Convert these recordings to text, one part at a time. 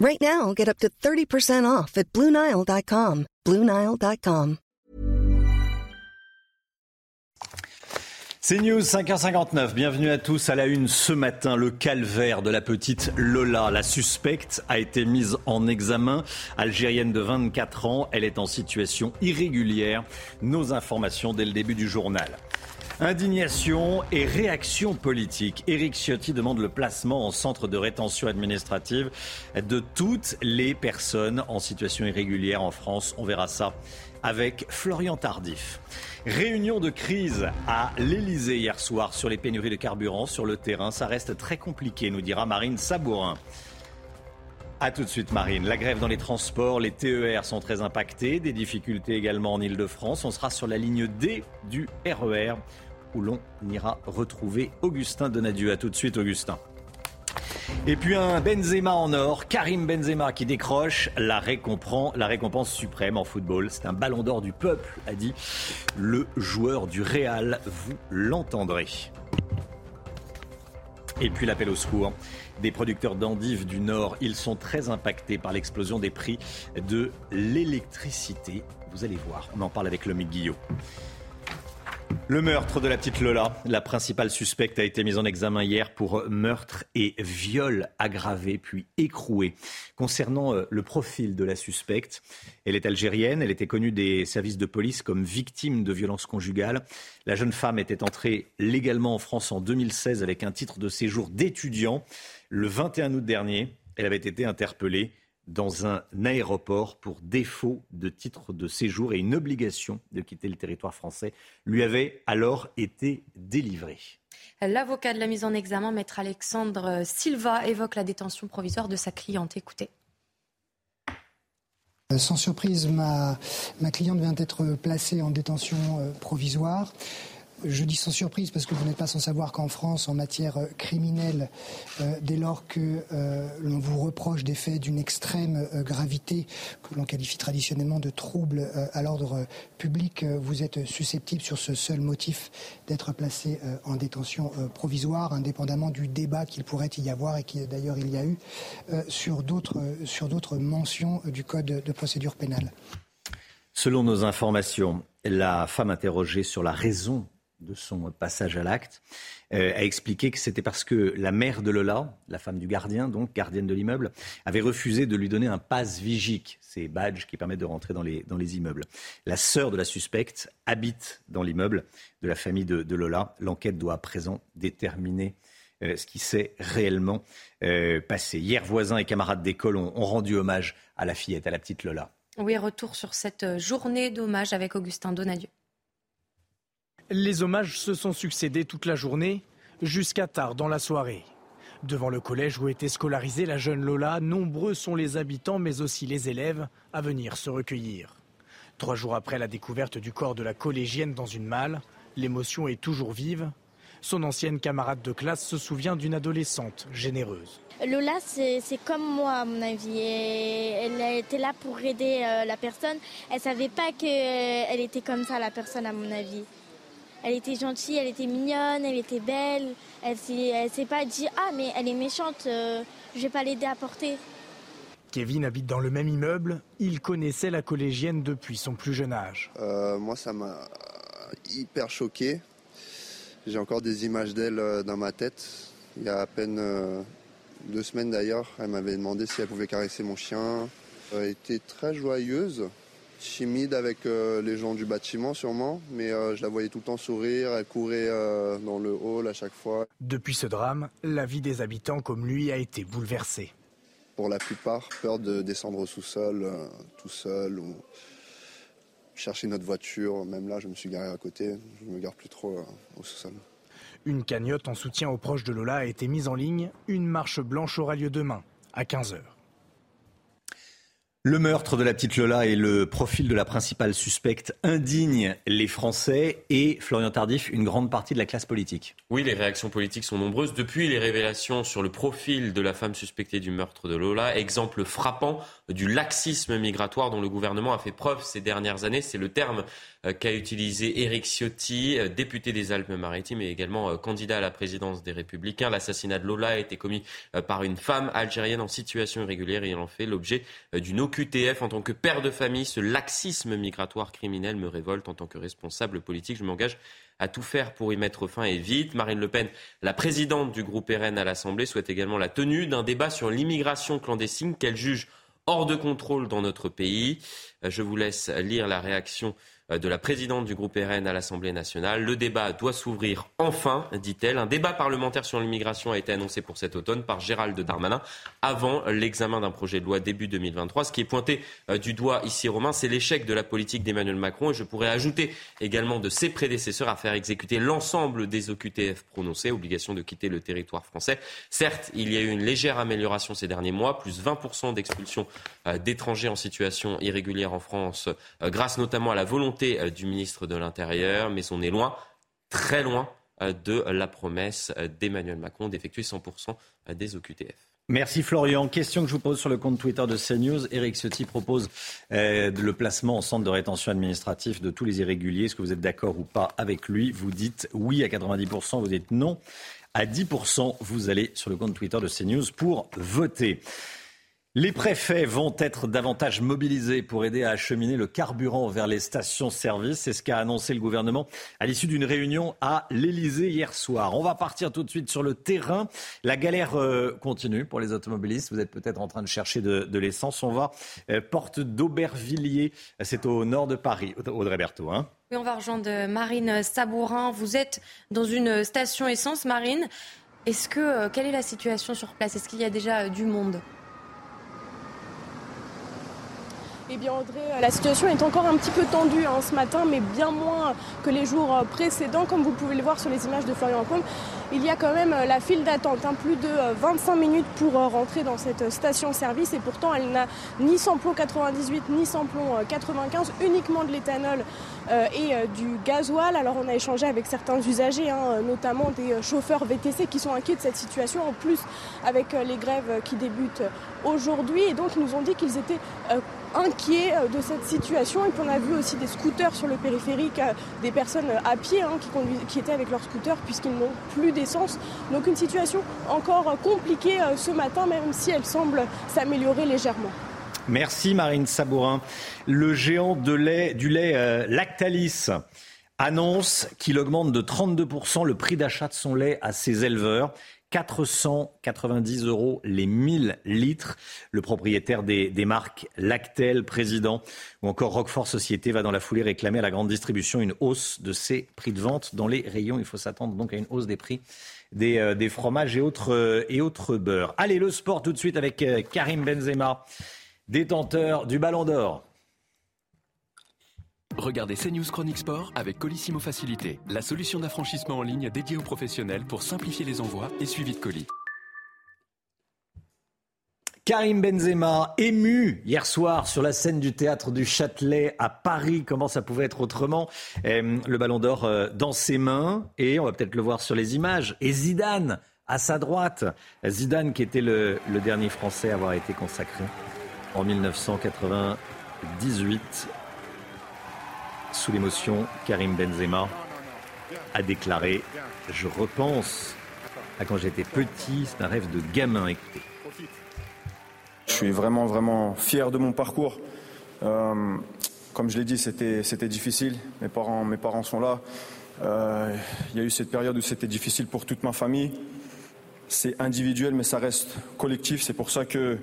Right now, get up to 30% off at BlueNile.com. BlueNile.com. C'est News 5h59. Bienvenue à tous à la une ce matin. Le calvaire de la petite Lola. La suspecte a été mise en examen. Algérienne de 24 ans. Elle est en situation irrégulière. Nos informations dès le début du journal. Indignation et réaction politique. Éric Ciotti demande le placement en centre de rétention administrative de toutes les personnes en situation irrégulière en France. On verra ça avec Florian Tardif. Réunion de crise à l'Elysée hier soir sur les pénuries de carburant sur le terrain. Ça reste très compliqué, nous dira Marine Sabourin. A tout de suite, Marine. La grève dans les transports, les TER sont très impactés. Des difficultés également en Ile-de-France. On sera sur la ligne D du RER où l'on ira retrouver Augustin Donadieu. A tout de suite, Augustin. Et puis un Benzema en or, Karim Benzema qui décroche la récompense, suprême en football. C'est un ballon d'or du peuple, a dit le joueur du Real. Vous l'entendrez. Et puis l'appel au secours des producteurs d'endives du Nord. Ils sont très impactés par l'explosion des prix de l'électricité. Vous allez voir, on en parle avec Lomique Guillot. Le meurtre de la petite Lola, la principale suspecte, a été mise en examen hier pour meurtre et viol aggravé puis écroué. Concernant euh, le profil de la suspecte, elle est algérienne, elle était connue des services de police comme victime de violences conjugales. La jeune femme était entrée légalement en France en 2016 avec un titre de séjour d'étudiant. Le 21 août dernier, elle avait été interpellée dans un aéroport pour défaut de titre de séjour et une obligation de quitter le territoire français lui avait alors été délivrée. L'avocat de la mise en examen, maître Alexandre Silva, évoque la détention provisoire de sa cliente. Écoutez. Sans surprise, ma, ma cliente vient d'être placée en détention euh, provisoire. Je dis sans surprise parce que vous n'êtes pas sans savoir qu'en France, en matière euh, criminelle, euh, dès lors que euh, l'on vous reproche des faits d'une extrême gravité, que l'on qualifie traditionnellement de troubles à l'ordre public, vous êtes susceptible sur ce seul motif d'être placé en détention provisoire, indépendamment du débat qu'il pourrait y avoir et qui d'ailleurs il y a eu sur d'autres mentions du Code de procédure pénale. Selon nos informations, la femme interrogée sur la raison de son passage à l'acte, euh, a expliqué que c'était parce que la mère de Lola, la femme du gardien, donc gardienne de l'immeuble, avait refusé de lui donner un passe vigique, ces badges qui permettent de rentrer dans les, immeubles. La sœur de la suspecte habite dans l'immeuble de la famille de, Lola. L'enquête doit à présent déterminer euh, ce qui s'est réellement euh, passé. Hier, voisins et camarades d'école ont, ont rendu hommage à la fillette, à la petite Lola. Oui, retour sur cette journée d'hommage avec Augustin Donadieu. Les hommages se sont succédés toute la journée, jusqu'à tard dans la soirée. Devant le collège où était scolarisée la jeune Lola, nombreux sont les habitants mais aussi les élèves à venir se recueillir. Trois jours après la découverte du corps de la collégienne dans une malle, l'émotion est toujours vive. Son ancienne camarade de classe se souvient d'une adolescente généreuse. Lola, c'est comme moi, à mon avis. elle était là pour aider euh, la personne. Elle savait pas qu'elle était comme ça, la personne, à mon avis. Elle était gentille, elle était mignonne, elle était belle. Elle ne s'est pas dit Ah, mais elle est méchante, euh, je vais pas l'aider à porter. Kevin habite dans le même immeuble. Il connaissait la collégienne depuis son plus jeune âge. Euh, moi, ça m'a hyper choqué. J'ai encore des images d'elle euh, dans ma tête. Il y a à peine deux semaines d'ailleurs, elle m'avait demandé si elle pouvait caresser mon chien. Elle était très joyeuse timide avec euh, les gens du bâtiment sûrement, mais euh, je la voyais tout le temps sourire, elle courait euh, dans le hall à chaque fois. Depuis ce drame, la vie des habitants comme lui a été bouleversée. Pour la plupart, peur de descendre au sous-sol tout seul ou chercher notre voiture. Même là, je me suis garé à côté, je ne me gare plus trop au sous-sol. Une cagnotte en soutien aux proches de Lola a été mise en ligne. Une marche blanche aura lieu demain à 15h. Le meurtre de la petite Lola et le profil de la principale suspecte indignent les Français et, Florian Tardif, une grande partie de la classe politique. Oui, les réactions politiques sont nombreuses. Depuis les révélations sur le profil de la femme suspectée du meurtre de Lola, exemple frappant du laxisme migratoire dont le gouvernement a fait preuve ces dernières années, c'est le terme euh, qu'a utilisé Éric Ciotti, euh, député des Alpes-Maritimes et également euh, candidat à la présidence des Républicains. L'assassinat de Lola a été commis par une femme algérienne en situation irrégulière et il en fait l'objet d'une OQTF. En tant que père de famille, ce laxisme migratoire criminel me révolte. En tant que responsable politique, je m'engage à tout faire pour y mettre fin et vite. Marine Le Pen, la présidente du groupe RN à l'Assemblée, souhaite également la tenue d'un débat sur l'immigration clandestine qu'elle juge hors de contrôle dans notre pays. Je vous laisse lire la réaction euh, de la présidente du groupe RN à l'Assemblée nationale. Le débat doit s'ouvrir enfin, dit-elle. Un débat parlementaire sur l'immigration a été annoncé pour cet automne par Gérald Darmanin avant l'examen d'un projet de loi début 2023. Ce qui est pointé euh, du doigt ici, Romain, c'est l'échec de la politique d'Emmanuel Macron. Et je pourrais ajouter également de ses prédécesseurs à faire exécuter l'ensemble des OQTF prononcés, obligation de quitter le territoire français. Certes, il y a eu une légère amélioration ces derniers mois, plus 20% d'expulsions euh, d'étrangers en situation irrégulière en France, grâce notamment à la volonté euh, du ministre de l'Intérieur, mais on est loin, très loin euh, de la promesse euh, d'Emmanuel Macron d'effectuer 100% des OQTF. Merci Florian. Question que je vous pose sur le compte Twitter de CNews. Eric Ciotti propose le placement en centre de rétention administratif de tous les irréguliers. Est-ce que vous êtes d'accord ou pas avec lui? Vous dites oui à 90%, vous dites non à 10%. Vous allez sur le compte Twitter de CNews pour voter. Les préfets vont être davantage mobilisés pour aider à acheminer le carburant vers les stations-service. C'est ce qu'a annoncé le gouvernement à l'issue d'une réunion à l'Elysée hier soir. On va partir tout de suite sur le terrain. La galère euh, continue pour les automobilistes. Vous êtes peut-être en train de chercher de, l'essence. On va euh, porte d'Aubervilliers. C'est au nord de Paris. Audrey Berthaud. Hein. On va rejoindre Marine Sabourin. Vous êtes dans une station essence, Marine. Est-ce que euh, quelle est la situation sur place? Est-ce qu'il y a déjà du monde? Eh bien euh, la situation est encore un petit peu tendue hein, ce matin, mais bien moins que les jours euh, précédents. Comme vous pouvez le voir sur les images de Florian Combe, il y a quand même euh, la file d'attente, hein, plus de 25 minutes pour rentrer dans cette station-service et pourtant elle n'a ni samplon 98 ni samplon 95, uniquement de l'éthanol et du gasoil. Alors on a échangé avec certains usagers, hein, notamment des chauffeurs VTC qui sont inquiets de cette situation, en plus avec les grèves qui débutent aujourd'hui et donc ils nous ont dit qu'ils étaient inquiets euh, de cette situation. Et puis on a vu aussi des scooters sur le périphérique, euh, des personnes à pied hein, qui, étaient avec leurs scooters puisqu'ils n'ont plus d'essence. Donc une situation encore compliquée euh, ce matin, même si elle semble s'améliorer légèrement. Merci Marine Sabourin. Le géant du lait Lactalis annonce qu'il augmente de 32% le prix d'achat de son lait à ses éleveurs. 490 euros les 1000 litres. Le propriétaire des, marques Lactel, président, ou encore Roquefort Société va dans la foulée réclamer à la grande distribution une hausse de ses prix de vente dans les rayons. Il faut s'attendre donc à une hausse des prix des, euh, fromages et autres, euh, et autres beurres. Allez, le sport tout de suite avec euh, Karim Benzema, détenteur du Ballon d'Or. Regardez CNews Chronique Sport avec Colissimo Facilité, la solution d'affranchissement en ligne dédiée aux professionnels pour simplifier les envois et suivi de colis. Karim Benzema, ému hier soir sur la scène du théâtre du Châtelet à Paris. Comment ça pouvait être autrement? Euh, Le ballon d'or euh, dans ses mains et on va peut-être le voir sur les images. Et Zidane à sa droite. Zidane qui était le, le dernier Français à avoir été consacré en 1998 sous l'émotion, Karim Benzema a déclaré Je repense à quand j'étais petit, c'est un rêve de gamin. Écoutez. Je suis vraiment, vraiment fier de mon parcours. Euh, comme je l'ai dit, c'était, difficile. Mes parents, mes parents sont là. Euh, il y a eu cette période où c'était difficile pour toute ma famille. C'est individuel, mais ça reste collectif. C'est pour ça que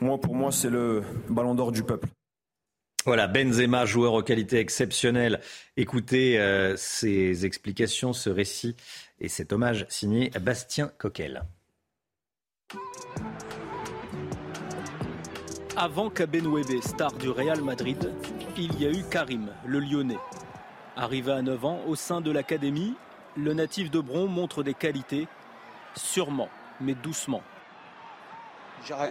moi, pour moi, c'est le ballon d'or du peuple. Voilà, Benzema, joueur aux qualités exceptionnelles. Écoutez euh, ces explications, ce récit et cet hommage signé Bastien Coquel. Avant Kabenwebe, star du Real Madrid, il y a eu Karim, le Lyonnais. Arrivé à 9 ans au sein de l'académie, le natif de Bron montre des qualités, sûrement, mais doucement.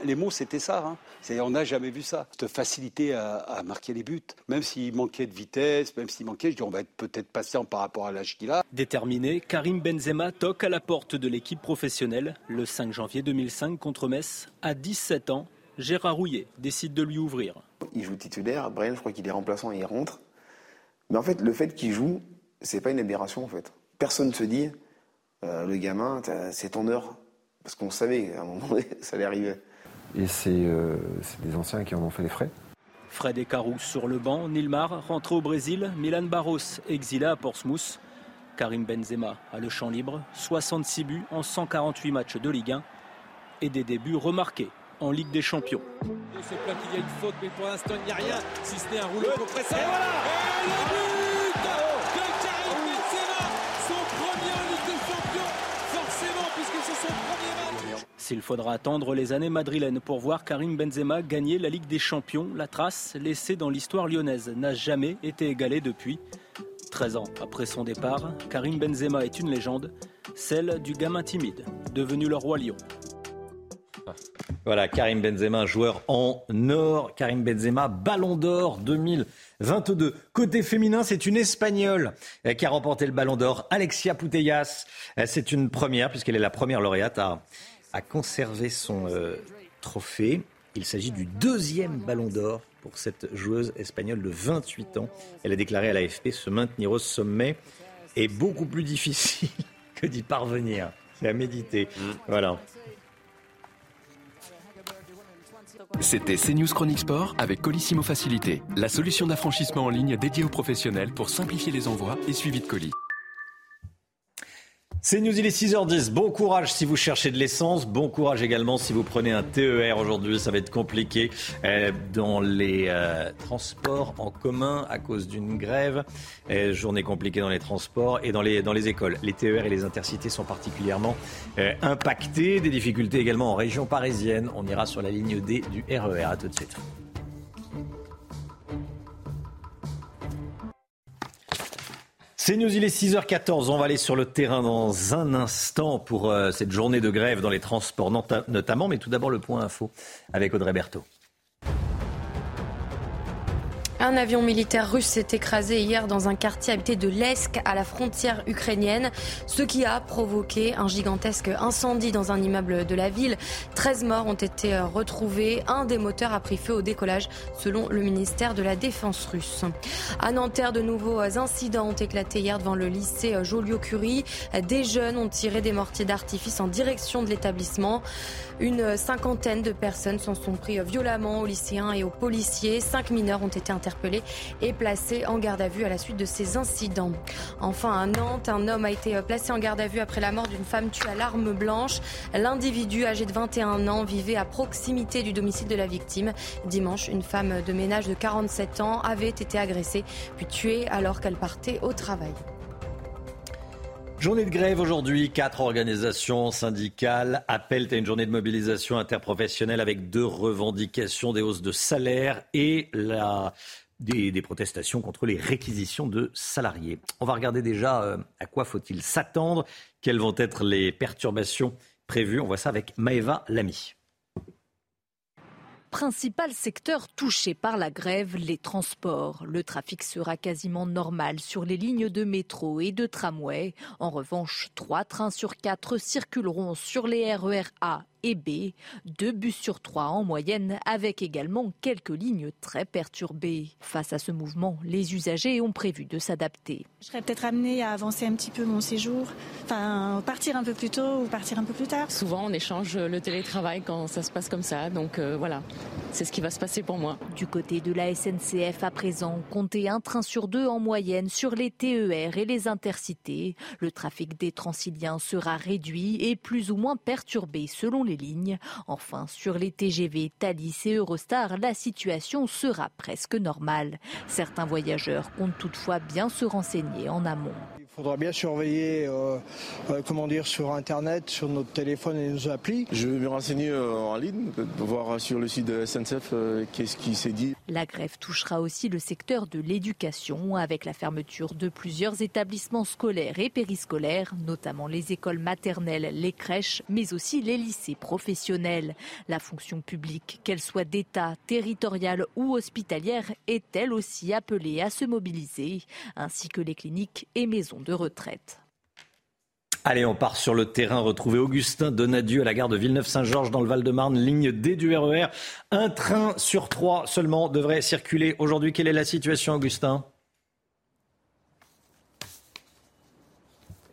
Les mots, c'était ça. Hein. On n'a jamais vu ça. Cette facilité à, marquer les buts. Même s'il manquait de vitesse, même s'il manquait, je dis on va être peut-être patient par rapport à l'âge qu'il a. Déterminé, Karim Benzema toque à la porte de l'équipe professionnelle le 5 janvier 2005 contre Metz. À 17 ans, Gérard Rouillet décide de lui ouvrir. Il joue titulaire. Brian, je crois qu'il est remplaçant et il rentre. Mais en fait, le fait qu'il joue, c'est pas une aberration en fait. Personne ne se dit, euh, le gamin, c'est ton heure. Parce qu'on savait, à un moment donné, ça allait arriver. Et euh, c'est des anciens qui en ont fait les frais. Fred et Carou sur le banc, Nilmar rentré au Brésil, Milan Barros exilé à Portsmouth. Karim Benzema a le champ libre, 66 buts en 148 matchs de Ligue 1 et des débuts remarqués en Ligue des Champions. Qu'il y a une faute, mais pour l'instant il n'y a rien, si ce n'est un rouleau compresseur. Et voilà et S'il faudra attendre les années madrilènes pour voir Karim Benzema gagner la Ligue des Champions, la trace laissée dans l'histoire lyonnaise n'a jamais été égalée depuis. 13 ans après son départ, Karim Benzema est une légende, celle du gamin timide, devenu le roi lion. Voilà, Karim Benzema, joueur en or. Karim Benzema, ballon d'or 2022. Côté féminin, c'est une Espagnole euh, qui a remporté le ballon d'or. Alexia Putellas, euh, c'est une première puisqu'elle est la première lauréate à, conserver son euh, trophée. Il s'agit du deuxième ballon d'or pour cette joueuse espagnole de 28 ans. Elle a déclaré à l'AFP se maintenir au sommet est beaucoup plus difficile que d'y parvenir. C'est à méditer. Voilà. C'était CNews Chronique Sport avec Colissimo Facilité, la solution d'affranchissement en ligne dédiée aux professionnels pour simplifier les envois et suivi de colis. C'est News, il est 6h10. Bon courage si vous cherchez de l'essence. Bon courage également si vous prenez un TER aujourd'hui. Ça va être compliqué euh, dans les euh, transports en commun à cause d'une grève. Euh, journée compliquée dans les transports et dans les, dans les écoles. Les TER et les intercités sont particulièrement impactés. Des difficultés également en région parisienne. On ira sur la ligne D du RER. À tout de suite. C'est News, il est 6h14. On va aller sur le terrain dans un instant pour euh, cette journée de grève dans les transports notamment. Mais tout d'abord, le point info avec Audrey Berthaud. Un avion militaire russe s'est écrasé hier dans un quartier habité de l'Esk à la frontière ukrainienne, ce qui a provoqué un gigantesque incendie dans un immeuble de la ville. 13 morts ont été retrouvés. Un des moteurs a pris feu au décollage, selon le ministère de la Défense russe. À Nanterre, de nouveaux incidents ont éclaté hier devant le lycée Joliot-Curie. Des jeunes ont tiré des mortiers d'artifice en direction de l'établissement. Une cinquantaine de personnes s'en sont pris violemment aux lycéens et aux policiers. Cinq mineurs ont été interpellés et placés en garde à vue à la suite de ces incidents. Enfin, à Nantes, un homme a été placé en garde à vue après la mort d'une femme tuée à l'arme blanche. L'individu, âgé de 21 ans, vivait à proximité du domicile de la victime. Dimanche, une femme de ménage de 47 ans avait été agressée puis tuée alors qu'elle partait au travail. Journée de grève aujourd'hui, quatre organisations syndicales appellent à une journée de mobilisation interprofessionnelle avec deux revendications, des hausses de salaire et la, des, protestations contre les réquisitions de salariés. On va regarder déjà euh, à quoi faut-il s'attendre, quelles vont être les perturbations prévues. On voit ça avec Maëva Lamy. Principal secteur touché par la grève, les transports. Le trafic sera quasiment normal sur les lignes de métro et de tramway. En revanche, trois trains sur quatre circuleront sur les RER A et B, deux bus sur trois en moyenne, avec également quelques lignes très perturbées. Face à ce mouvement, les usagers ont prévu de s'adapter. Je serais peut-être amené à avancer un petit peu mon séjour, enfin partir un peu plus tôt ou partir un peu plus tard. Souvent, on échange le télétravail quand ça se passe comme ça, donc euh, voilà, c'est ce qui va se passer pour moi. Du côté de la SNCF à présent, comptez un train sur deux en moyenne sur les TER et les intercités. Le trafic des transiliens sera réduit et plus ou moins perturbé selon les lignes. Enfin, sur les TGV Thalys et Eurostar, la situation sera presque normale. Certains voyageurs comptent toutefois bien se renseigner en amont. Il faudra bien surveiller, euh, euh, comment dire, sur Internet, sur notre téléphone et nos applis. Je vais me renseigner euh, en ligne, voir sur le site de SNCF qu'est-ce qui s'est dit. La grève touchera aussi le secteur de l'éducation avec la fermeture de plusieurs établissements scolaires et périscolaires, notamment les écoles maternelles, les crèches, mais aussi les lycées professionnels. La fonction publique, qu'elle soit d'État, territoriale ou hospitalière, est elle aussi appelée à se mobiliser, ainsi que les cliniques et maisons de retraite. Allez, on part sur le terrain retrouver Augustin Donadieu à la gare de Villeneuve-Saint-Georges dans le Val-de-Marne, ligne D du RER. E Un train sur trois seulement devrait circuler aujourd'hui. Quelle est la situation, Augustin?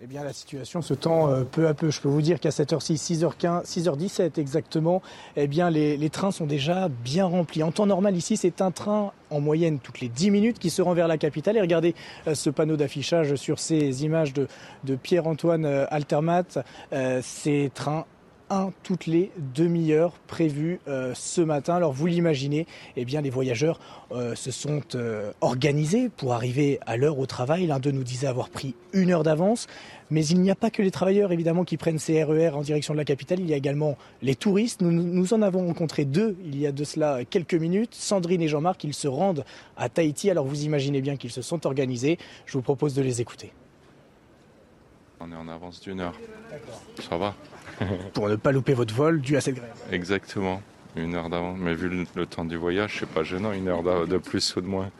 Eh bien, la situation se tend euh, peu à peu. Je peux vous dire qu'à cette heure-ci, 6h15, 6h17 exactement, eh bien, les, trains sont déjà bien remplis. En temps normal, ici, c'est un train en moyenne toutes les 10 minutes qui se rend vers la capitale. Et regardez euh, ce panneau d'affichage sur ces images de, de Pierre-Antoine euh, Altermat. ces trains toutes les demi-heures prévues euh, ce matin. Alors vous l'imaginez, eh bien les voyageurs euh, se sont euh, organisés pour arriver à l'heure au travail. L'un d'eux nous disait avoir pris une heure d'avance. Mais il n'y a pas que les travailleurs évidemment qui prennent ces RER e en direction de la capitale, il y a également les touristes. Nous, nous en avons rencontré deux il y a de cela quelques minutes. Sandrine et Jean-Marc, ils se rendent à Tahiti. Alors vous imaginez bien qu'ils se sont organisés. Je vous propose de les écouter. On est en avance d'une heure. Ça va. pour ne pas louper votre vol dû à cette grève. Exactement, une heure d'avance. Mais vu le, temps du voyage, c'est pas gênant, une heure de plus ou de moins.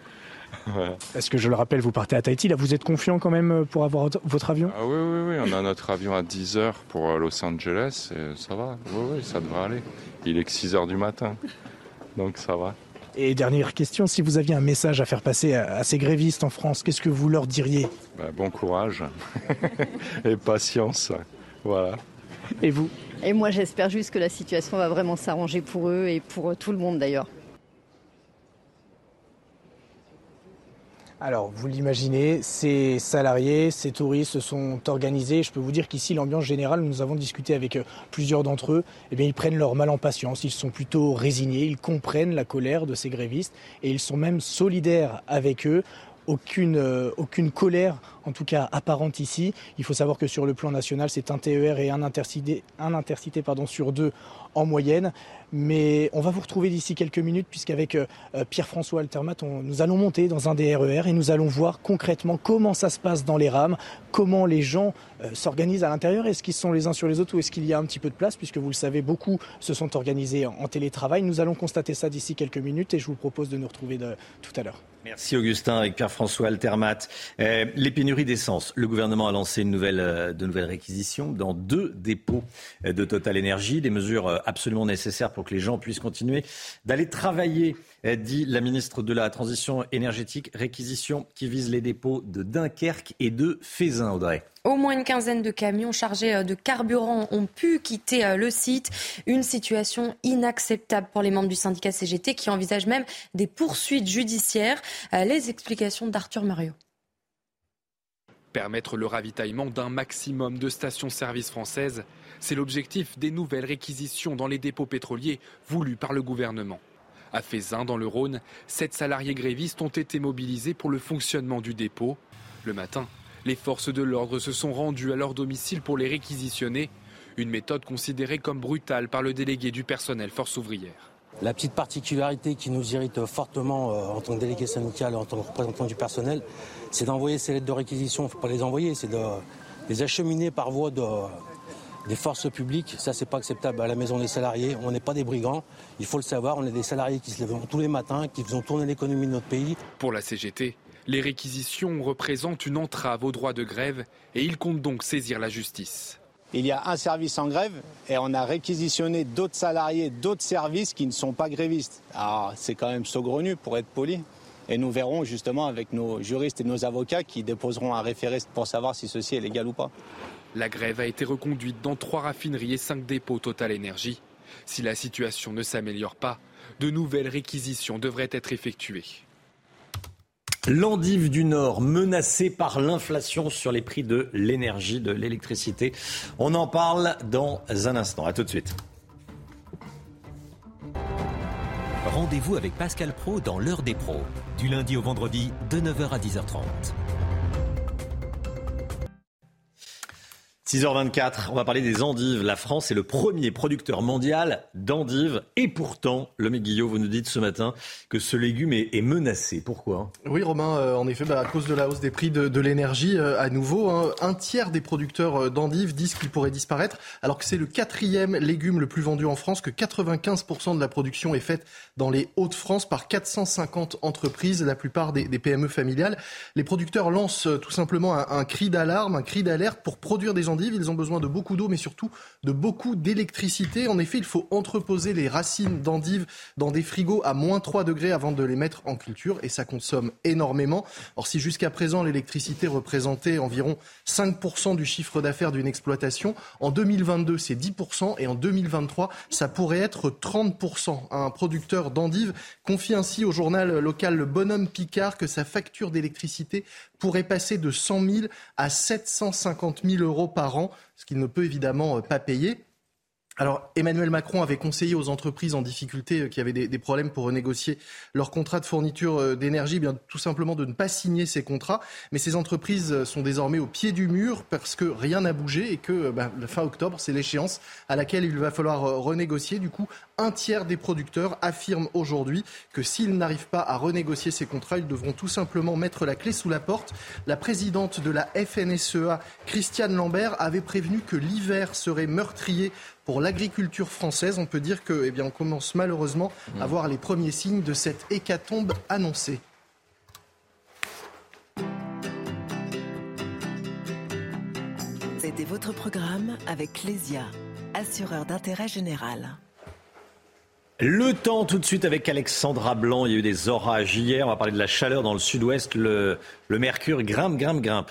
Est-ce que je le rappelle, vous partez à Tahiti, là vous êtes confiant quand même euh, pour avoir votre avion? Ah oui, oui, oui, on a notre avion à 10 heures pour euh, Los Angeles et ça va, oui, oui, ça devrait aller. Il est que 6 heures du matin, donc ça va. Et dernière question, si vous aviez un message à faire passer à, ces grévistes en France, qu'est-ce que vous leur diriez? Bah, Bon courage et patience, voilà. Et vous? Et moi, j'espère juste que la situation va vraiment s'arranger pour eux et pour tout le monde d'ailleurs. Alors, vous l'imaginez, ces salariés, ces touristes se sont organisés. Je peux vous dire qu'ici, l'ambiance générale, nous avons discuté avec euh, plusieurs d'entre eux. Eh bien, ils prennent leur mal en patience. Ils sont plutôt résignés. Ils comprennent la colère de ces grévistes et ils sont même solidaires avec eux aucune, euh, aucune colère, en tout cas apparente ici. Il faut savoir que sur le plan national, c'est un TER et un intercité, un intercité pardon, sur deux en moyenne. Mais on va vous retrouver d'ici quelques minutes puisqu'avec euh, Pierre-François Altermat, nous allons monter dans un des RER e et nous allons voir concrètement comment ça se passe dans les rames, comment les gens euh, s'organisent à l'intérieur. Est-ce qu'ils sont les uns sur les autres ou est-ce qu'il y a un petit peu de place puisque vous le savez, beaucoup se sont organisés en, télétravail. Nous allons constater ça d'ici quelques minutes et je vous propose de nous retrouver tout à l'heure. Merci Augustin avec Pierre-François Altermat. Euh, les pénuries d'essence. Le gouvernement a lancé une nouvelle, euh, de nouvelles réquisitions dans deux dépôts euh, de Total Énergie. Des mesures absolument nécessaires pour que les gens puissent continuer d'aller travailler, dit la ministre de la Transition énergétique. Réquisition qui vise les dépôts de Dunkerque et de Fézin, Audrey. Au moins une quinzaine de camions chargés euh, de carburant ont pu quitter euh, le site. Une situation inacceptable pour les membres du syndicat CGT qui envisagent même des poursuites judiciaires. Euh, les explications d'Arthur Mario permettre le ravitaillement d'un maximum de stations-service françaises. C'est l'objectif des nouvelles réquisitions dans les dépôts pétroliers voulus par le gouvernement. À Fézin, dans le Rhône, sept salariés grévistes ont été mobilisés pour le fonctionnement du dépôt. Le matin, les forces de l'ordre se sont rendues à leur domicile pour les réquisitionner, une méthode considérée comme brutale par le délégué du personnel force ouvrière. La petite particularité qui nous irrite fortement euh, en tant que délégué syndical en tant que représentant du personnel, c'est d'envoyer ces lettres de réquisition. Il faut pas les envoyer, c'est de les acheminer par voie de, des forces publiques. Ça, c'est pas acceptable à la maison des salariés. On n'est pas des brigands. Il faut le savoir. On est des salariés qui se lèvent tous les matins, qui faisons tourner l'économie de notre pays. Pour la CGT, les réquisitions représentent une entrave au droit de grève et ils comptent donc saisir la justice. Il y a un service en grève et on a réquisitionné d'autres salariés, d'autres services qui ne sont pas grévistes. Alors c'est quand même saugrenu pour être poli. Et nous verrons justement avec nos juristes et nos avocats qui déposeront un référé pour savoir si ceci est légal ou pas. La grève a été reconduite dans trois raffineries et cinq dépôts Total Énergie. Si la situation ne s'améliore pas, de nouvelles réquisitions devraient être effectuées. L'endive du Nord menacée par l'inflation sur les prix de l'énergie, de l'électricité. On en parle dans un instant. À tout de suite. Rendez-vous avec Pascal Pro dans l'heure des pros, du lundi au vendredi de 9h à 10h30. 6h24, on va parler des endives. La France est le premier producteur mondial d'endives. Et pourtant, le Guillot, vous nous dites ce matin que ce légume est, menacé. Pourquoi? Oui, Romain, euh, en effet, bah, à cause de la hausse des prix de, l'énergie, euh, à nouveau, hein, un tiers des producteurs euh, d'endives disent qu'il pourrait disparaître, alors que c'est le quatrième légume le plus vendu en France, que 95% de la production est faite dans les Hauts-de-France par 450 entreprises, la plupart des, PME familiales. Les producteurs lancent tout simplement un cri d'alarme, un cri d'alerte pour produire des endives ils ont besoin de beaucoup d'eau, mais surtout de beaucoup d'électricité. En effet, il faut entreposer les racines d'endives dans des frigos à moins 3 degrés avant de les mettre en culture, et ça consomme énormément. Or, si jusqu'à présent l'électricité représentait environ 5% du chiffre d'affaires d'une exploitation, en 2022 c'est 10%, et en 2023 ça pourrait être 30%. Un producteur d'endives confie ainsi au journal local Le Bonhomme Picard que sa facture d'électricité pourrait passer de 100 000 à 750 000 euros par an, ce qu'il ne peut évidemment euh, pas payer. Alors, Emmanuel Macron avait conseillé aux entreprises en difficulté euh, qui avaient des, problèmes pour renégocier leur contrat de fourniture euh, d'énergie, eh bien tout simplement de ne pas signer ces contrats. Mais ces entreprises sont désormais au pied du mur parce que rien n'a bougé et que ben, fin octobre, c'est l'échéance à laquelle il va falloir renégocier. Du coup, un tiers des producteurs affirment aujourd'hui que s'ils n'arrivent pas à renégocier ces contrats, ils devront tout simplement mettre la clé sous la porte. La présidente de la FNSEA, Christiane Lambert, avait prévenu que l'hiver serait meurtrier pour l'agriculture française. On peut dire que, eh bien, on commence malheureusement à mmh. voir les premiers signes de cette hécatombe annoncée. C'était votre programme avec Clésia, assureur d'intérêt général. Le temps tout de suite avec Alexandra Blanc. Il y a eu des orages hier. On va parler de la chaleur dans le sud-ouest. Le, mercure grimpe, grimpe, grimpe.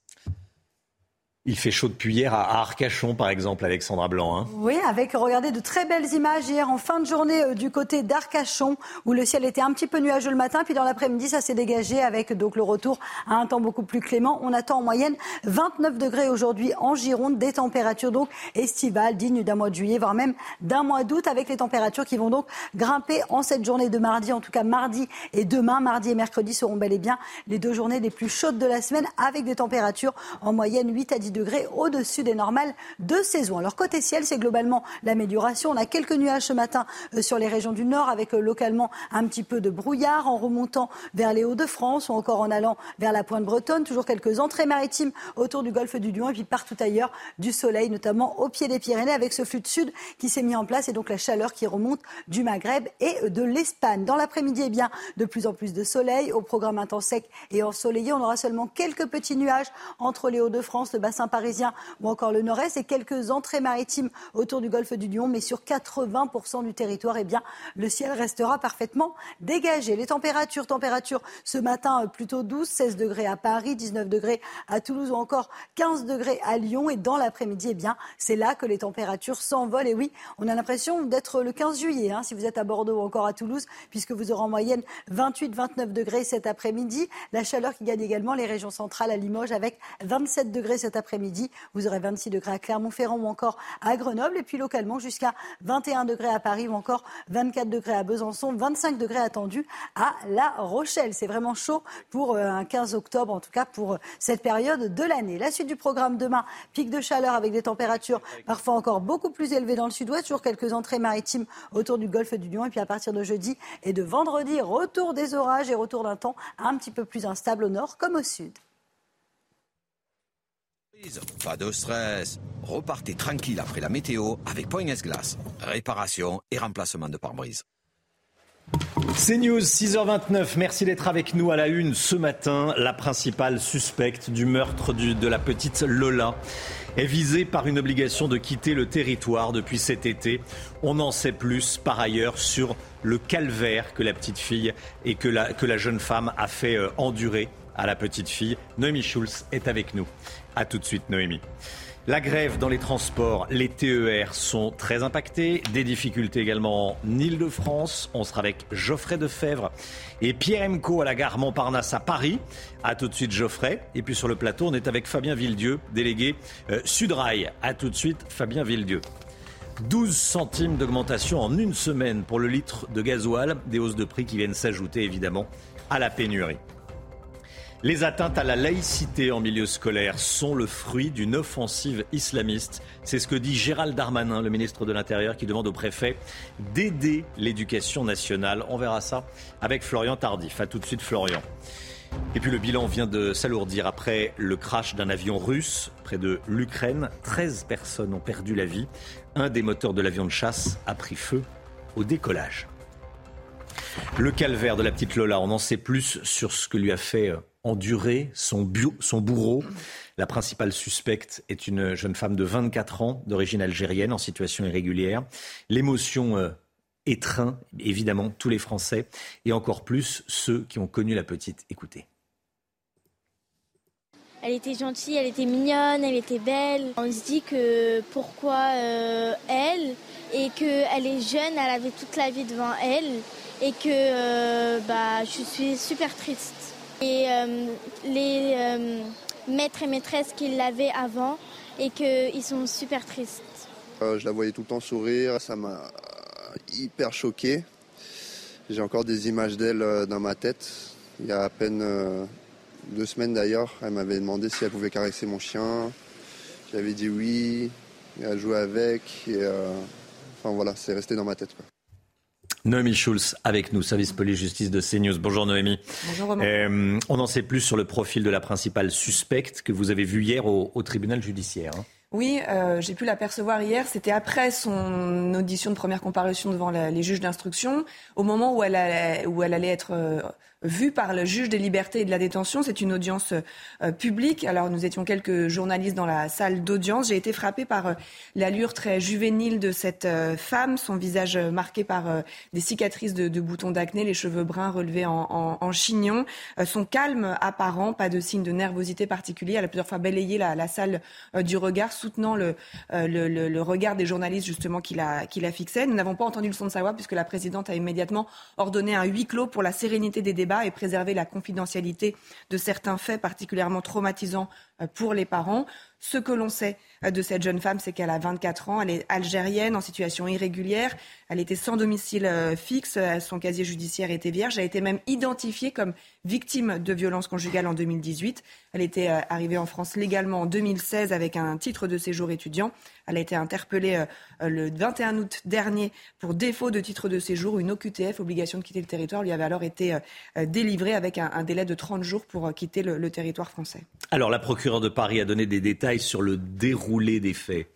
Il fait chaud depuis hier à Arcachon, par exemple, Alexandra Blanc. Hein. Oui, avec, regardez, de très belles images hier en fin de journée euh, du côté d'Arcachon, où le ciel était un petit peu nuageux le matin, puis dans l'après-midi, ça s'est dégagé avec donc le retour à un temps beaucoup plus clément. On attend en moyenne 29 degrés aujourd'hui en Gironde, des températures donc estivales, dignes d'un mois de juillet, voire même d'un mois d'août, avec les températures qui vont donc grimper en cette journée de mardi, en tout cas mardi et demain. Mardi et mercredi seront bel et bien les deux journées les plus chaudes de la semaine, avec des températures en moyenne 8 à 10 degrés au-dessus des normales de saison. Alors côté ciel, c'est globalement l'amélioration. On a quelques nuages ce matin euh, sur les régions du nord avec euh, localement un petit peu de brouillard en remontant vers les Hauts-de-France ou encore en allant vers la pointe bretonne. Toujours quelques entrées maritimes autour du golfe du Lion et puis partout ailleurs du soleil, notamment au pied des Pyrénées avec ce flux de sud qui s'est mis en place et donc la chaleur qui remonte du Maghreb et de l'Espagne. Dans l'après-midi, eh bien, de plus en plus de soleil au programme un temps sec et ensoleillé. On aura seulement quelques petits nuages entre les Hauts-de-France, le bassin parisien ou encore le nord-est et quelques entrées maritimes autour du golfe du Lion. Mais sur 80% du territoire, eh bien, le ciel restera parfaitement dégagé. Les températures, températures ce matin euh, plutôt 12, 16 degrés à Paris, 19 degrés à Toulouse ou encore 15 degrés à Lyon. Et dans l'après-midi, eh bien, c'est là que les températures s'envolent. Et oui, on a l'impression d'être le 15 juillet, hein, si vous êtes à Bordeaux ou encore à Toulouse, puisque vous aurez en moyenne 28, 29 degrés cet après-midi. La chaleur qui gagne également les régions centrales à Limoges avec 27 degrés cet après-midi. Vous aurez 26 degrés à Clermont-Ferrand ou encore à Grenoble. Et puis localement jusqu'à 21 degrés à Paris ou encore 24 degrés à Besançon, 25 degrés attendus à La Rochelle. C'est vraiment chaud pour euh, un 15 octobre, en tout cas pour euh, cette période de l'année. La suite du programme demain, pic de chaleur avec des températures parfois encore beaucoup plus élevées dans le sud-ouest, toujours quelques entrées maritimes autour du golfe du Lion. Et puis à partir de jeudi et de vendredi, retour des orages et retour d'un temps un petit peu plus instable au nord comme au sud. Pas de stress. Repartez tranquille après la météo avec Point Glace. Réparation et remplacement de pare-brise. C'est News, 6h29. Merci d'être avec nous à la une ce matin. La principale suspecte du meurtre de la petite Lola est visée par une obligation de quitter le territoire depuis cet été. On en sait plus par ailleurs sur le calvaire que la petite fille et que la, que la jeune femme a fait euh, endurer à la petite fille. Noémie Schulz est avec nous. A tout de suite, Noémie. La grève dans les transports, les TER sont très impactés. Des difficultés également en Ile-de-France. On sera avec Geoffrey Defebvre et Pierre Emco à la gare Montparnasse à Paris. A tout de suite, Geoffrey. Et puis sur le plateau, on est avec Fabien Villedieu, délégué euh, Sudrail. A tout de suite, Fabien Villedieu. 12 centimes d'augmentation en une semaine pour le litre de gasoil, des hausses de prix qui viennent s'ajouter évidemment à la pénurie. Les atteintes à la laïcité en milieu scolaire sont le fruit d'une offensive islamiste. C'est ce que dit Gérald Darmanin, le ministre de l'Intérieur, qui demande au préfet d'aider l'éducation nationale. On verra ça avec Florian Tardif. A tout de suite, Florian. Et puis le bilan vient de s'alourdir après le crash d'un avion russe près de l'Ukraine. 13 personnes ont perdu la vie. Un des moteurs de l'avion de chasse a pris feu au décollage. Le calvaire de la petite Lola, on en sait plus sur ce que lui a fait euh, endurer son, son bourreau. La principale suspecte est une jeune femme de 24 ans, d'origine algérienne, en situation irrégulière. L'émotion euh, étreint évidemment tous les Français et encore plus ceux qui ont connu la petite. Écoutez. Elle était gentille, elle était mignonne, elle était belle. On se dit que pourquoi euh, elle et qu'elle est jeune, elle avait toute la vie devant elle et que euh, bah, je suis super triste. Et euh, les euh, maîtres et maîtresses qui l'avaient avant et qu'ils sont super tristes. je la voyais tout le temps sourire, ça m'a hyper choqué. J'ai encore des images d'elle dans ma tête. Il y a à peine deux semaines d'ailleurs, elle m'avait demandé si elle pouvait caresser mon chien. J'avais dit oui, elle jouait avec. Enfin voilà, c'est resté dans ma tête. Noémie Schulz avec nous, service police-justice de CNews. Bonjour Noémie. Bonjour Romain. Euh, on en sait plus sur le profil de la principale suspecte que vous avez vue hier au, tribunal judiciaire. Hein. Oui, euh, j'ai pu l'apercevoir hier. C'était après son audition de première comparution devant les juges d'instruction, au moment où elle, allait, être euh, vue par le juge des libertés et de la détention. C'est une audience euh, publique. Alors nous étions quelques journalistes dans la salle d'audience. J'ai été frappée par l'allure très juvénile de cette femme, son visage marqué par des cicatrices de, boutons d'acné, les cheveux bruns relevés en, chignon, son calme apparent, pas de signe de nervosité particulier. Elle a plusieurs fois balayé la, la salle du regard, soutenant le, le, regard des journalistes justement qui la, qui la fixaient. Nous n'avons pas entendu le son de sa voix puisque la présidente a immédiatement ordonné un huis clos pour la sérénité des débats et préserver la confidentialité de certains faits particulièrement traumatisants euh, pour les parents. Ce que l'on sait euh, de cette jeune femme, c'est qu'elle a 24 ans, elle est algérienne en situation irrégulière, elle était sans domicile euh, fixe, son casier judiciaire était vierge, elle a été même identifiée comme victime de violences conjugales en 2018. Elle était arrivée en France légalement en 2016 avec un titre de séjour étudiant. Elle a été interpellée le 21 août dernier pour défaut de titre de séjour. Une OQTF, obligation de quitter le territoire, lui avait alors été délivrée avec un, délai de 30 jours pour quitter le territoire français. Alors la procureure de Paris a donné des détails sur le déroulé des faits.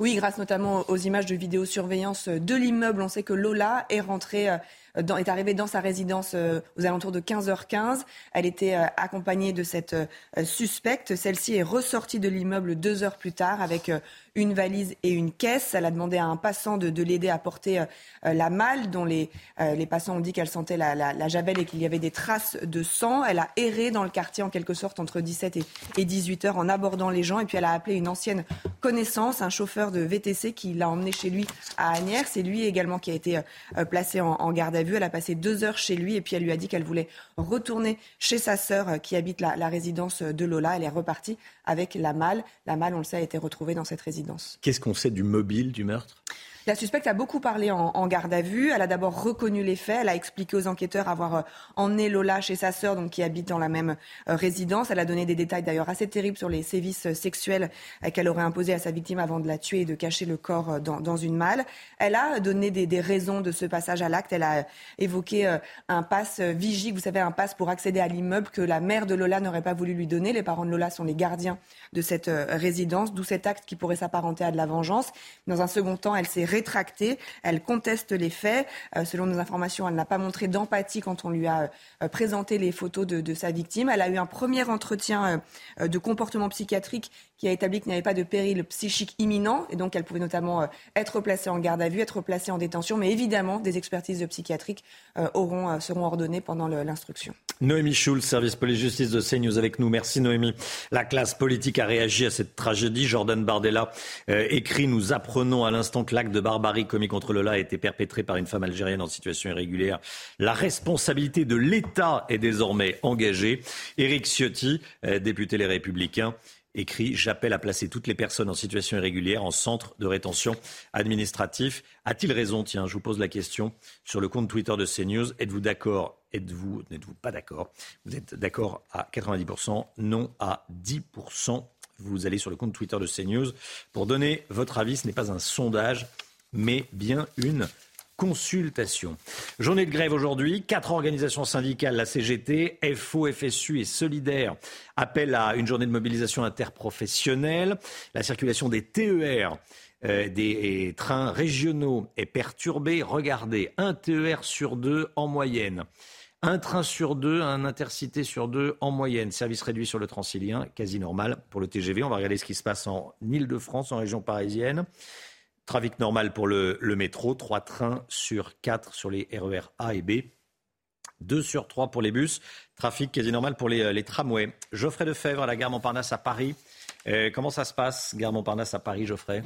Oui, grâce notamment aux images de vidéosurveillance de l'immeuble, on sait que Lola est rentrée euh, est arrivée dans sa résidence euh, aux alentours de 15h15. Elle était euh, accompagnée de cette suspecte. Celle-ci est ressortie de l'immeuble deux heures plus tard avec une valise et une caisse. Elle a demandé à un passant de, de l'aider à porter euh, la malle, dont les, euh, les passants ont dit qu'elle sentait la, la, et qu'il y avait des traces de sang. Elle a erré dans le quartier en quelque sorte entre 17 et, et 18 heures en abordant les gens. Et puis elle a appelé une ancienne connaissance, un chauffeur de VTC qui l'a emmené chez lui à Agnières. C'est lui également qui a été euh, placé en, garde à vue. Elle a passé deux heures chez lui et puis elle lui a dit qu'elle voulait retourner chez sa sœur qui habite la résidence de Lola. Elle est repartie avec la malle. La malle, on le sait, a été retrouvée dans cette résidence. Qu'est-ce qu'on sait du mobile du meurtre? La suspecte a beaucoup parlé en, garde à vue. Elle a d'abord reconnu les faits. Elle a expliqué aux enquêteurs avoir euh, emmené Lola chez sa sœur, donc qui habite dans la même euh, résidence. Elle a donné des détails d'ailleurs assez terribles sur les sévices euh, sexuels qu'elle aurait imposés à sa victime avant de la tuer et de cacher le corps dans, une malle. Elle a donné des, raisons de ce passage à l'acte. Elle a évoqué un passe vigie, vous savez, un passe pour accéder à l'immeuble que la mère de Lola n'aurait pas voulu lui donner. Les parents de Lola sont les gardiens de cette résidence, d'où cet acte qui pourrait s'apparenter à de la vengeance. Dans un second temps, elle s'est rétractée. Elle conteste les faits. Euh, selon nos informations, elle n'a pas montré d'empathie quand on lui a euh, présenté les photos de, sa victime. Elle a eu un premier entretien euh, de comportement psychiatrique qui a établi qu'il n'y avait pas de péril psychique imminent et donc elle pouvait notamment être placée en garde à vue, être placée en détention. Mais évidemment, des expertises psychiatriques auront, seront ordonnées pendant l'instruction. Noémie Schulz, service police-justice de CNews avec nous. Merci Noémie. La classe politique a réagi à cette tragédie. Jordan Bardella écrit Nous apprenons à l'instant que l'acte de barbarie commis contre Lola a été perpétré par une femme algérienne en situation irrégulière. La responsabilité de l'État est désormais engagée. Éric Ciotti, euh, député Les Républicains, écrit J'appelle à placer toutes les personnes en situation irrégulière en centre de rétention administratif. A-t-il raison? Tiens, je vous pose la question sur le compte Twitter de CNews. Êtes-vous d'accord Êtes-vous, n'êtes-vous pas d'accord? Vous êtes d'accord à 90%, non à 10%. Vous allez sur le compte Twitter de CNews pour donner votre avis. Ce n'est pas un sondage, mais bien une consultation. Journée de grève aujourd'hui. Quatre organisations syndicales, la CGT, FO, FSU et Solidaire, appellent à une journée de mobilisation interprofessionnelle. La circulation des TER euh, des trains régionaux est perturbée. Regardez, un TER sur deux en moyenne. Un train sur deux, un intercité sur deux en moyenne. Service réduit sur le transilien, quasi normal pour le TGV. On va regarder ce qui se passe en Ile-de-France, en région parisienne. Trafic normal pour le, métro, trois trains sur quatre sur les RER A et B. deux sur trois pour les bus. Trafic quasi normal pour les, les tramways. Geoffrey Defebvre à la gare Montparnasse à Paris. Euh, comment ça se passe, gare Montparnasse à Paris, Geoffrey?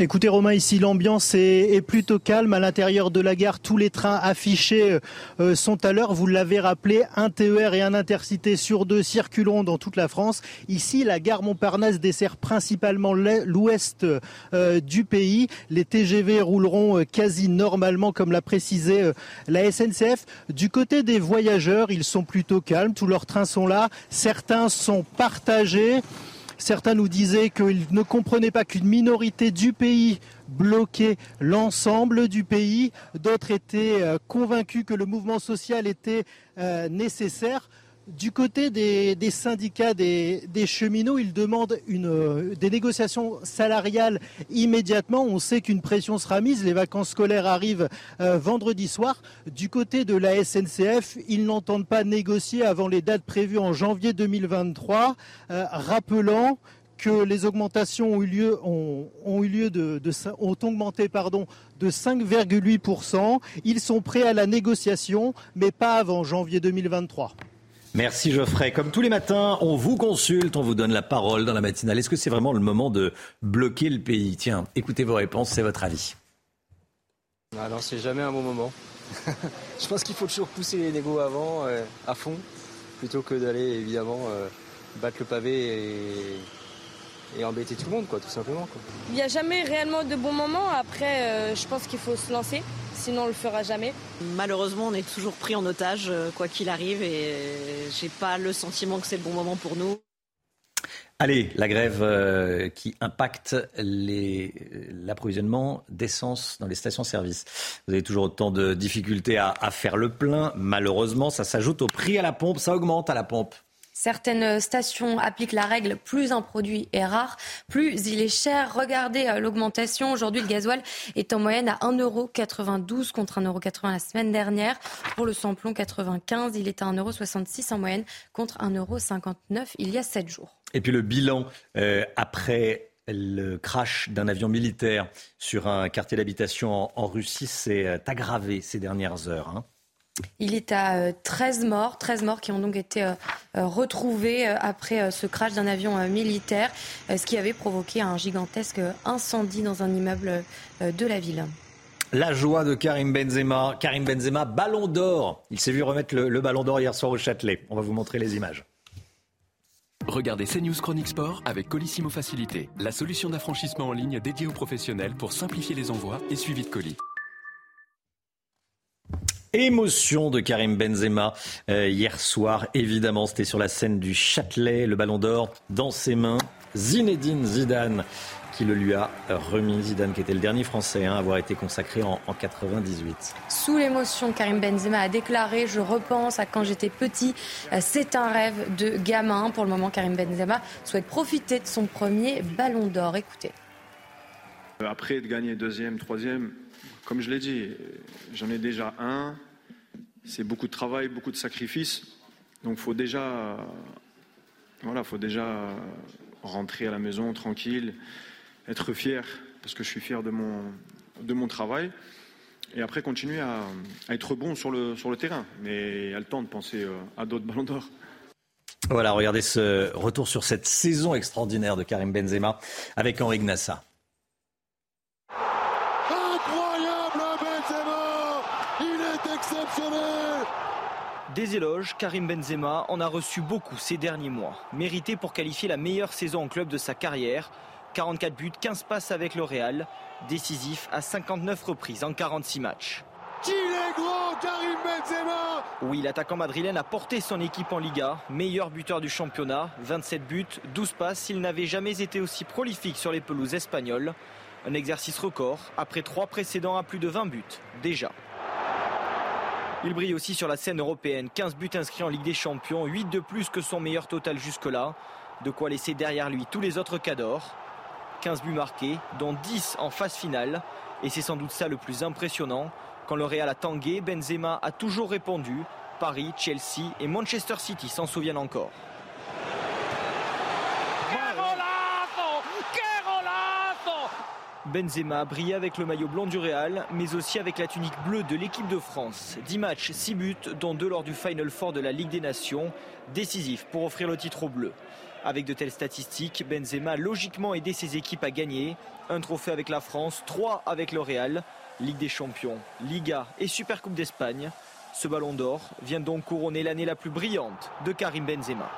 Écoutez Romain, ici l'ambiance est, plutôt calme. À l'intérieur de la gare, tous les trains affichés euh, sont à l'heure. Vous l'avez rappelé, un TER et un intercité sur deux circuleront dans toute la France. Ici, la gare Montparnasse dessert principalement l'ouest euh, du pays. Les TGV rouleront euh, quasi normalement, comme l'a précisé la SNCF. Du côté des voyageurs, ils sont plutôt calmes. Tous leurs trains sont là. Certains sont partagés. Certains nous disaient qu'ils ne comprenaient pas qu'une minorité du pays bloquait l'ensemble du pays. D'autres étaient euh, convaincus que le mouvement social était euh, nécessaire. Du côté des, syndicats des, cheminots, ils demandent une, des négociations salariales immédiatement. On sait qu'une pression sera mise. Les vacances scolaires arrivent euh, vendredi soir. Du côté de la SNCF, ils n'entendent pas négocier avant les dates prévues en janvier 2023, euh, rappelant que les augmentations ont eu lieu, de, augmenté de 5,8%. Ils sont prêts à la négociation, mais pas avant janvier 2023. Merci Geoffrey. Comme tous les matins, on vous consulte, on vous donne la parole dans la matinale. Est-ce que c'est vraiment le moment de bloquer le pays? Tiens, écoutez vos réponses, c'est votre avis. Ah non, c'est jamais un bon moment. Je pense qu'il faut toujours pousser les négos avant, euh, à fond, plutôt que d'aller évidemment euh, battre le pavé et, embêter tout le monde, quoi, tout simplement. Il n'y a jamais réellement de bons moments. Après, euh, je pense qu'il faut se lancer sinon on le fera jamais. Malheureusement, on est toujours pris en otage, euh, quoi qu'il arrive, et j'ai pas le sentiment que c'est le bon moment pour nous. Allez, la grève euh, qui impacte l'approvisionnement d'essence dans les stations-service. Vous avez toujours autant de difficultés à faire le plein. Malheureusement, ça s'ajoute au prix à la pompe. Ça augmente à la pompe. Certaines stations appliquent la règle plus un produit est rare, plus il est cher. Regardez euh, l'augmentation. Aujourd'hui, le gasoil est en moyenne à 1,92€ contre 1,80€ la semaine dernière. Pour le samplon 95, il est à 1,66€ en moyenne contre 1,59€ il y a 7 jours. Et puis le bilan euh, après le crash d'un avion militaire sur un quartier d'habitation en, Russie s'est euh, aggravé ces dernières heures. Hein. Il est à 13 euh, morts, 13 morts qui ont donc été euh, euh, retrouvés après ce crash d'un avion militaire, ce qui avait provoqué un gigantesque incendie dans un immeuble de la ville. La joie de Karim Benzema. Karim Benzema, ballon d'or. Il s'est vu remettre le, ballon d'or hier soir au Châtelet. On va vous montrer les images. Regardez CNews Chronique Sport avec Colissimo Facilité, la solution d'affranchissement en ligne dédiée aux professionnels pour simplifier les envois et suivi de colis. Émotion de Karim Benzema euh, hier soir, évidemment, c'était sur la scène du Châtelet, le ballon d'or dans ses mains. Zinedine Zidane qui le lui a remis. Zidane qui était le dernier Français hein, à avoir été consacré en, en 98. Sous l'émotion, Karim Benzema a déclaré Je repense à quand j'étais petit. Euh, c'est un rêve de gamin. Pour le moment, Karim Benzema souhaite profiter de son premier ballon d'or. Écoutez. Après de gagner deuxième, troisième, comme je l'ai dit, j'en ai déjà un. C'est beaucoup de travail, beaucoup de sacrifices. Donc faut déjà, voilà, faut déjà rentrer à la maison tranquille, être fier parce que je suis fier de mon de mon travail. Et après continuer à, être bon sur le, sur le terrain. Mais il y a le temps de penser euh, à d'autres ballons d'or. Voilà, regardez ce retour sur cette saison extraordinaire de Karim Benzema avec Henri Gnassa. Des éloges, Karim Benzema en a reçu beaucoup ces derniers mois. Mérité pour qualifier la meilleure saison en club de sa carrière. 44 buts, 15 passes avec le Real. Décisif à 59 reprises en 46 matchs. Qu'il est gros, Karim Benzema? Oui, l'attaquant madrilène a porté son équipe en Liga, meilleur buteur du championnat, 27 buts, 12 passes, il n'avait jamais été aussi prolifique sur les pelouses espagnoles. Un exercice record, après trois précédents à plus de 20 buts, déjà. Il brille aussi sur la scène européenne. 15 buts inscrits en Ligue des Champions, 8 de plus que son meilleur total jusque-là. De quoi laisser derrière lui tous les autres cadors. 15 buts marqués, dont 10 en phase finale. Et c'est sans doute ça le plus impressionnant. Quand le Real a tangué, Benzema a toujours répondu. Paris, Chelsea et Manchester City s'en souviennent encore. Benzema brille avec le maillot blanc du Real, mais aussi avec la tunique bleue de l'équipe de France. 10 matchs, 6 buts, dont 2 lors du Final Four de la Ligue des Nations, décisif pour offrir le titre au bleu. Avec de telles statistiques, Benzema a logiquement aidé ses équipes à gagner. Un trophée avec la France, 3 avec le Real, Ligue des Champions, Liga et Supercoupe d'Espagne. Ce ballon d'or vient donc couronner l'année la plus brillante de Karim Benzema.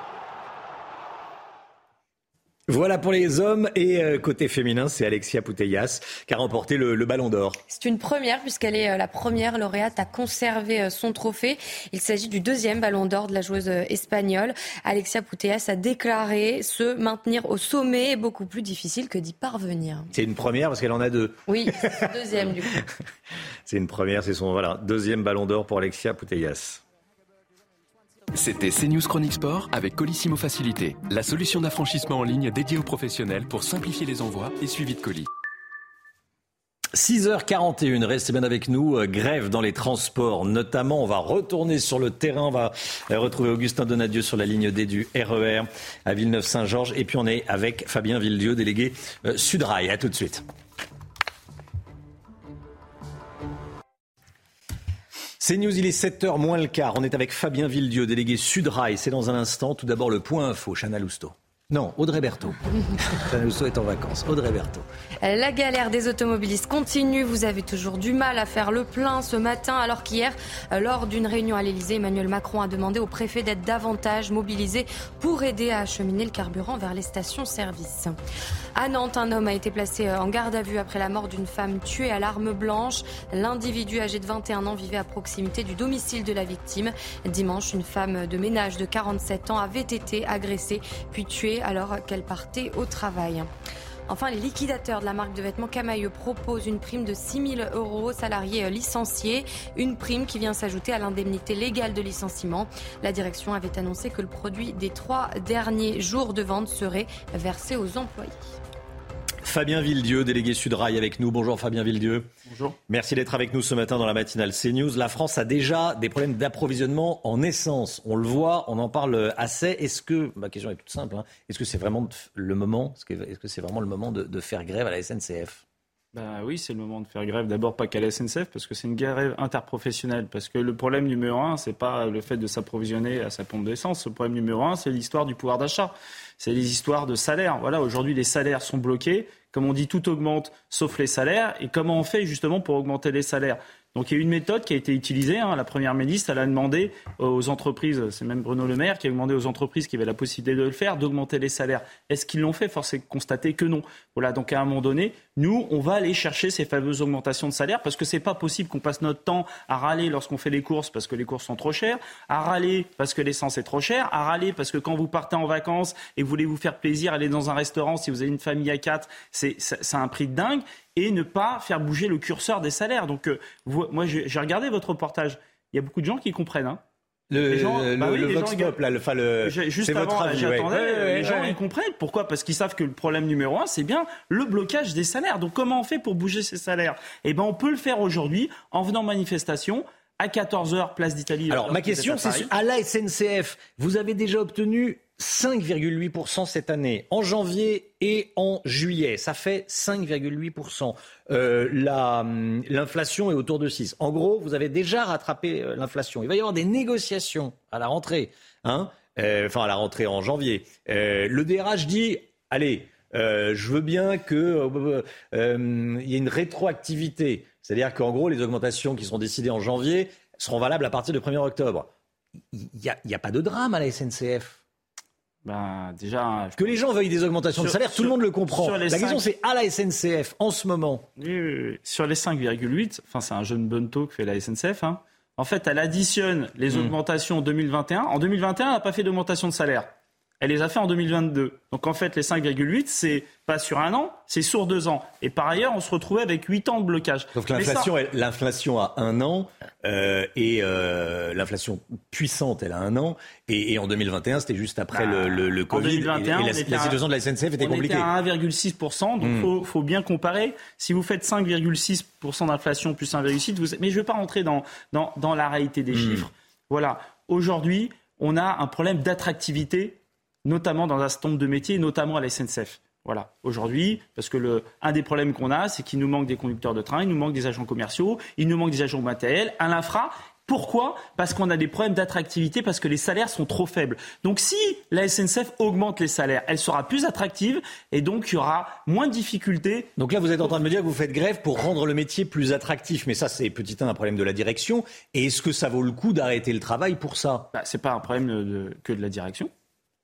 Voilà pour les hommes et euh, côté féminin, c'est Alexia Putellas qui a remporté le, ballon d'or. C'est une première puisqu'elle est euh, la première lauréate à conserver euh, son trophée. Il s'agit du deuxième ballon d'or de la joueuse espagnole. Alexia Putellas a déclaré se maintenir au sommet est beaucoup plus difficile que d'y parvenir. C'est une première parce qu'elle en a deux. Oui, deuxième du coup. c'est une première, c'est son voilà, deuxième ballon d'or pour Alexia Putellas. C'était CNews Chronique Sport avec Colissimo Facilité, la solution d'affranchissement en ligne dédiée aux professionnels pour simplifier les envois et suivi de colis. 6h41, restez bien avec nous. Euh, grève dans les transports, notamment. On va retourner sur le terrain. On va euh, retrouver Augustin Donadieu sur la ligne D du RER e à Villeneuve-Saint-Georges. Et puis on est avec Fabien Villedieu, délégué euh, Sudrail. À tout de suite. C'est News, il est 7h moins le quart. On est avec Fabien Villedieu, délégué Sudrail. C'est dans un instant. Tout d'abord, le point info, Chana Lousteau. Non, Audrey Berthaud. Chana Lousteau est en vacances. Audrey Berthaud. La galère des automobilistes continue. Vous avez toujours du mal à faire le plein ce matin, alors qu'hier, lors d'une réunion à l'Elysée, Emmanuel Macron a demandé au préfet d'être davantage mobilisé pour aider à acheminer le carburant vers les stations-service. À Nantes, un homme a été placé en garde à vue après la mort d'une femme tuée à l'arme blanche. L'individu âgé de 21 ans vivait à proximité du domicile de la victime. Dimanche, une femme de ménage de 47 ans avait été agressée puis tuée alors qu'elle partait au travail. Enfin, les liquidateurs de la marque de vêtements Camailleux proposent une prime de 6 000 euros aux salariés euh, licenciés. Une prime qui vient s'ajouter à l'indemnité légale de licenciement. La direction avait annoncé que le produit des trois derniers jours de vente serait versé aux employés. Fabien Villedieu, délégué Sudrail avec nous. Bonjour Fabien Villedieu. Bonjour. Merci d'être avec nous ce matin dans la matinale CNews. La France a déjà des problèmes d'approvisionnement en essence. On le voit, on en parle assez. Est-ce que, ma question est toute simple, hein, est-ce que c'est vraiment le moment, est-ce que c'est vraiment le moment de, faire grève à la SNCF bah oui, c'est le moment de faire grève. D'abord pas qu'à la SNCF, parce que c'est une grève interprofessionnelle. Parce que le problème numéro un, c'est pas le fait de s'approvisionner à sa pompe d'essence. Le problème numéro un, c'est l'histoire du pouvoir d'achat c'est les histoires de salaire. Voilà, aujourd'hui, les salaires sont bloqués. Comme on dit, tout augmente sauf les salaires. Et comment on fait justement pour augmenter les salaires donc il y a une méthode qui a été utilisée. Hein. La première ministre, elle a demandé aux entreprises, c'est même Bruno Le Maire qui a demandé aux entreprises qui avaient la possibilité de le faire, d'augmenter les salaires. Est-ce qu'ils l'ont fait? Force est de constater que non. Voilà, donc à un moment donné, nous, on va aller chercher ces fameuses augmentations de salaire parce que c'est pas possible qu'on passe notre temps à râler lorsqu'on fait les courses parce que les courses sont trop chères, à râler parce que l'essence est trop chère, à râler parce que quand vous partez en vacances et vous voulez vous faire plaisir, aller dans un restaurant, si vous avez une famille à quatre, c'est un prix de dingue et ne pas faire bouger le curseur des salaires. Donc, euh, moi, j'ai regardé votre reportage. Il y a beaucoup de gens qui comprennent. Hein. Le, le, bah Vox Pop, là, le, le juste avant, j'attendais, les gens ils comprennent. Pourquoi? Parce qu'ils savent que le problème numéro un, c'est bien le blocage des salaires. Donc comment on fait pour bouger ces salaires? Eh ben, on peut le faire aujourd'hui en venant manifestation à 14h, place d'Italie. Alors ma question, c'est à la SNCF, vous avez déjà obtenu 5,8% cette année, en janvier et en juillet. Ça fait 5,8%. Euh, l'inflation est autour de 6. En gros, vous avez déjà rattrapé euh, l'inflation. Il va y avoir des négociations à la rentrée, hein euh, enfin à la rentrée en janvier. le DRH dit, allez, je veux bien qu'il y ait une rétroactivité. C'est-à-dire qu'en gros, les augmentations qui seront décidées en janvier seront valables à partir du 1er octobre. il n'y a, pas de drame à la SNCF. Ben, déjà, que les gens veuillent des augmentations de salaire, tout le monde le comprend. La question, c'est à la SNCF en ce moment. Sur les 5,8, enfin, c'est un jeune bonneto que fait la SNCF. Hein. En fait, elle additionne les hmm. augmentations 2021. En 2021, elle n'a pas fait d'augmentation de salaire elle les a fait en 2022. Donc en fait, les 5,8, c'est pas sur un an, c'est sur deux ans. Et par ailleurs, on se retrouvait avec 8 ans de blocage. Donc l'inflation, l'inflation a un an euh, et euh, l'inflation puissante, elle a un an. Et, en 2021, c'était juste après le, le, Covid. En 2021, et, la, situation de la SNCF était compliquée. On était à 1,6%, donc il hmm. faut, faut, bien comparer. Si vous faites 5,6% d'inflation plus 1,6%, vous... mais je ne vais pas rentrer dans, dans, dans la réalité des hmm. chiffres. Voilà, aujourd'hui, on a un problème d'attractivité notamment dans un certain nombre de métiers, notamment à la SNCF. Voilà, aujourd'hui, parce que le, un des problèmes qu'on a, c'est qu'il nous manque des conducteurs de train, il nous manque des agents commerciaux, il nous manque des agents matériels, à l'infra. Pourquoi? Parce qu'on a des problèmes d'attractivité, parce que les salaires sont trop faibles. Donc si la SNCF augmente les salaires, elle sera plus attractive et donc il y aura moins de difficultés. Donc là, vous êtes en train de me dire que vous faites grève pour rendre le métier plus attractif. Mais ça, c'est petit un, un problème de la direction. Et est-ce que ça vaut le coup d'arrêter le travail pour ça? Bah, Ce n'est pas un problème que de la direction.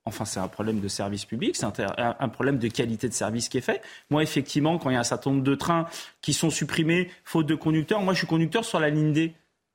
Enfin, c'est un problème de service public, c'est un, problème de qualité de service qui est fait. Moi, effectivement, quand il y a un certain nombre de trains qui sont supprimés faute de conducteurs, moi, je suis conducteur sur la ligne D.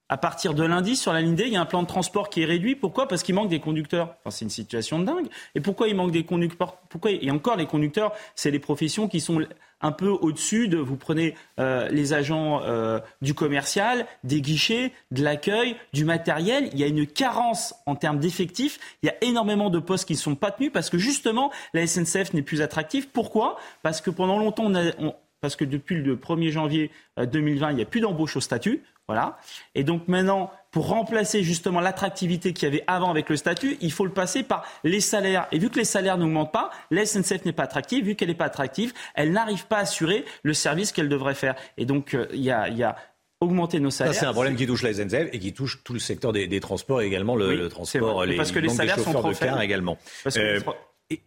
À partir de lundi, sur la ligne D, il y a un plan de transport qui est réduit. Pourquoi? Parce qu'il manque des conducteurs. Enfin, c'est une situation de dingue. Et pourquoi il manque des conducteurs? Pourquoi? Et encore, les conducteurs, c'est les professions qui sont un peu au-dessus de, vous prenez euh, les agents euh, du commercial, des guichets, de l'accueil, du matériel. Il y a une carence en termes d'effectifs. Il y a énormément de postes qui ne sont pas tenus parce que justement, la SNCF n'est plus attractive. Pourquoi? Parce que pendant longtemps, parce que depuis le 1er janvier 2020, euh, il n'y a plus d'embauche au statut. Voilà. Et donc maintenant, pour remplacer justement l'attractivité qu'il y avait avant avec le statut, il faut le passer par les salaires. Et vu que les salaires n'augmentent pas, la SNCF n'est pas attractive. Vu qu'elle n'est pas attractive, elle n'arrive pas à assurer le service qu'elle devrait faire. Et donc, euh, il y, a, augmenter nos salaires. C'est un problème qui touche la SNCF et qui touche tout le secteur des, transports et également le, transport, les, parce que les salaires sont trop faibles. également. Euh,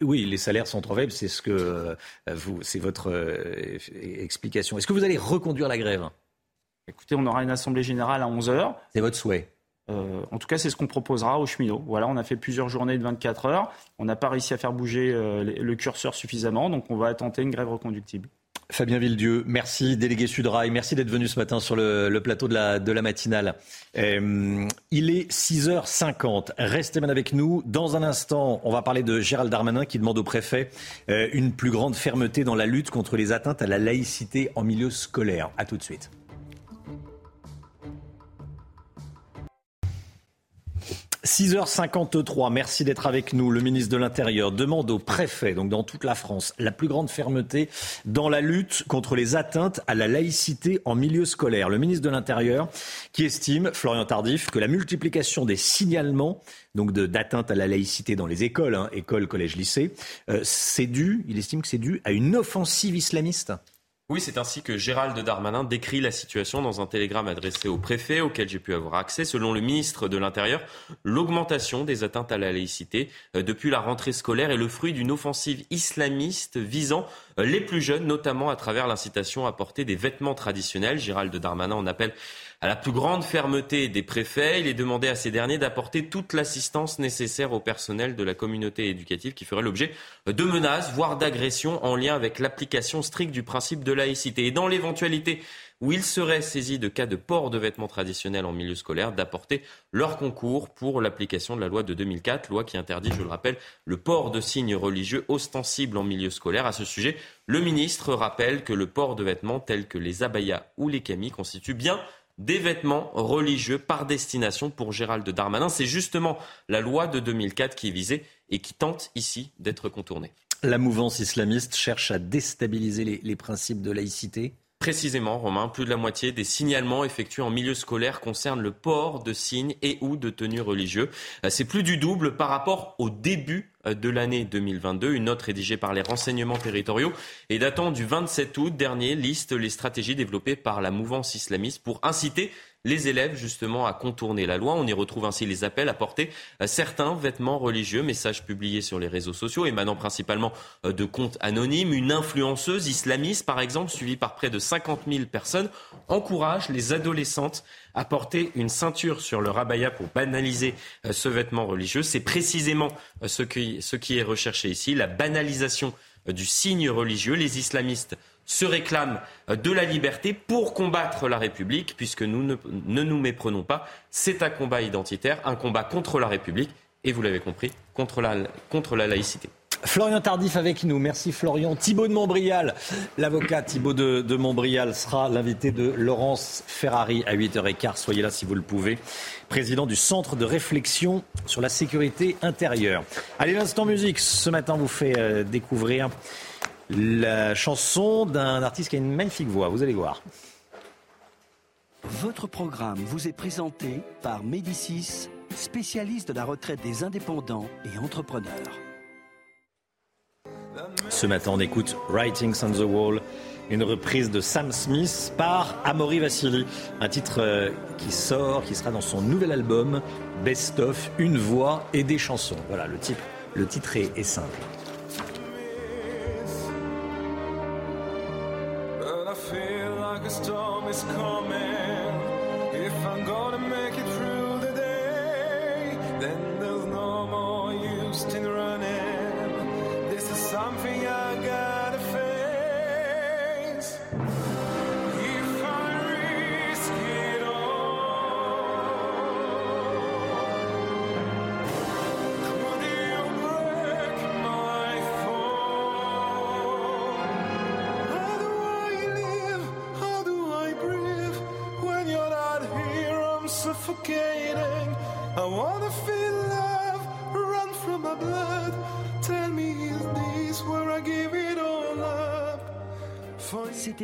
oui, les salaires sont trop faibles, c'est ce que euh, vous, c'est votre explication. Est-ce que vous allez reconduire la grève? Écoutez, on aura une assemblée générale à 11h. C'est votre souhait euh, en tout cas, c'est ce qu'on proposera aux cheminots. Voilà, on a fait plusieurs journées de 24 heures. On n'a pas réussi à faire bouger euh, le curseur suffisamment, donc on va tenter une grève reconductible. Fabien Villedieu, merci, délégué Sudrail. Merci d'être venu ce matin sur le, plateau de la, de la matinale. Euh, il est 6h50. Restez bien avec nous. Dans un instant, on va parler de Gérald Darmanin qui demande au préfet une plus grande fermeté dans la lutte contre les atteintes à la laïcité en milieu scolaire. A tout de suite. 6h53, merci d'être avec nous. Le ministre de l'Intérieur demande au préfet, donc dans toute la France, la plus grande fermeté dans la lutte contre les atteintes à la laïcité en milieu scolaire. Le ministre de l'Intérieur qui estime, Florian Tardif, que la multiplication des signalements donc d'atteinte à la laïcité dans les écoles, hein, écoles, collèges, lycées, euh, c'est dû, il estime que c'est dû à une offensive islamiste oui, c'est ainsi que Gérald Darmanin décrit la situation dans un télégramme adressé au préfet auquel j'ai pu avoir accès. Selon le ministre de l'Intérieur, l'augmentation des atteintes à la laïcité euh, depuis la rentrée scolaire est le fruit d'une offensive islamiste visant euh, les plus jeunes, notamment à travers l'incitation à porter des vêtements traditionnels. Gérald Darmanin en appelle à la plus grande fermeté des préfets. Il est demandé à ces derniers d'apporter toute l'assistance nécessaire au personnel de la communauté éducative qui ferait l'objet de menaces, voire d'agressions en lien avec l'application stricte du principe de laïcité. Et dans l'éventualité où il serait saisi de cas de port de vêtements traditionnels en milieu scolaire, d'apporter leur concours pour l'application de la loi de 2004, loi qui interdit, je le rappelle, le port de signes religieux ostensibles en milieu scolaire. À ce sujet, le ministre rappelle que le port de vêtements tels que les abayas ou les camis constitue bien des vêtements religieux par destination pour Gérald Darmanin. C'est justement la loi de 2004 qui est visée et qui tente ici d'être contournée. La mouvance islamiste cherche à déstabiliser les, les principes de laïcité Précisément, Romain, plus de la moitié des signalements effectués en milieu scolaire concernent le port de signes et ou de tenues religieux. Euh, c'est plus du double par rapport au début euh, de l'année 2022. Une note rédigée par les renseignements territoriaux et datant du 27 août dernier liste les stratégies développées par la mouvance islamiste pour inciter les élèves justement à contourner la loi. On y retrouve ainsi les appels à porter euh, certains vêtements religieux, messages publiés sur les réseaux sociaux émanant principalement euh, de comptes anonymes. Une influenceuse islamiste, par exemple, suivie par près de 50 000 personnes, encourage les adolescentes à porter une ceinture sur le abaya pour banaliser ce vêtement religieux. C'est précisément ce qui est recherché ici, la banalisation du signe religieux. Les islamistes se réclament de la liberté pour combattre la République, puisque nous ne, nous méprenons pas. C'est un combat identitaire, un combat contre la République et, vous l'avez compris, contre la, contre la laïcité. Florian Tardif avec nous. Merci Florian. Thibaut de Montbrial, l'avocat Thibaut de, de, Montbrial sera l'invité de Laurence Ferrari à 8h15. Soyez là si vous le pouvez. Président du Centre de réflexion sur la sécurité intérieure. Allez, l'instant musique. Ce matin, vous fait euh, découvrir la chanson d'un artiste qui a une magnifique voix. Vous allez voir. Votre programme vous est présenté par Médicis, spécialiste de la retraite des indépendants et entrepreneurs. Ce matin, on écoute Writings on the Wall, une reprise de Sam Smith par Amaury Vassili, un titre euh, qui sort, qui sera dans son nouvel album Best of, une voix et des chansons. Voilà, le titre, le titre est, est simple. Storm is coming.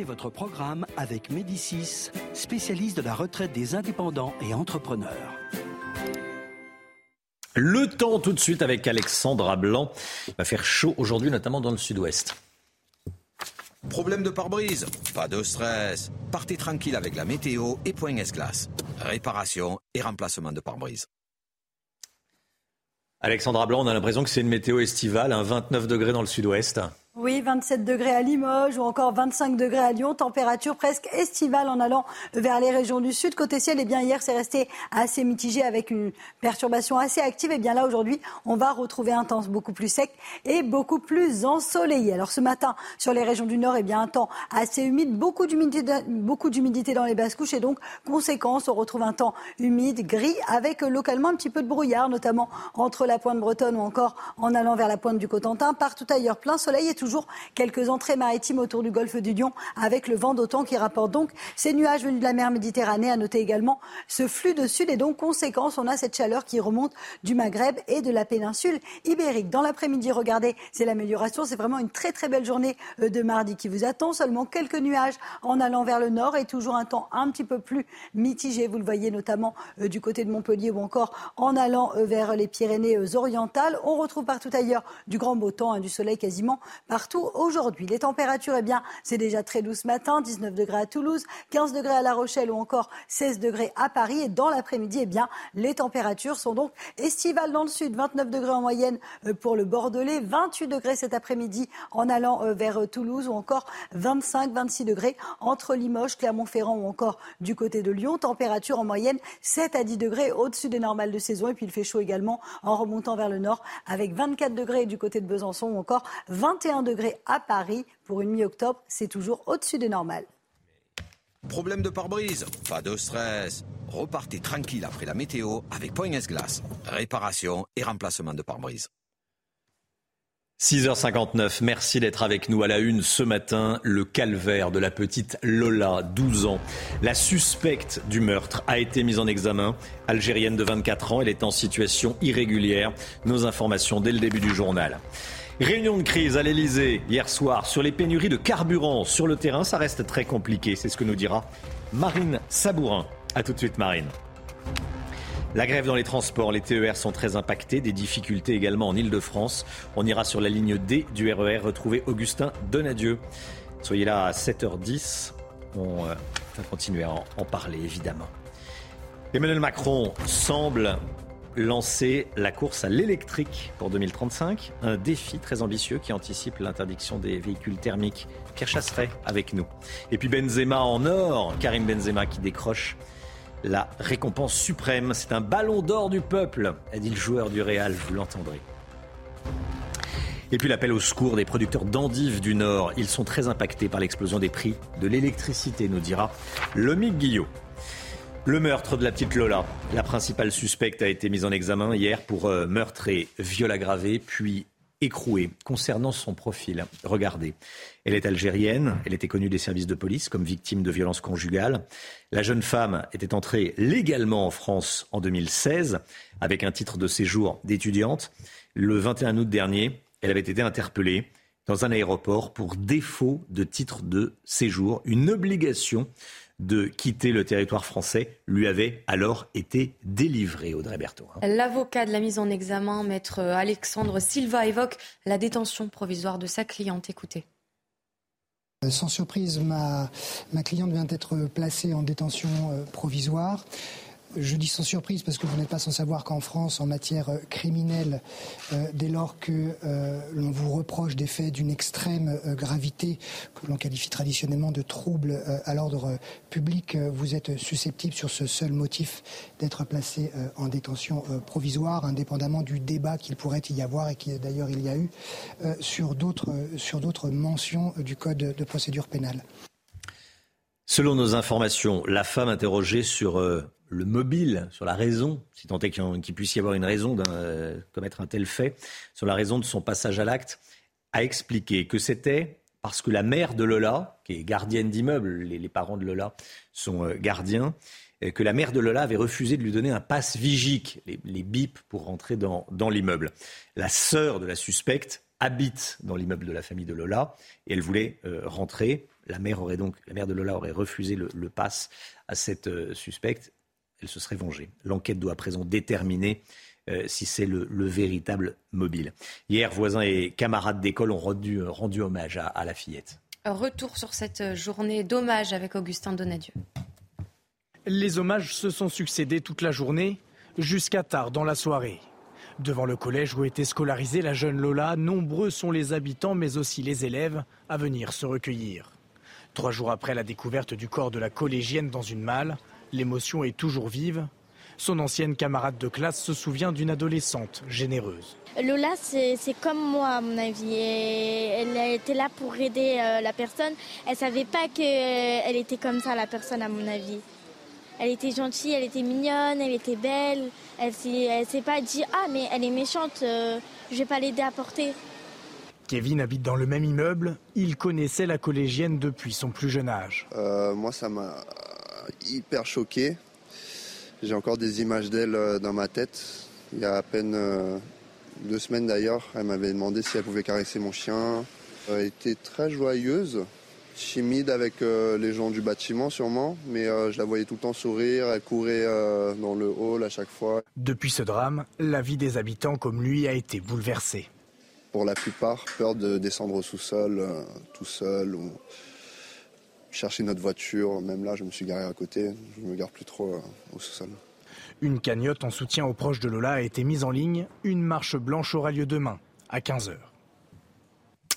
Votre programme avec Médicis, spécialiste de la retraite des indépendants et entrepreneurs. Le temps tout de suite avec Alexandra Blanc. Il va faire chaud aujourd'hui, notamment dans le sud-ouest. Problème de pare-brise Pas de stress. Partez tranquille avec la météo et Point S-Glace. Réparation et remplacement de pare-brise. Alexandra Blanc, on a l'impression que c'est une météo estivale, un 29 degrés dans le sud-ouest. Oui, 27 degrés à Limoges ou encore 25 degrés à Lyon, température presque estivale en allant vers les régions du sud. Côté ciel, eh bien hier c'est resté assez mitigé avec une perturbation assez active. Et bien là aujourd'hui, on va retrouver un temps beaucoup plus sec et beaucoup plus ensoleillé. Alors ce matin sur les régions du nord, eh bien un temps assez humide, beaucoup d'humidité, beaucoup d'humidité dans les basses couches et donc conséquence, on retrouve un temps humide, gris avec localement un petit peu de brouillard, notamment entre la pointe bretonne ou encore en allant vers la pointe du Cotentin. Partout ailleurs, plein soleil et toujours quelques entrées maritimes autour du golfe du Lion avec le vent d'automne qui rapporte donc ces nuages venus de la mer Méditerranée. À noter également ce flux de sud et donc conséquence, on a cette chaleur qui remonte du Maghreb et de la péninsule ibérique. Dans l'après-midi, regardez, c'est l'amélioration. C'est vraiment une très très belle journée euh, de mardi qui vous attend. Seulement quelques nuages en allant vers le nord et toujours un temps un petit peu plus mitigé. Vous le voyez notamment euh, du côté de Montpellier ou encore en allant euh, vers les Pyrénées orientales. On retrouve partout ailleurs du grand beau temps, hein, du soleil quasiment partout aujourd'hui. Les températures, eh bien, c'est déjà très doux ce matin, 19 degrés à Toulouse, 15 degrés à La Rochelle ou encore 16 degrés à Paris. Et dans l'après-midi, eh bien, les températures sont donc estivales dans le sud, 29 degrés en moyenne euh, pour le Bordelais, 28 degrés cet après-midi en allant euh, vers euh, Toulouse ou encore 25, 26 degrés entre Limoges, Clermont-Ferrand ou encore du côté de Lyon. Température en moyenne 7 à 10 degrés au-dessus des normales de saison. Et puis il fait chaud également en remontant vers le nord avec 24 degrés du côté de Besançon ou encore 21 degrés à Paris. Pour une mi-octobre, c'est toujours au-dessus des normales. Problème de pare-brise Pas de stress. Repartez tranquille après la météo avec Point S-Glace. Réparation et remplacement de pare-brise. 6h59, merci d'être avec nous à la une ce matin. Le calvaire de la petite Lola, 12 ans. La suspecte du meurtre a été mise en examen. Algérienne de 24 ans, elle est en situation irrégulière. Nos informations dès le début du journal. Réunion de crise à l'Elysée hier soir sur les pénuries de carburant. Sur le terrain, ça reste très compliqué. C'est ce que nous dira Marine Sabourin. A tout de suite, Marine. La grève dans les transports, les TER sont très impactés, des difficultés également en Ile-de-France. On ira sur la ligne D du RER retrouver Augustin Donadieu. Soyez là à 7h10. On euh, va continuer à en parler évidemment. Emmanuel Macron semble lancer la course à l'électrique pour 2035, un défi très ambitieux qui anticipe l'interdiction des véhicules thermiques. Pierre Chasseret avec nous. Et puis Benzema en or, Karim Benzema qui décroche la récompense suprême. C'est un ballon d'or du peuple, a dit le joueur du Real, vous l'entendrez. Et puis l'appel au secours des producteurs d'endives du Nord. Ils sont très impactés par l'explosion des prix de l'électricité, nous dira Lomique Guillot. Le meurtre de la petite Lola. La principale suspecte a été mise en examen hier pour euh, meurtre et viol aggravé, puis écroué. Concernant son profil, regardez. Elle est algérienne, elle était connue des services de police comme victime de violences conjugales. La jeune femme était entrée légalement en France en 2016 avec un titre de séjour d'étudiante. Le 21 août dernier, elle avait été interpellée dans un aéroport pour défaut de titre de séjour, une obligation de quitter le territoire français lui avait alors été délivré, Audrey Berthaud. Hein. L'avocat de la mise en examen, maître Alexandre Silva, évoque la détention provisoire de sa cliente. Écoutez. Sans surprise, ma, ma cliente vient d'être placée en détention euh, provisoire. Je dis sans surprise parce que vous n'êtes pas sans savoir qu'en France, en matière euh, criminelle, euh, dès lors que euh, l'on vous reproche des faits d'une extrême gravité, que l'on qualifie traditionnellement de troubles à l'ordre public, vous êtes susceptible sur ce seul motif d'être placé en détention provisoire, indépendamment du débat qu'il pourrait y avoir et qui d'ailleurs il y a eu sur d'autres mentions du Code de procédure pénale. Selon nos informations, la femme interrogée sur le mobile, sur la raison, si tant est qu'il puisse y avoir une raison de euh, commettre un tel fait, sur la raison de son passage à l'acte, a expliqué que c'était parce que la mère de Lola, qui est gardienne d'immeuble, les, parents de Lola sont euh, gardiens, que la mère de Lola avait refusé de lui donner un passe vigique, les, bips pour rentrer dans, l'immeuble. La sœur de la suspecte habite dans l'immeuble de la famille de Lola et elle voulait euh, rentrer. La mère aurait donc, la mère de Lola aurait refusé le, le passe à cette suspecte elle se serait vengée. L'enquête doit à présent déterminer euh, si c'est le, véritable mobile. Hier, voisins et camarades d'école ont rendu, euh, hommage à, la fillette. Retour sur cette journée d'hommage avec Augustin Donadieu. Les hommages se sont succédés toute la journée, jusqu'à tard dans la soirée. Devant le collège où était scolarisée la jeune Lola, nombreux sont les habitants mais aussi les élèves à venir se recueillir. Trois jours après la découverte du corps de la collégienne dans une malle, L'émotion est toujours vive. Son ancienne camarade de classe se souvient d'une adolescente généreuse. Lola, c'est comme moi, à mon avis. elle était là pour aider euh, la personne. Elle savait pas qu'elle était comme ça, la personne, à mon avis. Elle était gentille, elle était mignonne, elle était belle. Elle ne s'est pas dit Ah, mais elle est méchante, euh, je vais pas l'aider à porter. Kevin habite dans le même immeuble. Il connaissait la collégienne depuis son plus jeune âge. Euh, moi, ça m'a hyper choqué. J'ai encore des images d'elle euh, dans ma tête. Il y a à peine euh, deux semaines d'ailleurs, elle m'avait demandé si elle pouvait caresser mon chien. Elle était très joyeuse, timide avec les gens du bâtiment sûrement, mais je la voyais tout le temps sourire, elle courait dans le hall à chaque fois. Depuis ce drame, la vie des habitants comme lui a été bouleversée. Pour la plupart, peur de descendre au sous-sol tout seul. Ou chercher notre voiture. Même là, je me suis garé à côté. Je ne me gare plus trop euh, au sous-sol. Une cagnotte en soutien aux proches de Lola a été mise en ligne. Une marche blanche aura lieu demain, à 15h.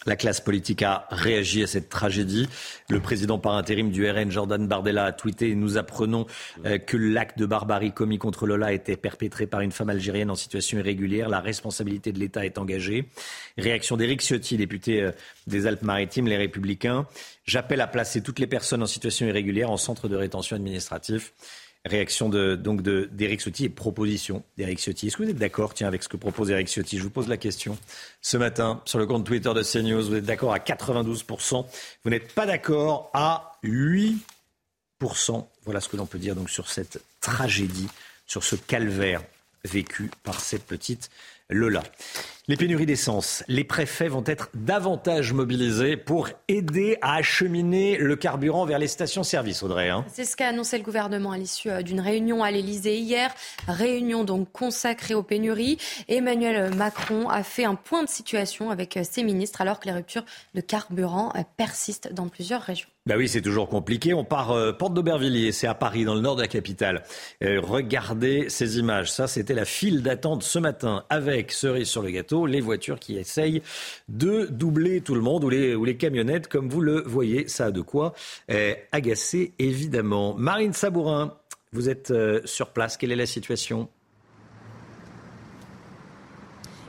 La classe politique a réagi à cette tragédie. Le président par intérim du RN, Jordan Bardella, a tweeté Nous apprenons euh, que l'acte de barbarie commis contre Lola était perpétré par une femme algérienne en situation irrégulière. La responsabilité de l'État est engagée. Réaction d'Éric Ciotti, député euh, des Alpes-Maritimes, Les Républicains. J'appelle à placer toutes les personnes en situation irrégulière en centre de rétention administratif. Réaction donc d'Éric Ciotti et proposition d'Éric Ciotti. Est-ce que vous êtes d'accord avec ce que propose Éric Ciotti? Je vous pose la question ce matin sur le compte Twitter de CNews. Vous êtes d'accord à 92%. Vous n'êtes pas d'accord à 8%. Voilà ce que l'on peut dire donc sur cette tragédie, sur ce calvaire vécu par cette petite Lola. Les pénuries d'essence, les préfets vont être davantage mobilisés pour aider à acheminer le carburant vers les stations-service, Audrey. Hein. C'est ce qu'a annoncé le gouvernement à l'issue euh, d'une réunion à l'Elysée hier. Réunion donc consacrée aux pénuries. Emmanuel Macron a fait un point de situation avec euh, ses ministres alors que les ruptures de carburant euh, persistent dans plusieurs régions. Bah oui, c'est toujours compliqué. On part porte d'Aubervilliers, c'est à Paris, dans le nord de la capitale. regardez ces images. Ça, c'était la file d'attente ce matin avec cerise sur le gâteau les voitures qui essayent de doubler tout le monde ou les, camionnettes, comme vous le voyez. Ça a de quoi eh, agacer, évidemment. Marine Sabourin, Vous êtes sur place. Quelle est la situation?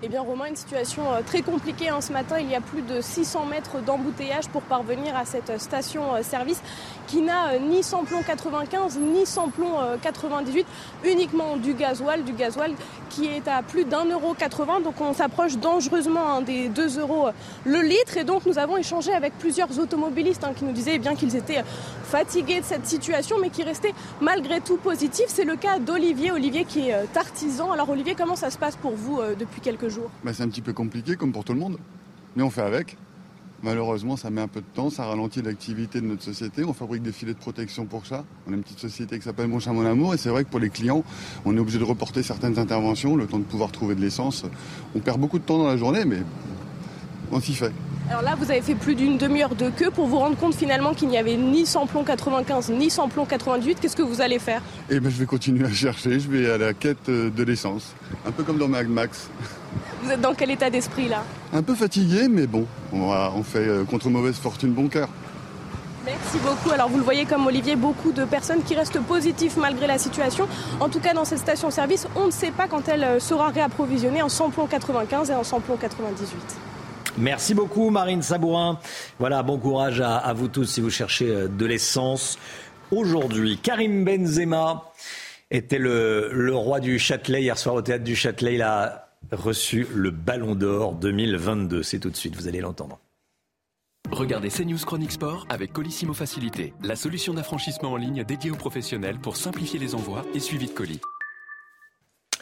Eh bien, Romain, une situation euh, très compliquée. Hein. Ce matin, il y a plus de 600 mètres d'embouteillage pour parvenir à cette station-service qui n'a euh, ni samplon 95 ni samplon 98, euh, uniquement du gasoil, du gasoil qui est à plus d'un euro 80. Donc on s'approche dangereusement hein, des 2 euros le litre. Et donc nous avons échangé avec plusieurs automobilistes hein, qui nous disaient eh bien qu'ils étaient fatigués de cette situation, mais qui restaient malgré tout positifs. C'est le cas d'Olivier, Olivier qui est artisan. Alors Olivier, comment ça se passe pour vous depuis quelques bah, c'est un petit peu compliqué comme pour tout le monde. Mais on fait avec. Malheureusement, ça met un peu de temps, ça ralentit l'activité de notre société. On fabrique des filets de protection pour ça. On a une petite société qui s'appelle Mon Chat Mon Amour et c'est vrai que pour les clients, on est obligé de reporter certaines interventions, le temps de pouvoir trouver de l'essence. On perd beaucoup de temps dans la journée, mais on s'y fait. Alors là, vous avez fait plus d'une demi-heure de queue pour vous rendre compte finalement qu'il n'y avait ni samplon 95 ni samplon 98. Qu'est-ce que vous allez faire? Eh bien, je vais continuer à chercher. Je vais à la quête de l'essence. Un peu comme dans Mad Max. Vous êtes dans quel état d'esprit là Un peu fatigué, mais bon, on, fait euh, contre mauvaise fortune bon cœur. Merci beaucoup. Alors vous le voyez comme Olivier, beaucoup de personnes qui restent positives malgré la situation. En tout cas, dans cette station-service, on ne sait pas quand elle euh, sera réapprovisionnée en samplon 95 et en samplon 98. Merci beaucoup Marine Sabourin. Voilà, bon courage à, vous tous si vous cherchez euh, de l'essence. Aujourd'hui, Karim Benzema était le, le, roi du Châtelet hier soir au théâtre du Châtelet. Il a reçu le Ballon d'Or 2022. C'est tout de suite, vous allez l'entendre. Regardez CNews Chronique Sport avec Colissimo Facilité, la solution d'affranchissement en ligne dédiée aux professionnels pour simplifier les envois et suivi de colis.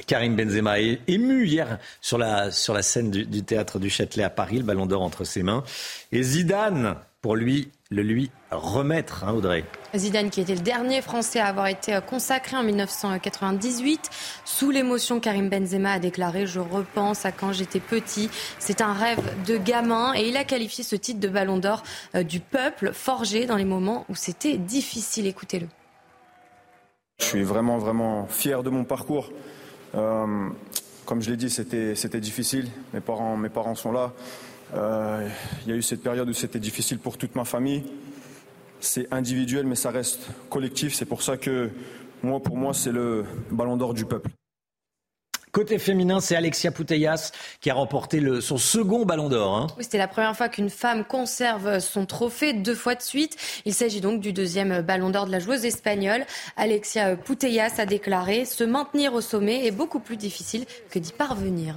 Karim Benzema est ému hier sur la, sur la scène du, du théâtre du Châtelet à Paris, le ballon d'or entre ses mains. Et Zidane, pour lui, le lui remettre, hein, Audrey. Zidane, qui était le dernier Français à avoir été consacré en 1998. Sous l'émotion, Karim Benzema a déclaré Je repense à quand j'étais petit. C'est un rêve de gamin. Et il a qualifié ce titre de ballon d'or euh, du peuple, forgé dans les moments où c'était difficile. Écoutez-le. Je suis vraiment, vraiment fier de mon parcours. Euh, comme je l'ai dit, c'était difficile. Mes parents, mes parents sont là. Euh, il y a eu cette période où c'était difficile pour toute ma famille. C'est individuel, mais ça reste collectif. C'est pour ça que moi, pour moi, c'est le ballon d'or du peuple. Côté féminin, c'est Alexia Putellas qui a remporté le, son second ballon d'or. Hein. Oui, c'était la première fois qu'une femme conserve son trophée deux fois de suite. Il s'agit donc du deuxième ballon d'or de la joueuse espagnole. Alexia Putellas a déclaré Se maintenir au sommet est beaucoup plus difficile que d'y parvenir.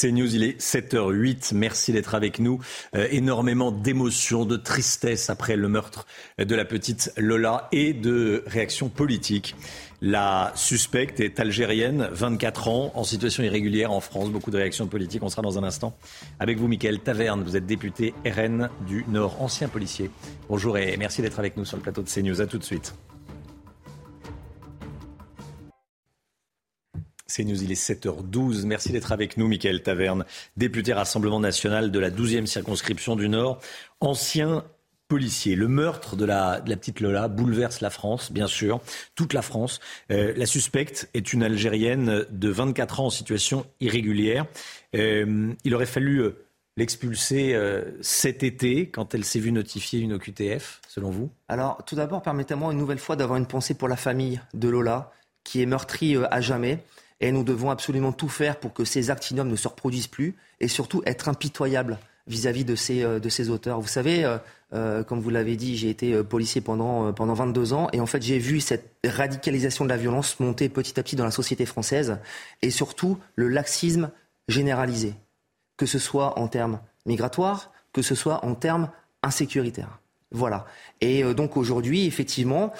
CNews, il est 7h08. Merci d'être avec nous. Euh, énormément d'émotions, de tristesse après le meurtre de la petite Lola et de réactions politiques. La suspecte est algérienne, 24 ans, en situation irrégulière en France. Beaucoup de réactions politiques. On sera dans un instant avec vous, Mickaël Taverne. Vous êtes député RN du Nord, ancien policier. Bonjour et merci d'être avec nous sur le plateau de CNews. À tout de suite. CNews, il est 7h12. Merci d'être avec nous, Mickaël Taverne, député Rassemblement national de la 12e circonscription du Nord, ancien policier. Le meurtre de la, de la, petite Lola bouleverse la France, bien sûr, toute la France. Euh, la suspecte est une Algérienne de 24 ans en situation irrégulière. Euh, il aurait fallu euh, l'expulser cet été quand elle s'est vue notifier une OQTF, selon vous? Alors, tout d'abord, permettez-moi une nouvelle fois d'avoir une pensée pour la famille de Lola, qui est meurtrie à jamais. Et nous devons absolument tout faire pour que ces actes ignobles ne se reproduisent plus et surtout être impitoyables vis-à-vis de ces, ces auteurs. Vous savez, euh, comme vous l'avez dit, j'ai été euh, policier pendant, euh, pendant 22 ans et en fait j'ai vu cette radicalisation de la violence monter petit à petit dans la société française et surtout le laxisme généralisé, que ce soit en termes migratoires, que ce soit en termes insécuritaires. Voilà. Et donc aujourd'hui, effectivement,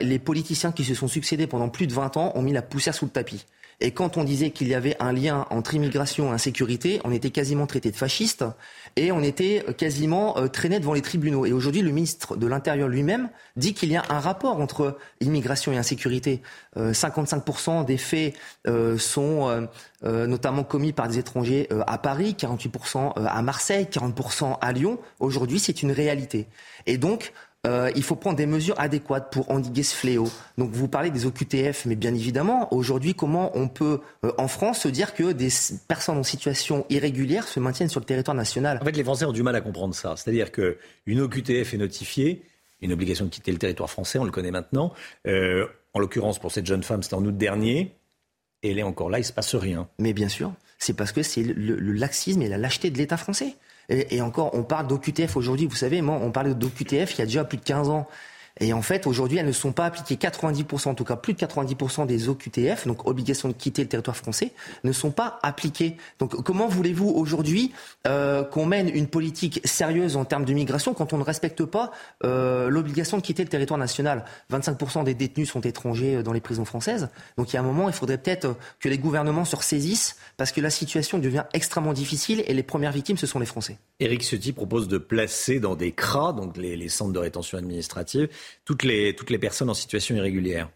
les politiciens qui se sont succédés pendant plus de 20 ans ont mis la poussière sous le tapis. Et quand on disait qu'il y avait un lien entre immigration et insécurité, on était quasiment traité de fasciste et on était quasiment euh, traîné devant les tribunaux. Et aujourd'hui, le ministre de l'Intérieur lui-même dit qu'il y a un rapport entre immigration et insécurité. 55% euh, des faits euh, sont notamment commis par des étrangers à Paris, 48% à Marseille, 40% à Lyon. Aujourd'hui, c'est une réalité. Et donc, euh, il faut prendre des mesures adéquates pour endiguer ce fléau. Donc vous parlez des OQTF, mais bien évidemment, aujourd'hui, comment on peut, euh, en France, se dire que des personnes en situation irrégulière se maintiennent sur le territoire national? En fait, les Français ont du mal à comprendre ça. C'est-à-dire qu'une OQTF est notifiée, une obligation de quitter le territoire français, on le connaît maintenant. Euh, en l'occurrence, pour cette jeune femme, c'était en août dernier. Et elle est encore là, il ne se passe rien. Mais bien sûr, c'est parce que c'est le, le laxisme et la lâcheté de l'État français. Et, encore, on parle d'OQTF aujourd'hui. Vous savez, moi, on parlait d'OQTF il y a déjà plus de 15 ans. Et en fait, aujourd'hui, elles ne sont pas appliquées. 90%, en tout cas plus de 90% des OQTF, donc obligation de quitter le territoire français, ne sont pas appliquées. Donc comment voulez-vous aujourd'hui euh, qu'on mène une politique sérieuse en termes de migration quand on ne respecte pas euh, l'obligation de quitter le territoire national? 25% des détenus sont étrangers euh, dans les prisons françaises. Donc il y a un moment, il faudrait peut-être que les gouvernements se ressaisissent parce que la situation devient extrêmement difficile et les premières victimes, ce sont les Français. Éric Ciotti propose de placer dans des CRA, donc les, les centres de rétention administrative, toutes les, toutes les personnes en situation irrégulière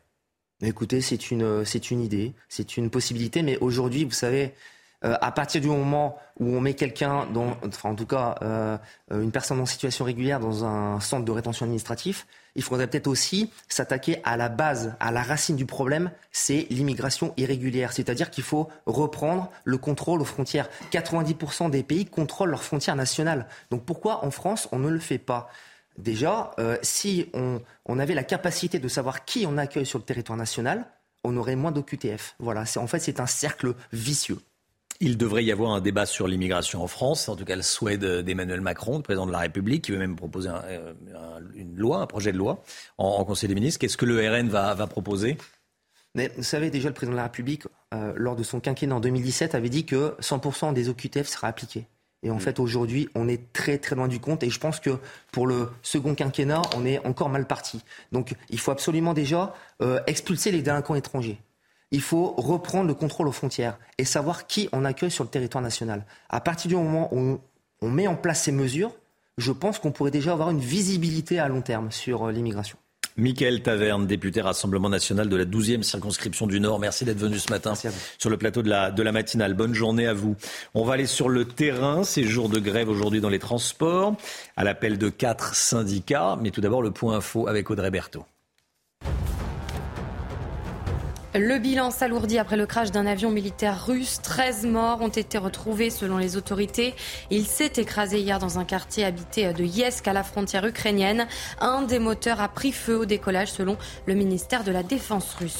Écoutez, c'est une, c'est une idée, c'est une possibilité, mais aujourd'hui, vous savez, euh, à partir du moment où on met quelqu'un, dans, enfin en tout cas euh, une personne en situation régulière dans un centre de rétention administratif, il faudrait peut-être aussi s'attaquer à la base, à la racine du problème, c'est l'immigration irrégulière. C'est-à-dire qu'il faut reprendre le contrôle aux frontières. 90% des pays contrôlent leurs frontières nationales. Donc pourquoi en France on ne le fait pas? Déjà, euh, si on, avait la capacité de savoir qui on accueille sur le territoire national, on aurait moins d'OQTF. Voilà, en fait, c'est un cercle vicieux. Il devrait y avoir un débat sur l'immigration en France, en tout cas le souhait d'Emmanuel Macron, le président de la République, qui veut même proposer euh, une loi, un projet de loi en, Conseil des ministres. Qu'est-ce que le RN va, proposer? Mais vous savez, déjà, le président de la République, euh, lors de son quinquennat en 2017, avait dit que 100% des OQTF seraient appliqués. Et en mm. fait, aujourd'hui, on est très très loin du compte. Et je pense que pour le second quinquennat, on est encore mal parti. Donc, il faut absolument déjà euh, expulser les délinquants étrangers. Il faut reprendre le contrôle aux frontières et savoir qui on accueille sur le territoire national. À partir du moment où on met en place ces mesures, je pense qu'on pourrait déjà avoir une visibilité à long terme sur euh, l'immigration. Michael Taverne, député Rassemblement national de la 12e circonscription du Nord. Merci d'être venu ce matin sur le plateau de la, de la matinale. Bonne journée à vous. On va aller sur le terrain. C'est jour de grève aujourd'hui dans les transports, à l'appel de quatre syndicats. Mais tout d'abord, le point info avec Audrey Berthaud. Le bilan s'alourdit après le crash d'un avion militaire russe. 13 morts ont été retrouvés selon les autorités. Il s'est écrasé hier dans un quartier habité de Yesk à la frontière ukrainienne. Un des moteurs a pris feu au décollage selon le ministère de la Défense russe.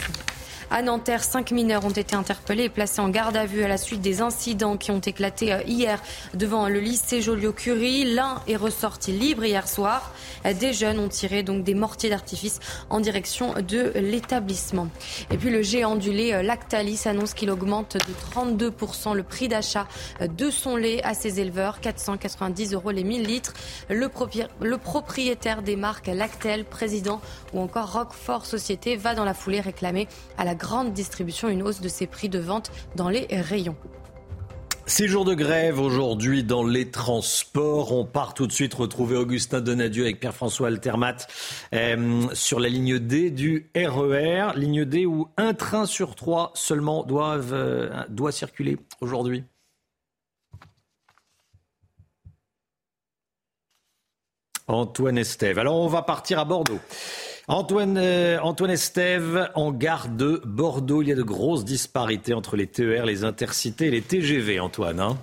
À Nanterre, cinq mineurs ont été interpellés et placés en garde à vue à la suite des incidents qui ont éclaté euh, hier devant le lycée Joliot-Curie. L'un est ressorti libre hier soir. Des jeunes ont tiré donc des mortiers d'artifice en direction de l'établissement. Et puis le géant du lait euh, Lactalis annonce qu'il augmente de 32% le prix d'achat euh, de son lait à ses éleveurs, 490 euros les 1000 litres. Le, propriétaire des marques Lactel, président ou encore Roquefort Société va dans la foulée réclamer à la grande distribution une hausse de ses prix de vente dans les rayons. Six jours de grève aujourd'hui dans les transports. On part tout de suite retrouver Augustin Donadieu avec Pierre-François Altermat euh, sur la ligne D du RER. E ligne D où un train sur trois seulement doivent, euh, doit circuler aujourd'hui. Antoine Estève. Alors on va partir à Bordeaux. Antoine, euh, Antoine Estève, en gare de Bordeaux, il y a de grosses disparités entre les TER, les intercités et les TGV, Antoine. Hein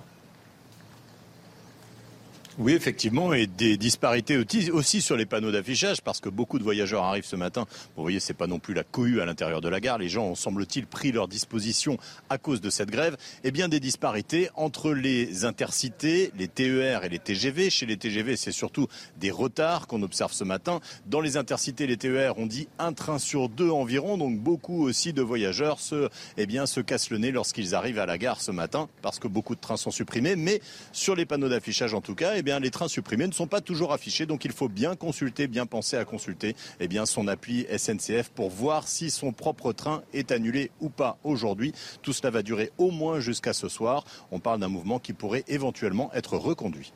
oui, effectivement, et des disparités aussi sur les panneaux d'affichage, parce que beaucoup de voyageurs arrivent ce matin. Vous voyez, c'est pas non plus la cohue à l'intérieur de la gare. Les gens ont, semble-t-il, pris leur disposition à cause de cette grève. Eh bien, des disparités entre les intercités, les TER et les TGV. Chez les TGV, c'est surtout des retards qu'on observe ce matin. Dans les intercités, les TER, on dit un train sur deux environ. Donc, beaucoup aussi de voyageurs se, eh bien, se cassent le nez lorsqu'ils arrivent à la gare ce matin, parce que beaucoup de trains sont supprimés. Mais sur les panneaux d'affichage, en tout cas, eh bien, les trains supprimés ne sont pas toujours affichés. Donc il faut bien consulter, bien penser à consulter eh bien, son appui SNCF pour voir si son propre train est annulé ou pas aujourd'hui. Tout cela va durer au moins jusqu'à ce soir. On parle d'un mouvement qui pourrait éventuellement être reconduit.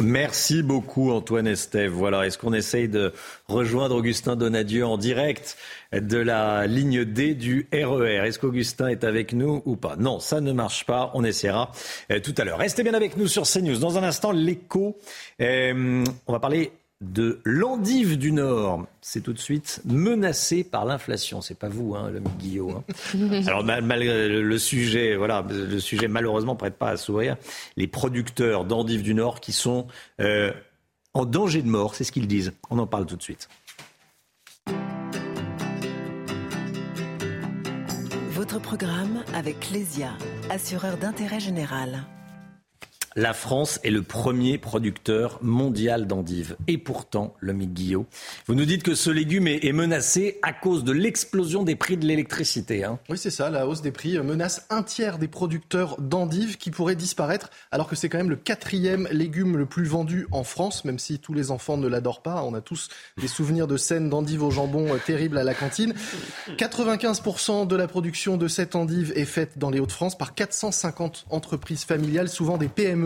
Merci beaucoup Antoine Estève. Voilà, est-ce qu'on essaye de rejoindre Augustin Donadieu en direct de la ligne D du RER e Est-ce qu'Augustin est avec nous ou pas? Non, ça ne marche pas. On essaiera euh, tout à l'heure. Restez bien avec nous sur CNews. Dans un instant, l'écho. Euh, on va parler de l'endive du Nord. C'est tout de suite menacé par l'inflation. C'est pas vous, hein, l'homme Guillaume. Hein. Alors malgré le sujet, voilà, le sujet malheureusement prête pas à sourire. Les producteurs d'endives du Nord qui sont euh, en danger de mort, c'est ce qu'ils disent. On en parle tout de suite. Votre programme avec Clésia, assureur d'intérêt général. La France est le premier producteur mondial d'endives. Et pourtant, le Guillot, vous nous dites que ce légume est, menacé à cause de l'explosion des prix de l'électricité. Hein. Oui, c'est ça. La hausse des prix menace un tiers des producteurs d'endives qui pourraient disparaître, alors que c'est quand même le quatrième légume le plus vendu en France, même si tous les enfants ne l'adorent pas. On a tous des souvenirs de scènes d'endives au jambon euh, terribles à la cantine. 95% de la production de cette endive est faite dans les Hauts-de-France par 450 entreprises familiales, souvent des PME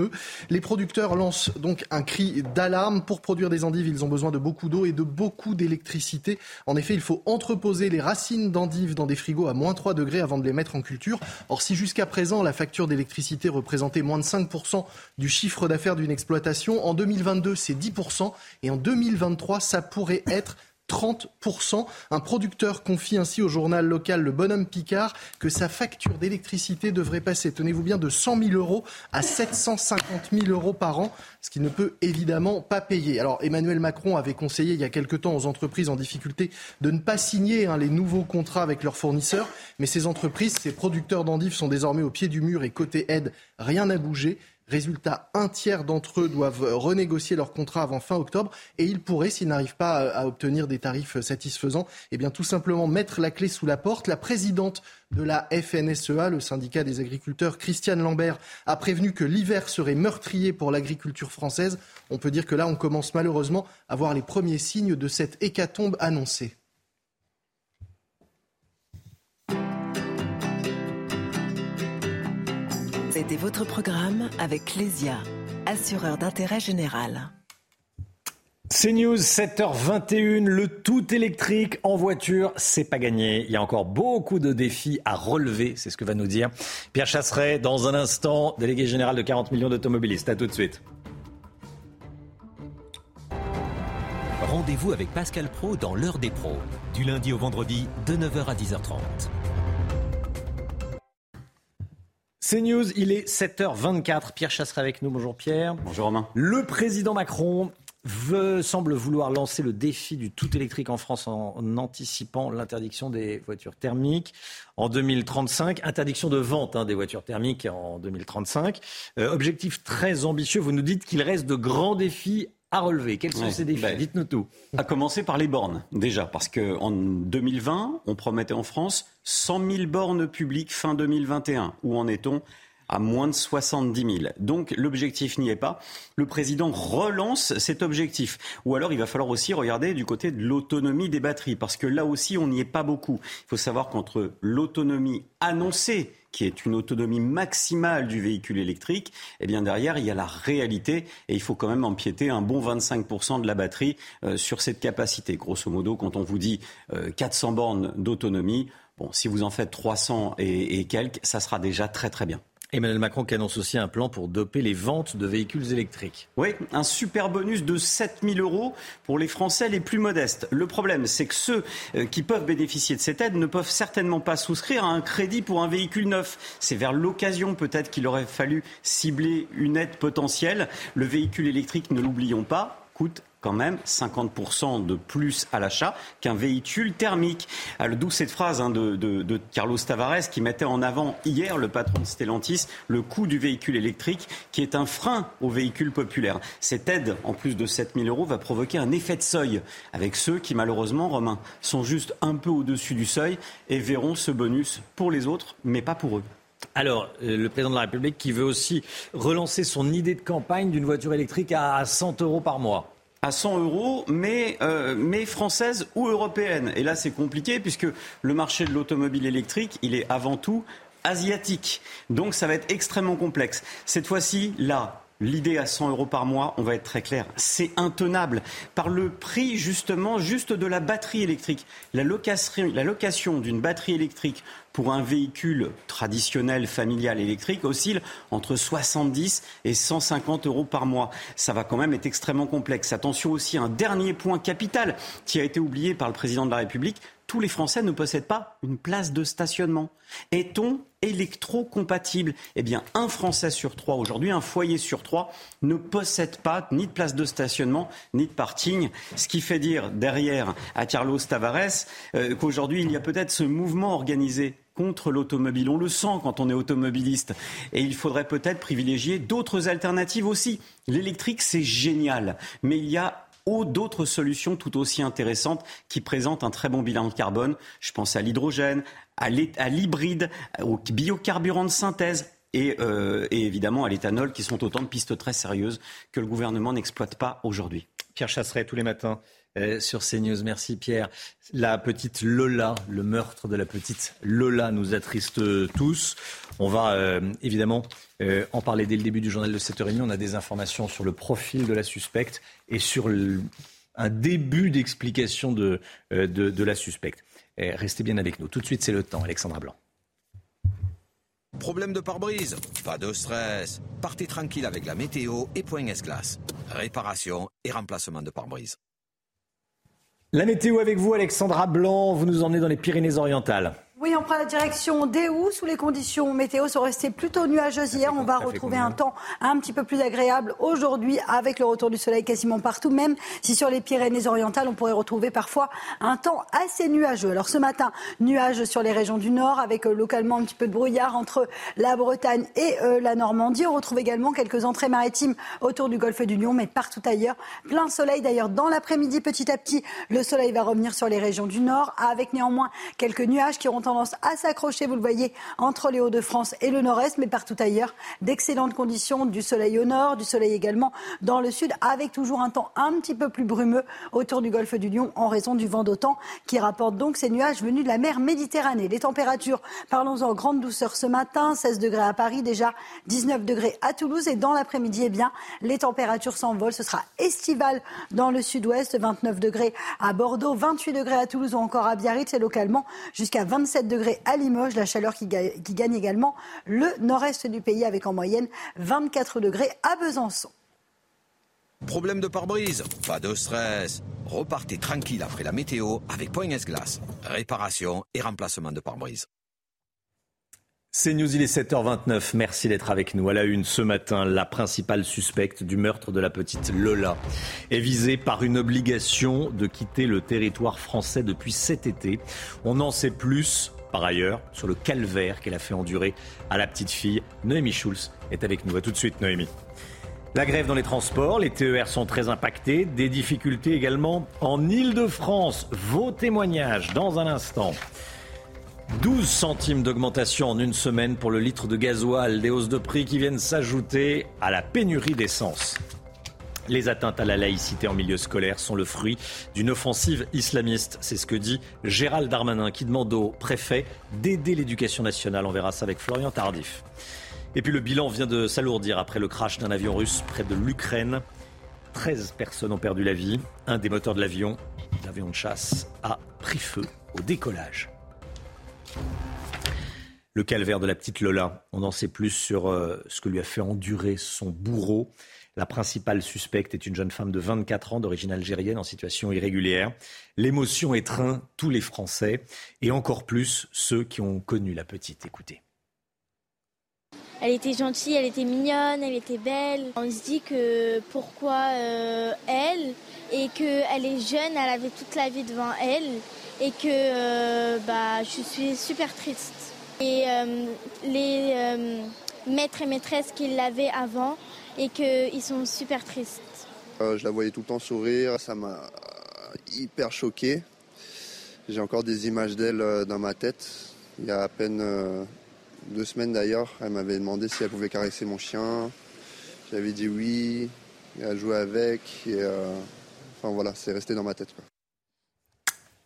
les producteurs lancent donc un cri d'alarme. Pour produire des endives, ils ont besoin de beaucoup d'eau et de beaucoup d'électricité. En effet, il faut entreposer les racines d'endives dans des frigos à moins 3 degrés avant de les mettre en culture. Or, si jusqu'à présent la facture d'électricité représentait moins de 5% du chiffre d'affaires d'une exploitation, en 2022 c'est 10% et en 2023 ça pourrait être 30%. Un producteur confie ainsi au journal local Le Bonhomme Picard que sa facture d'électricité devrait passer, tenez-vous bien, de 100 000 euros à 750 000 euros par an, ce qu'il ne peut évidemment pas payer. Alors Emmanuel Macron avait conseillé il y a quelque temps aux entreprises en difficulté de ne pas signer hein, les nouveaux contrats avec leurs fournisseurs, mais ces entreprises, ces producteurs d'endives sont désormais au pied du mur et côté aide, rien n'a bougé. Résultat, un tiers d'entre eux doivent renégocier leur contrat avant fin octobre et ils pourraient, s'ils n'arrivent pas à, obtenir des tarifs satisfaisants, eh bien tout simplement mettre la clé sous la porte. La présidente de la FNSEA, le syndicat des agriculteurs, Christiane Lambert, a prévenu que l'hiver serait meurtrier pour l'agriculture française. On peut dire que là, on commence malheureusement à voir les premiers signes de cette hécatombe annoncée. C'était votre programme avec Clésia, assureur d'intérêt général. CNews, 7h21, le tout électrique en voiture, c'est pas gagné. Il y a encore beaucoup de défis à relever, c'est ce que va nous dire Pierre Chasseret dans un instant, délégué général de 40 millions d'automobilistes. À tout de suite. Rendez-vous avec Pascal Pro dans l'heure des pros, du lundi au vendredi de 9h à 10h30. C'est News, il est 7h24. Pierre Chasseret avec nous. Bonjour Pierre. Bonjour Romain. Le président Macron veut, semble vouloir lancer le défi du tout électrique en France en, anticipant l'interdiction des voitures thermiques en 2035, interdiction de vente hein, des voitures thermiques en 2035. Euh, objectif très ambitieux. Vous nous dites qu'il reste de grands défis à relever Quels sont ces défis ben, Dites-nous tout. À commencer par les bornes, déjà, parce qu'en 2020, on promettait en France 100 000 bornes publiques fin 2021. Où en est-on à moins de 70 000. Donc l'objectif n'y est pas. Le président relance cet objectif. Ou alors il va falloir aussi regarder du côté de l'autonomie des batteries, parce que là aussi on n'y est pas beaucoup. Il faut savoir qu'entre l'autonomie annoncée qui est une autonomie maximale du véhicule électrique, eh bien derrière, il y a la réalité et il faut quand même empiéter un bon 25% de la batterie euh, sur cette capacité. Grosso modo, quand on vous dit 400 euh, bornes d'autonomie, bon, si vous en faites 300 et quelques, ça sera déjà très très bien. Emmanuel Macron qui annonce aussi un plan pour doper les ventes de véhicules électriques. Oui, un super bonus de 7000 euros pour les Français les plus modestes. Le problème, c'est que ceux euh, qui peuvent bénéficier de cette aide ne peuvent certainement pas souscrire à un crédit pour un véhicule neuf. C'est vers l'occasion peut-être qu'il aurait fallu cibler une aide potentielle. Le véhicule électrique, ne l'oublions pas, coûte quand même 50% de plus à l'achat qu'un véhicule thermique. D'où cette phrase hein, de, Carlos Tavares qui mettait en avant hier, le patron de Stellantis, le coût du véhicule électrique qui est un frein au véhicule populaire. Cette aide, en plus de 7000 euros, va provoquer un effet de seuil avec ceux qui, malheureusement, Romain, sont juste un peu au-dessus du seuil et verront ce bonus pour les autres, mais pas pour eux. Alors, euh, le président de la République qui veut aussi relancer son idée de campagne d'une voiture électrique à 100 euros par mois à 100 euros, mais, euh, mais française ou européenne. Et là, c'est compliqué puisque le marché de l'automobile électrique, il est avant tout asiatique. Donc ça va être extrêmement complexe. Cette fois-ci, là, l'idée à 100 euros par mois, on va être très clair, c'est intenable par le prix justement juste de la batterie électrique. La la location d'une batterie électrique pour un véhicule traditionnel familial électrique oscille entre 70 et 150 euros par mois. Ça va quand même être extrêmement complexe. Attention aussi à un dernier point capital qui a été oublié par le président de la République tous les Français ne possèdent pas une place de stationnement. Est-on électrocompatible? Eh bien, un Français sur trois aujourd'hui, un foyer sur trois, ne possède pas ni de place de stationnement, ni de parking. Ce qui fait dire derrière à Carlos Tavares euh, qu'aujourd'hui, il y a peut-être ce mouvement organisé contre l'automobile. On le sent quand on est automobiliste. Et il faudrait peut-être privilégier d'autres alternatives aussi. L'électrique, c'est génial. Mais il y a d'autres solutions tout aussi intéressantes qui présentent un très bon bilan de carbone. Je pense à l'hydrogène, à l'hybride, aux biocarburants de synthèse. Euh, et, évidemment à l'éthanol, qui sont autant de pistes très sérieuses que le gouvernement n'exploite pas aujourd'hui. Pierre Chasseret, tous les matins euh, sur CNews. Merci Pierre. La petite Lola, le meurtre de la petite Lola nous attriste tous. On va euh, évidemment euh, en parler dès le début du journal de 7h30. On a des informations sur le profil de la suspecte et sur un début d'explication de, euh, de, la suspecte. restez bien avec nous. Tout de suite, c'est le temps. Alexandra Blanc. Problème de pare-brise? Pas de stress. Partez tranquille avec la météo et Point S-Glace. Réparation et remplacement de pare-brise. La météo avec vous, Alexandra Blanc. Vous nous emmenez dans les Pyrénées-Orientales. Oui, on prend la direction d'Eou. Sous les conditions météo sont restées plutôt nuageuses hier. On va retrouver un temps un petit peu plus agréable aujourd'hui avec le retour du soleil quasiment partout, même si sur les Pyrénées-Orientales, on pourrait retrouver parfois un temps assez nuageux. Alors ce matin, nuages sur les régions du nord avec euh, localement un petit peu de brouillard entre la Bretagne et euh, la Normandie. On retrouve également quelques entrées maritimes autour du golfe du Lion, mais partout ailleurs. Plein soleil d'ailleurs dans l'après-midi petit à petit. Le soleil va revenir sur les régions du nord avec néanmoins quelques nuages qui auront tendance à s'accrocher, vous le voyez, entre les Hauts-de-France et le Nord-Est, mais partout ailleurs, d'excellentes conditions, du soleil au nord, du soleil également dans le sud, avec toujours un temps un petit peu plus brumeux autour du golfe du Lion en raison du vent d'autant qui rapporte donc ces nuages venus de la mer Méditerranée. Les températures, parlons-en grande douceur ce matin, 16 degrés à Paris, déjà 19 degrés à Toulouse et dans l'après-midi, eh bien, les températures s'envolent. Ce sera estival dans le sud-ouest, 29 degrés à Bordeaux, 28 degrés à Toulouse ou encore à Biarritz et localement jusqu'à 27 17 degrés à Limoges, la chaleur qui, gagne également le nord-est du pays avec en moyenne 24 degrés à Besançon. Problème de pare-brise? Pas de stress. Repartez tranquille après la météo avec Poignes Glace. Réparation et remplacement de pare-brise. C'est News, il est 7h29. Merci d'être avec nous. À la une ce matin, la principale suspecte du meurtre de la petite Lola est visée par une obligation de quitter le territoire français depuis cet été. On en sait plus, par ailleurs, sur le calvaire qu'elle a fait endurer à la petite fille. Noémie Schulz est avec nous. À tout de suite, Noémie. La grève dans les transports, les TER sont très impactés. Des difficultés également en Ile-de-France. Vos témoignages dans un instant. 12 centimes d'augmentation en une semaine pour le litre de gasoil, des hausses de prix qui viennent s'ajouter à la pénurie d'essence. Les atteintes à la laïcité en milieu scolaire sont le fruit d'une offensive islamiste. C'est ce que dit Gérald Darmanin qui demande au préfet d'aider l'éducation nationale. On verra ça avec Florian Tardif. Et puis le bilan vient de s'alourdir après le crash d'un avion russe près de l'Ukraine. 13 personnes ont perdu la vie. Un des moteurs de l'avion, l'avion de chasse, a pris feu au décollage. Le calvaire de la petite Lola, on en sait plus sur euh, ce que lui a fait endurer son bourreau. La principale suspecte est une jeune femme de 24 ans d'origine algérienne en situation irrégulière. L'émotion étreint tous les Français et encore plus ceux qui ont connu la petite. Écoutez. Elle était gentille, elle était mignonne, elle était belle. On se dit que pourquoi euh, elle et qu'elle est jeune, elle avait toute la vie devant elle et que euh, bah, je suis super triste. Et euh, les euh, maîtres et maîtresses qui l'avaient avant et qu'ils sont super tristes. je la voyais tout le temps sourire, ça m'a hyper choqué. J'ai encore des images d'elle dans ma tête. Il y a à peine deux semaines d'ailleurs, elle m'avait demandé si elle pouvait caresser mon chien. J'avais dit oui, elle jouait avec. Enfin voilà, c'est resté dans ma tête.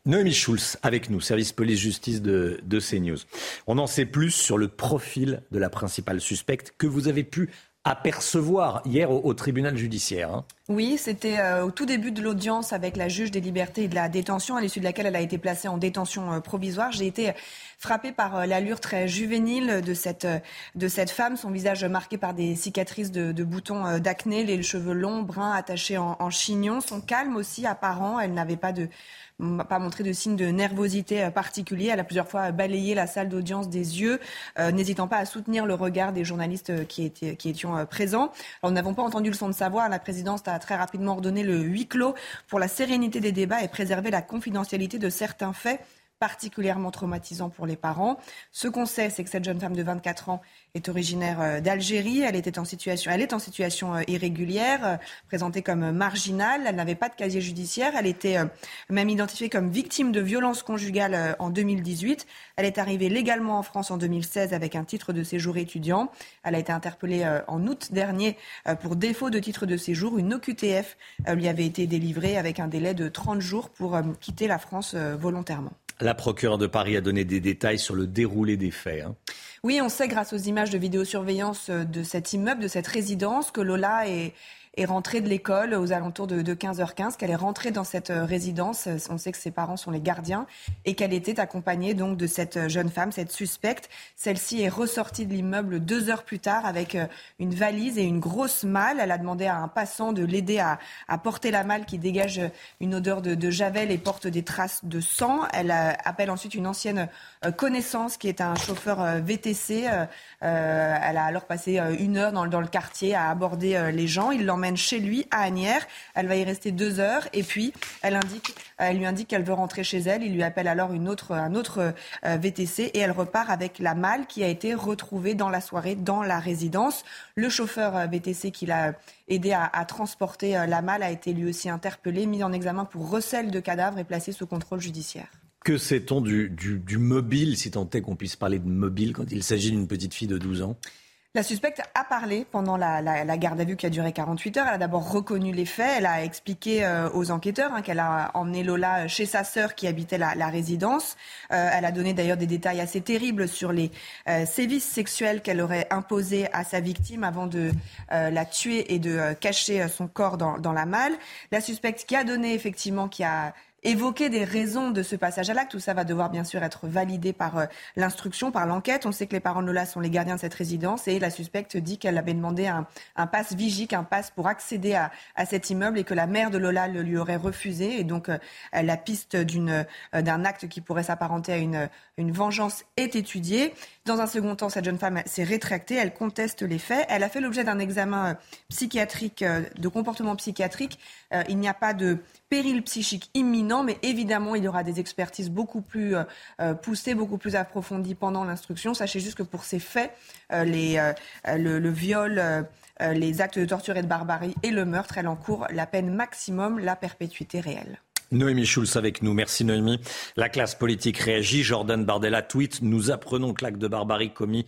Noémie Schulz avec nous, service police-justice de, de CNews. On en sait plus sur le profil de la principale suspecte que vous avez pu apercevoir hier au, tribunal judiciaire. Hein. Oui, c'était euh, au tout début de l'audience avec la juge des libertés et de la détention, à l'issue de laquelle elle a été placée en détention euh, provisoire. J'ai été frappée par euh, l'allure très juvénile de cette, de cette femme, son visage marqué par des cicatrices de, boutons d'acné, les cheveux longs, bruns, attachés en, en chignon, son calme aussi apparent. Elle n'avait pas de pas montré de signe de nervosité euh, particulier. Elle a plusieurs fois balayé la salle d'audience des yeux, euh, n'hésitant pas à soutenir le regard des journalistes euh, qui, étaient, qui étions présents. Alors, nous n'avons pas entendu le son de sa voix. La présidence a très rapidement ordonné le huis clos pour la sérénité des débats et préserver la confidentialité de certains faits particulièrement traumatisant pour les parents. Ce qu'on sait, c'est que cette jeune femme de 24 ans est originaire euh, d'Algérie. Elle était en situation, elle est en situation euh, irrégulière, euh, présentée comme marginale. Elle n'avait pas de casier judiciaire. Elle était même identifiée comme victime de violences conjugales en 2018. Elle est arrivée légalement en France en 2016 avec un titre de séjour étudiant. Elle a été interpellée en août dernier pour défaut de titre de séjour. Une OQTF lui avait été délivrée avec un délai de 30 jours pour quitter la France volontairement. La procureure de Paris a donné des détails sur le déroulé des faits. Hein. Oui, on sait grâce aux images de vidéosurveillance de cet immeuble, de cette résidence, que Lola est, est rentrée de l'école aux alentours de, 15h15, qu'elle est rentrée dans cette euh, résidence. On sait que ses parents sont les gardiens et qu'elle était accompagnée donc de cette euh, jeune femme, cette suspecte. Celle-ci est ressortie de l'immeuble deux heures plus tard avec euh, une valise et une grosse malle. Elle a demandé à un passant de l'aider à, porter la malle qui dégage une odeur de, javel et porte des traces de sang. Elle appelle ensuite une ancienne connaissance qui est un chauffeur VTC. elle a alors passé une heure dans, dans le quartier à aborder les gens. Il l'emmène chez lui à Agnières. Elle va y rester deux heures et puis elle, indique, elle lui indique qu'elle veut rentrer chez elle. Il lui appelle alors une autre, un autre euh, VTC et elle repart avec la malle qui a été retrouvée dans la soirée dans la résidence. Le chauffeur euh, VTC qui l'a aidé à, transporter euh, la malle a été lui aussi interpellé, mis en examen pour recel de cadavres et placé sous contrôle judiciaire. Que sait-on du, mobile, si tant est qu'on puisse parler de mobile quand il s'agit d'une petite fille de 12 ans? La suspecte a parlé pendant la, garde à vue qui a duré 48 heures. Elle a d'abord reconnu les faits. Elle a expliqué euh, aux enquêteurs hein, qu'elle a emmené Lola chez sa sœur qui habitait la, résidence. Euh, elle a donné d'ailleurs des détails assez terribles sur les euh, sévices sexuels qu'elle aurait imposés à sa victime avant de la tuer et de cacher son corps dans, dans la malle. La suspecte qui a donné effectivement, qui a évoquer des raisons de ce passage à l'acte. Tout ça va devoir bien sûr être validé par euh, l'instruction, par l'enquête. On sait que les parents de Lola sont les gardiens de cette résidence et la suspecte dit qu'elle avait demandé un, un passe vigique, un passe pour accéder à, à, cet immeuble et que la mère de Lola le lui aurait refusé. Et donc euh, la piste euh, d'un acte qui pourrait s'apparenter à une, une vengeance est étudiée. Dans un second temps, cette jeune femme s'est rétractée, elle conteste les faits. Elle a fait l'objet d'un examen psychiatrique, de comportement psychiatrique. Il n'y a pas de péril psychique imminent, mais évidemment, il y aura des expertises beaucoup plus euh, euh, poussées, beaucoup plus approfondies pendant l'instruction. Sachez juste que pour ces faits, euh, les, le, viol, les actes de torture et de barbarie et le meurtre, elle encourt la peine maximum, la perpétuité réelle. Noémie Schulz avec nous. Merci Noémie. La classe politique réagit. Jordan Bardella tweet Nous apprenons que l'acte de barbarie commis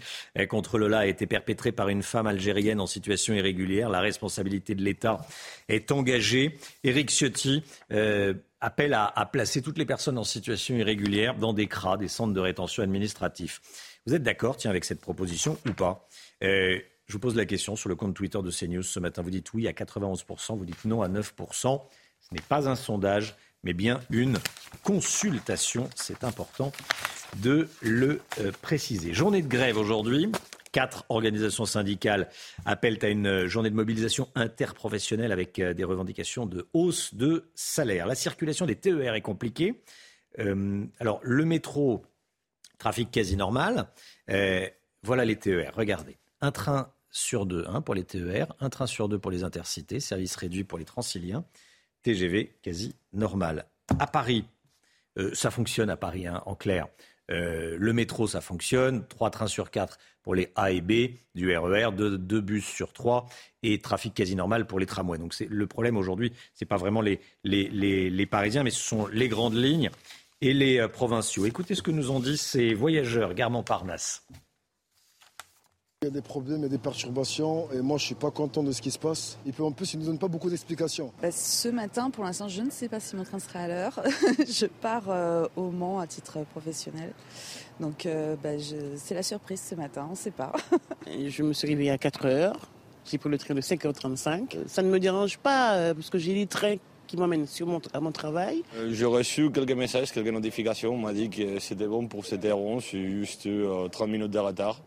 contre Lola a été perpétré par une femme algérienne en situation irrégulière. La responsabilité de l'État est engagée. Éric Ciotti euh, appelle à, placer toutes les personnes en situation irrégulière dans des CRA, des centres de rétention administratifs. Vous êtes d'accord, tiens, avec cette proposition ou pas? Euh, Je vous pose la question sur le compte Twitter de CNews ce matin. Vous dites oui à 91%, vous dites non à 9%. Ce n'est pas un sondage mais bien une consultation. C'est important de le euh, préciser. Journée de grève aujourd'hui. Quatre organisations syndicales appellent à une journée de mobilisation interprofessionnelle avec euh, des revendications de hausse de salaire. La circulation des TER est compliquée. Euh, alors, le métro, trafic quasi normal. voilà les TER. Regardez. Un train sur deux hein, pour les TER, un train sur deux pour les intercités, service réduit pour les transiliens. TGV quasi normal. À Paris, euh, ça fonctionne à Paris, hein, en clair. Euh, le métro, ça fonctionne. Trois trains sur quatre pour les A et B du RER, e deux, bus sur trois et trafic quasi normal pour les tramways. Donc le problème aujourd'hui, ce n'est pas vraiment les, les, Parisiens, mais ce sont les grandes lignes et les euh, provinciaux. Écoutez ce que nous ont dit ces voyageurs Garment-Parnasse. Il y a des problèmes et des perturbations et moi je suis pas content de ce qui se passe. Et puis en plus ils ne nous donnent pas beaucoup d'explications. Bah, ce matin pour l'instant je ne sais pas si mon train sera à l'heure. je pars euh, au Mans à titre professionnel. Donc euh, bah, c'est la surprise ce matin, on ne sait pas. je me suis réveillée à 4 heures. J'ai pris le train de 5h35. Ça ne me dérange pas euh, parce que j'ai des trains qui m'emmènent à mon travail. Euh, j'ai reçu quelques messages, quelques notifications. On m'a dit que c'était bon pour cette heure c'est juste 30 minutes de retard.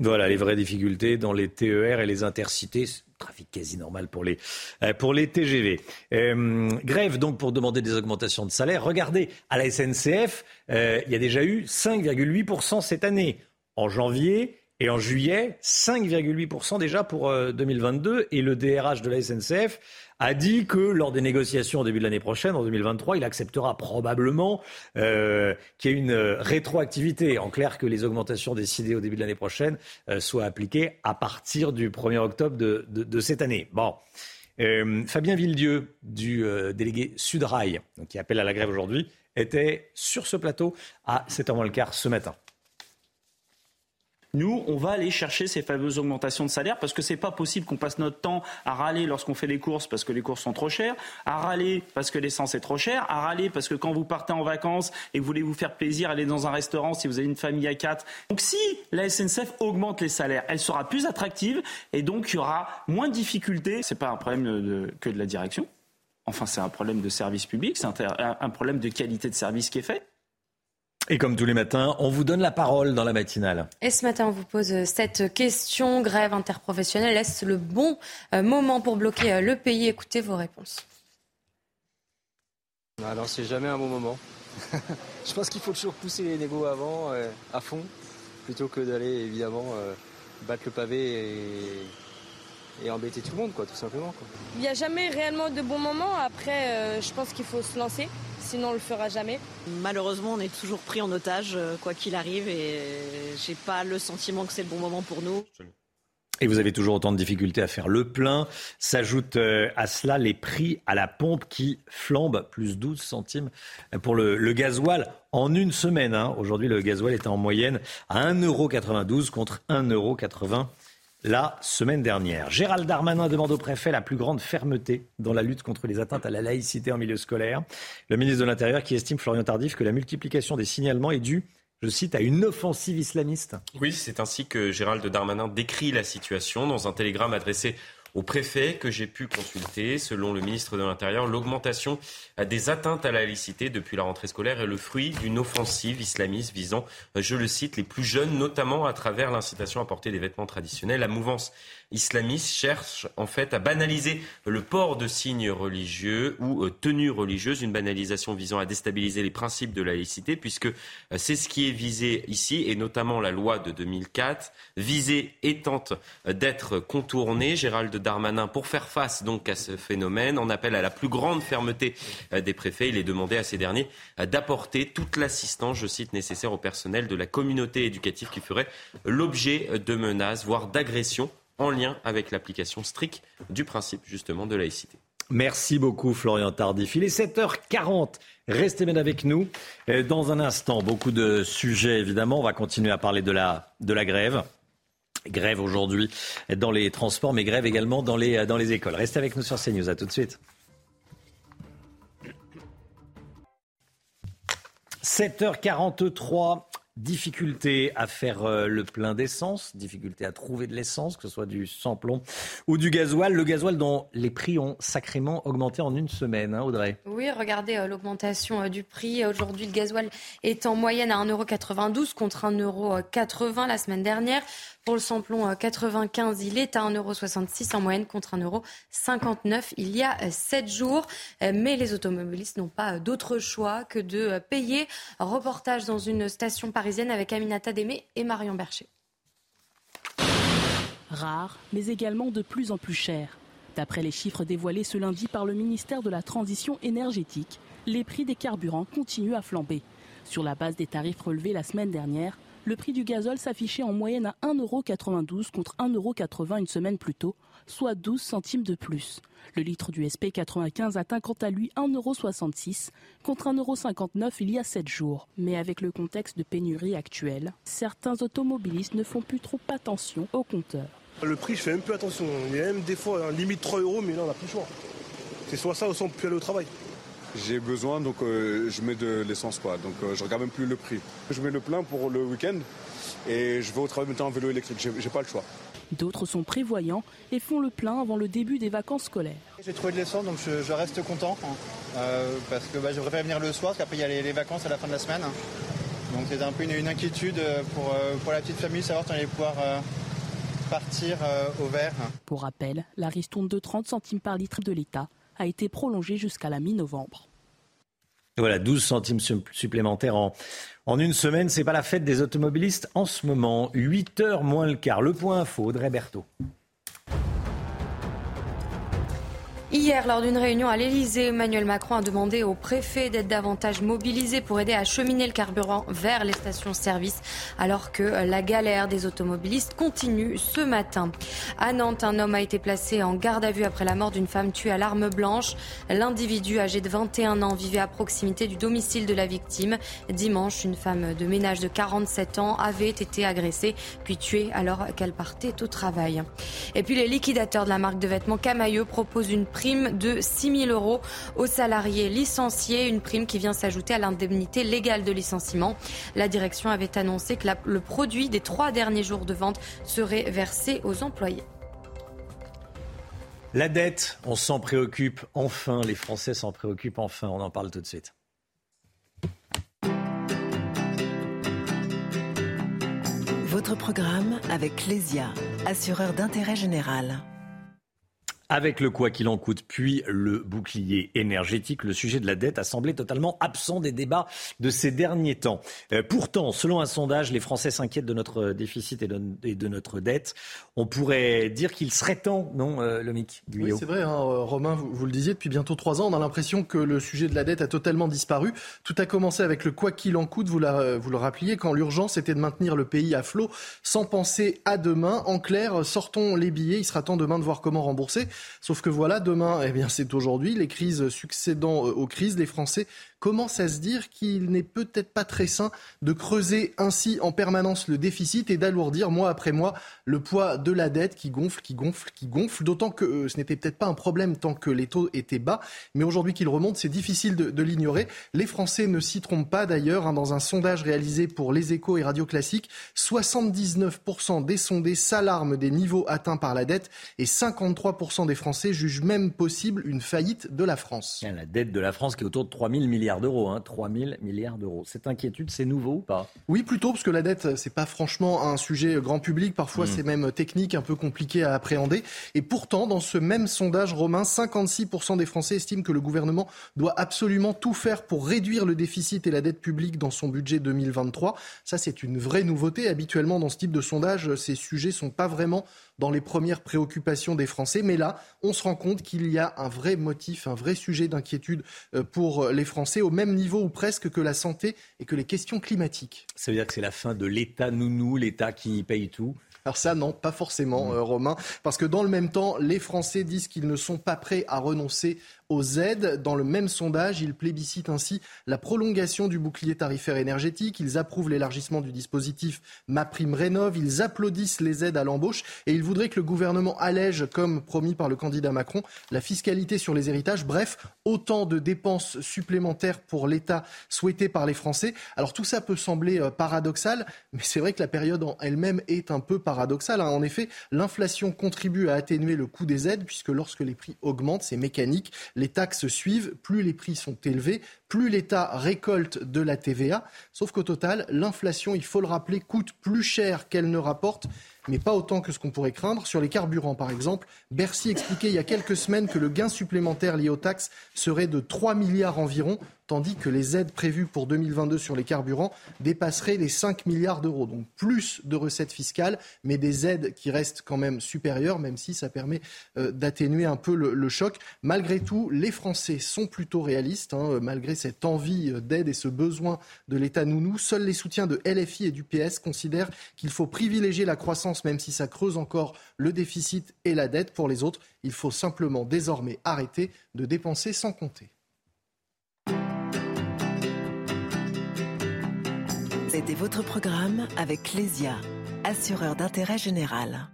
Voilà les vraies difficultés dans les TER et les intercités. Trafic quasi normal pour les, euh, pour les TGV. Euh, grève donc pour demander des augmentations de salaire. Regardez, à la SNCF, euh, il y a déjà eu 5,8% cette année. En janvier, et en juillet, 5,8% déjà pour 2022. Et le DRH de la SNCF a dit que lors des négociations au début de l'année prochaine, en 2023, il acceptera probablement euh, qu'il y ait une rétroactivité. En clair, que les augmentations décidées au début de l'année prochaine euh, soient appliquées à partir du 1er octobre de, cette année. Bon. Euh, Fabien Villedieu, du euh, délégué Sudrail, qui appelle à la grève aujourd'hui, était sur ce plateau à 7h moins le quart ce matin. Nous, on va aller chercher ces fameuses augmentations de salaire parce que c'est pas possible qu'on passe notre temps à râler lorsqu'on fait des courses parce que les courses sont trop chères, à râler parce que l'essence est trop chère, à râler parce que quand vous partez en vacances et que vous voulez vous faire plaisir, aller dans un restaurant si vous avez une famille à quatre. Donc si la SNCF augmente les salaires, elle sera plus attractive et donc il y aura moins de difficultés. C'est pas un problème que de la direction. Enfin, c'est un problème de service public, c'est un problème de qualité de service qui est fait. Et comme tous les matins, on vous donne la parole dans la matinale. Et ce matin, on vous pose cette question. Grève interprofessionnelle, est-ce le bon euh, moment pour bloquer euh, le pays? Écoutez vos réponses. Alors, c'est jamais un bon moment. Je pense qu'il faut toujours pousser les négos avant, euh, à fond, plutôt que d'aller évidemment battre le pavé et, embêter tout le monde, quoi, tout simplement. Il n'y a jamais réellement de bon moment. Après, je pense qu'il faut se lancer sinon on le fera jamais. Malheureusement, on est toujours pris en otage, euh, quoi qu'il arrive, et j'ai pas le sentiment que c'est le bon moment pour nous. Et vous avez toujours autant de difficultés à faire le plein. S'ajoutent euh, à cela les prix à la pompe qui flambent, plus 12 centimes pour le, gasoil en une semaine. Hein. Aujourd'hui, le gasoil était en moyenne à 1,92€ contre 1,80€ la semaine dernière. Gérald Darmanin demande au préfet la plus grande fermeté dans la lutte contre les atteintes à la laïcité en milieu scolaire. Le ministre de l'Intérieur qui estime, Florian Tardif, que la multiplication des signalements est due je cite, à une offensive islamiste. Oui, c'est ainsi que Gérald Darmanin décrit la situation dans un télégramme adressé au préfet que j'ai pu consulter. Selon le ministre de l'Intérieur, l'augmentation des atteintes à la laïcité depuis la rentrée scolaire est le fruit d'une offensive islamiste visant, je le cite, les plus jeunes, notamment à travers l'incitation à porter des vêtements traditionnels. La mouvance islamiste cherche en fait à banaliser le port de signes religieux ou euh, tenues religieuses, une banalisation visant à déstabiliser les principes de la laïcité, puisque euh, c'est ce qui est visé ici, et notamment la loi de 2004, visée et tente d'être contournée. Gérald Darmanin, pour faire face donc à ce phénomène, en appelle à la plus grande fermeté euh, des préfets. Il est demandé à ces derniers d'apporter toute l'assistance, je cite, nécessaire au personnel de la communauté éducative qui ferait l'objet de menaces, voire d'agressions en lien avec l'application stricte du principe justement de laïcité. Merci beaucoup Florian Tardif. Il est 7h40. Restez bien avec nous. Dans un instant, beaucoup de sujets évidemment. On va continuer à parler de la, de la grève. Grève aujourd'hui dans les transports, mais grève également dans les, dans les écoles. Restez avec nous sur CNews. À tout de suite. 7h43. Difficulté à faire euh, le plein d'essence, difficulté à trouver de l'essence, que ce soit du sans-plomb ou du gasoil. Le gasoil dont les prix ont sacrément augmenté en une semaine, hein, Audrey. Oui, regardez euh, l'augmentation euh, du prix. Aujourd'hui, le gasoil est en moyenne à 1,92€ contre 1,80€ la semaine dernière. Pour le samplon 95, il est à 1,66€ en moyenne contre 1,59€ il y a 7 jours. Mais les automobilistes n'ont pas d'autre choix que de payer. Reportage dans une station parisienne avec Aminata Démé et Marion Bercher. Rare, mais également de plus en plus cher. D'après les chiffres dévoilés ce lundi par le ministère de la Transition énergétique, les prix des carburants continuent à flamber. Sur la base des tarifs relevés la semaine dernière, le prix du gazole s'affichait en moyenne à 1,92€ contre 1,80€ une semaine plus tôt, soit 12 centimes de plus. Le litre du SP95 atteint quant à lui 1,66€ contre 1,59€ il y a 7 jours. Mais avec le contexte de pénurie actuel, certains automobilistes ne font plus trop attention au compteur. Le prix, je fais un peu attention. Il y a même des fois un limite 3 euros, mais là on n'a plus le choix. C'est soit ça ou soit on peut aller au travail. J'ai besoin, donc euh, je mets de l'essence, quoi. Donc euh, je regarde même plus le prix. Je mets le plein pour le week-end et je vais au travail maintenant en vélo électrique. J'ai pas le choix. D'autres sont prévoyants et font le plein avant le début des vacances scolaires. J'ai trouvé de l'essence donc je, reste content hein. euh, parce que bah, je préfère venir le soir parce qu'après il y a les, vacances à la fin de la semaine. Donc c'est un peu une, inquiétude pour, pour, la petite famille, savoir si on allait pouvoir partir au vert. Pour rappel, la ristourne de 30 centimes par litre de l'État a été prolongée jusqu'à la mi-novembre. Voilà, 12 centimes supplémentaires en, en une semaine. C'est pas la fête des automobilistes en ce moment. 8 heures moins le quart. Le point info, Audrey Berthaud. Hier, lors d'une réunion à l'Elysée, Emmanuel Macron a demandé au préfet d'être davantage mobilisé pour aider à cheminer le carburant vers les stations-service, alors que la galère des automobilistes continue ce matin. À Nantes, un homme a été placé en garde à vue après la mort d'une femme tuée à l'arme blanche. L'individu âgé de 21 ans vivait à proximité du domicile de la victime. Dimanche, une femme de ménage de 47 ans avait été agressée puis tuée alors qu'elle partait au travail. Et puis les liquidateurs de la marque de vêtements Camailleux proposent une prime de 6 000 euros aux salariés licenciés, une prime qui vient s'ajouter à l'indemnité légale de licenciement. La direction avait annoncé que le produit des trois derniers jours de vente serait versé aux employés. La dette, on s'en préoccupe enfin, les Français s'en préoccupent enfin, on en parle tout de suite. Votre programme avec Clésia, assureur d'intérêt général. Avec le quoi qu'il en coûte, puis le bouclier énergétique, le sujet de la dette a semblé totalement absent des débats de ces derniers temps. Euh, pourtant, selon un sondage, les Français s'inquiètent de notre déficit et de, notre dette. On pourrait dire qu'il serait temps, non, euh, Lomic Oui, c'est vrai, hein, Romain, vous, le disiez, depuis bientôt trois ans, on a l'impression que le sujet de la dette a totalement disparu. Tout a commencé avec le quoi qu'il en coûte, vous, vous le rappeliez, quand l'urgence était de maintenir le pays à flot sans penser à demain. En clair, sortons les billets, il sera temps demain de voir comment rembourser. Sauf que voilà, demain, eh bien, c'est aujourd'hui. Les crises succédant euh, aux crises, les Français commence à se dire qu'il n'est peut-être pas très sain de creuser ainsi en permanence le déficit et d'alourdir mois après mois le poids de la dette qui gonfle, qui gonfle, qui gonfle. D'autant que euh, ce n'était peut-être pas un problème tant que les taux étaient bas, mais aujourd'hui qu'il remonte, c'est difficile de, l'ignorer. Les Français ne s'y trompent pas d'ailleurs. Hein, dans un sondage réalisé pour Les Échos et Radio Classique, 79% des sondés s'alarment des niveaux atteints par la dette et 53% des Français jugent même possible une faillite de la France. La dette de la France qui est autour de 3 000 milliards d'euros, hein, 3 000 milliards d'euros. Cette inquiétude, c'est nouveau ou pas? Oui, plutôt, parce que la dette, c'est pas franchement un sujet grand public. Parfois, hmm. c'est même technique, un peu compliqué à appréhender. Et pourtant, dans ce même sondage romain, 56% des Français estiment que le gouvernement doit absolument tout faire pour réduire le déficit et la dette publique dans son budget 2023. Ça, c'est une vraie nouveauté. Habituellement, dans ce type de sondage, ces sujets sont pas vraiment dans les premières préoccupations des Français. Mais là, on se rend compte qu'il y a un vrai motif, un vrai sujet d'inquiétude euh, pour euh, les Français, au même niveau ou presque que la santé et que les questions climatiques. Ça veut dire que c'est la fin de l'État nounou, l'État qui paye tout? Alors ça, non, pas forcément, euh, Romain, parce que dans le même temps, les Français disent qu'ils ne sont pas prêts à renoncer aux aides. Dans le même sondage, ils plébiscitent ainsi la prolongation du bouclier tarifaire énergétique. Ils approuvent l'élargissement du dispositif MaPrimeRénov. Ils applaudissent les aides à l'embauche et ils voudraient que le gouvernement allège, comme promis par le candidat Macron, la fiscalité sur les héritages. Bref, autant de dépenses supplémentaires pour l'État souhaitées par les Français. Alors tout ça peut sembler euh, paradoxal, mais c'est vrai que la période en elle-même est un peu paradoxale. Hein. En effet, l'inflation contribue à atténuer le coût des aides puisque lorsque les prix augmentent, c'est mécanique les taxes suivent, plus les prix sont élevés, plus l'État récolte de la TVA. Sauf qu'au total, l'inflation, il faut le rappeler, coûte plus cher qu'elle ne rapporte mais pas autant que ce qu'on pourrait craindre. Sur les carburants, par exemple, Bercy expliquait il y a quelques semaines que le gain supplémentaire lié aux taxes serait de 3 milliards environ tandis que les aides prévues pour 2022 sur les carburants dépasseraient les 5 milliards d'euros. Donc plus de recettes fiscales, mais des aides qui restent quand même supérieures, même si ça permet euh, d'atténuer un peu le, choc. Malgré tout, les Français sont plutôt réalistes, hein, malgré cette envie euh, d'aide et ce besoin de l'État nounou. Seuls les soutiens de LFI et du PS considèrent qu'il faut privilégier la croissance, même si ça creuse encore le déficit et la dette. Pour les autres, il faut simplement désormais arrêter de dépenser sans compter. C'était votre programme avec Clésia, assureur d'intérêt général.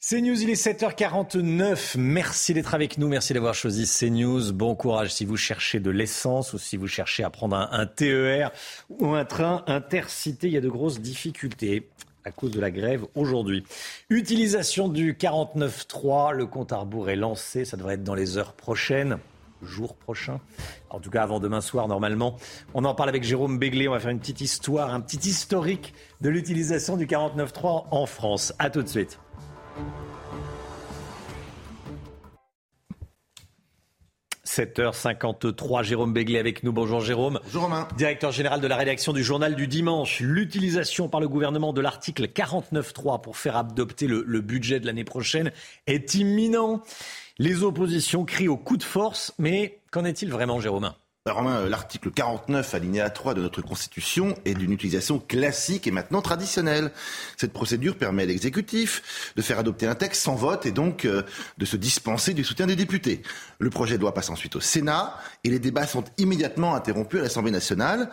CNews, il est 7h49. Merci d'être avec nous. Merci d'avoir choisi CNews. Bon courage si vous cherchez de l'essence ou si vous cherchez à prendre un, un TER ou un train intercité. Il y a de grosses difficultés à cause de la grève aujourd'hui. Utilisation du 49.3, le compte à rebours est lancé, ça devrait être dans les heures prochaines jour prochain. En tout cas, avant demain soir, normalement. On en parle avec Jérôme Béglé. On va faire une petite histoire, un petit historique de l'utilisation du 49.3 en France. A tout de suite. « 7h53, Jérôme Béglé avec nous. Bonjour Jérôme. Bonjour Romain. Directeur général de la rédaction du journal du dimanche. L'utilisation par le gouvernement de l'article 49.3 pour faire adopter le, le budget de l'année prochaine est imminent. Les oppositions crient au coup de force, mais qu'en est-il vraiment, Jérôme? Romain, euh, l'article 49, alinéa 3 de notre Constitution est d'une utilisation classique et maintenant traditionnelle. Cette procédure permet à l'exécutif de faire adopter un texte sans vote et donc euh, de se dispenser du soutien des députés. Le projet de loi passe ensuite au Sénat et les débats sont immédiatement interrompus à l'Assemblée nationale.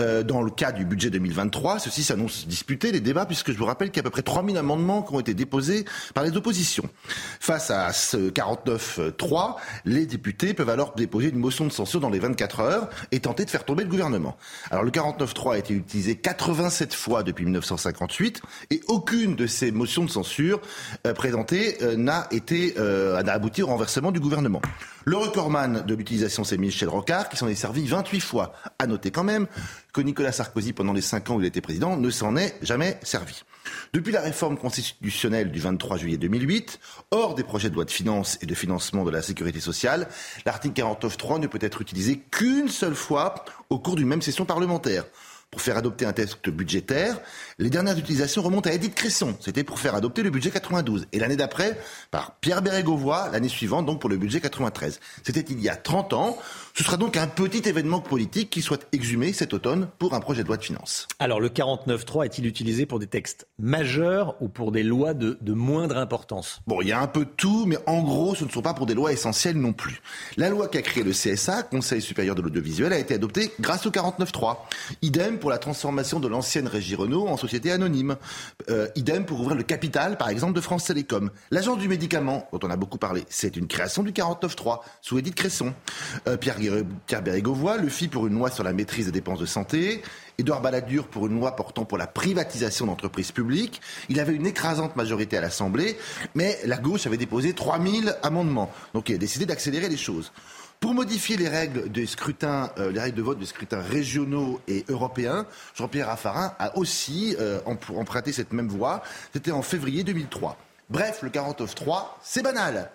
Euh, dans le cas du budget 2023, ceci s'annonce disputé, les débats, puisque je vous rappelle qu'il y a à peu près 3000 amendements qui ont été déposés par les oppositions. Face à ce 49-3, les députés peuvent alors déposer une motion de censure dans les 24 heures et tenter de faire tomber le gouvernement. Alors le 49-3 a été utilisé 87 fois depuis 1958 et aucune de ces motions de censure euh, présentées euh, n'a été n'a abouti au renversement du gouvernement. Le recordman de l'utilisation, c'est Michel Rocard, qui s'en est servi 28 fois. À noter quand même que Nicolas Sarkozy, pendant les 5 ans où il était président, ne s'en est jamais servi. Depuis la réforme constitutionnelle du 23 juillet 2008, hors des projets de loi de finances et de financement de la sécurité sociale, l'article 49.3 ne peut être utilisé qu'une seule fois au cours d'une même session parlementaire pour faire adopter un texte budgétaire. Les dernières utilisations remontent à Edith Cresson. C'était pour faire adopter le budget 92. Et l'année d'après, par Pierre Bérégovoy, l'année suivante, donc pour le budget 93. C'était il y a 30 ans. Ce sera donc un petit événement politique qui soit exhumé cet automne pour un projet de loi de finances. Alors, le 49.3 est-il utilisé pour des textes majeurs ou pour des lois de, de moindre importance? Bon, il y a un peu de tout, mais en gros, ce ne sont pas pour des lois essentielles non plus. La loi qui a créé le CSA, Conseil supérieur de l'audiovisuel, a été adoptée grâce au 49.3. Idem pour la transformation de l'ancienne Régie Renault en société anonyme. Euh, idem pour ouvrir le capital, par exemple, de France Télécom. L'agence du médicament, dont on a beaucoup parlé, c'est une création du 49.3, sous Edith Cresson. Euh, Pierre, Pierre Bérégovoy le fit pour une loi sur la maîtrise des dépenses de santé. Édouard Balladur pour une loi portant pour la privatisation d'entreprises publiques. Il avait une écrasante majorité à l'Assemblée, mais la gauche avait déposé 3000 amendements. Donc il a décidé d'accélérer les choses. Pour modifier les règles de scrutin, euh, les règles de vote de scrutin régionaux et européens, Jean-Pierre Raffarin a aussi euh, emprunté cette même voie. C'était en février 2003. Bref, le 49-3, c'est banal.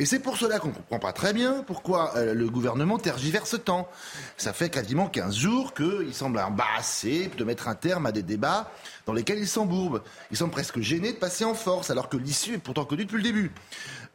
Et c'est pour cela qu'on ne comprend pas très bien pourquoi euh, le gouvernement tergiverse tant. Ça fait quasiment 15 jours qu'il semble embarrassé de mettre un terme à des débats dans lesquels il s'embourbe. Il semble presque gêné de passer en force, alors que l'issue est pourtant connue depuis le début.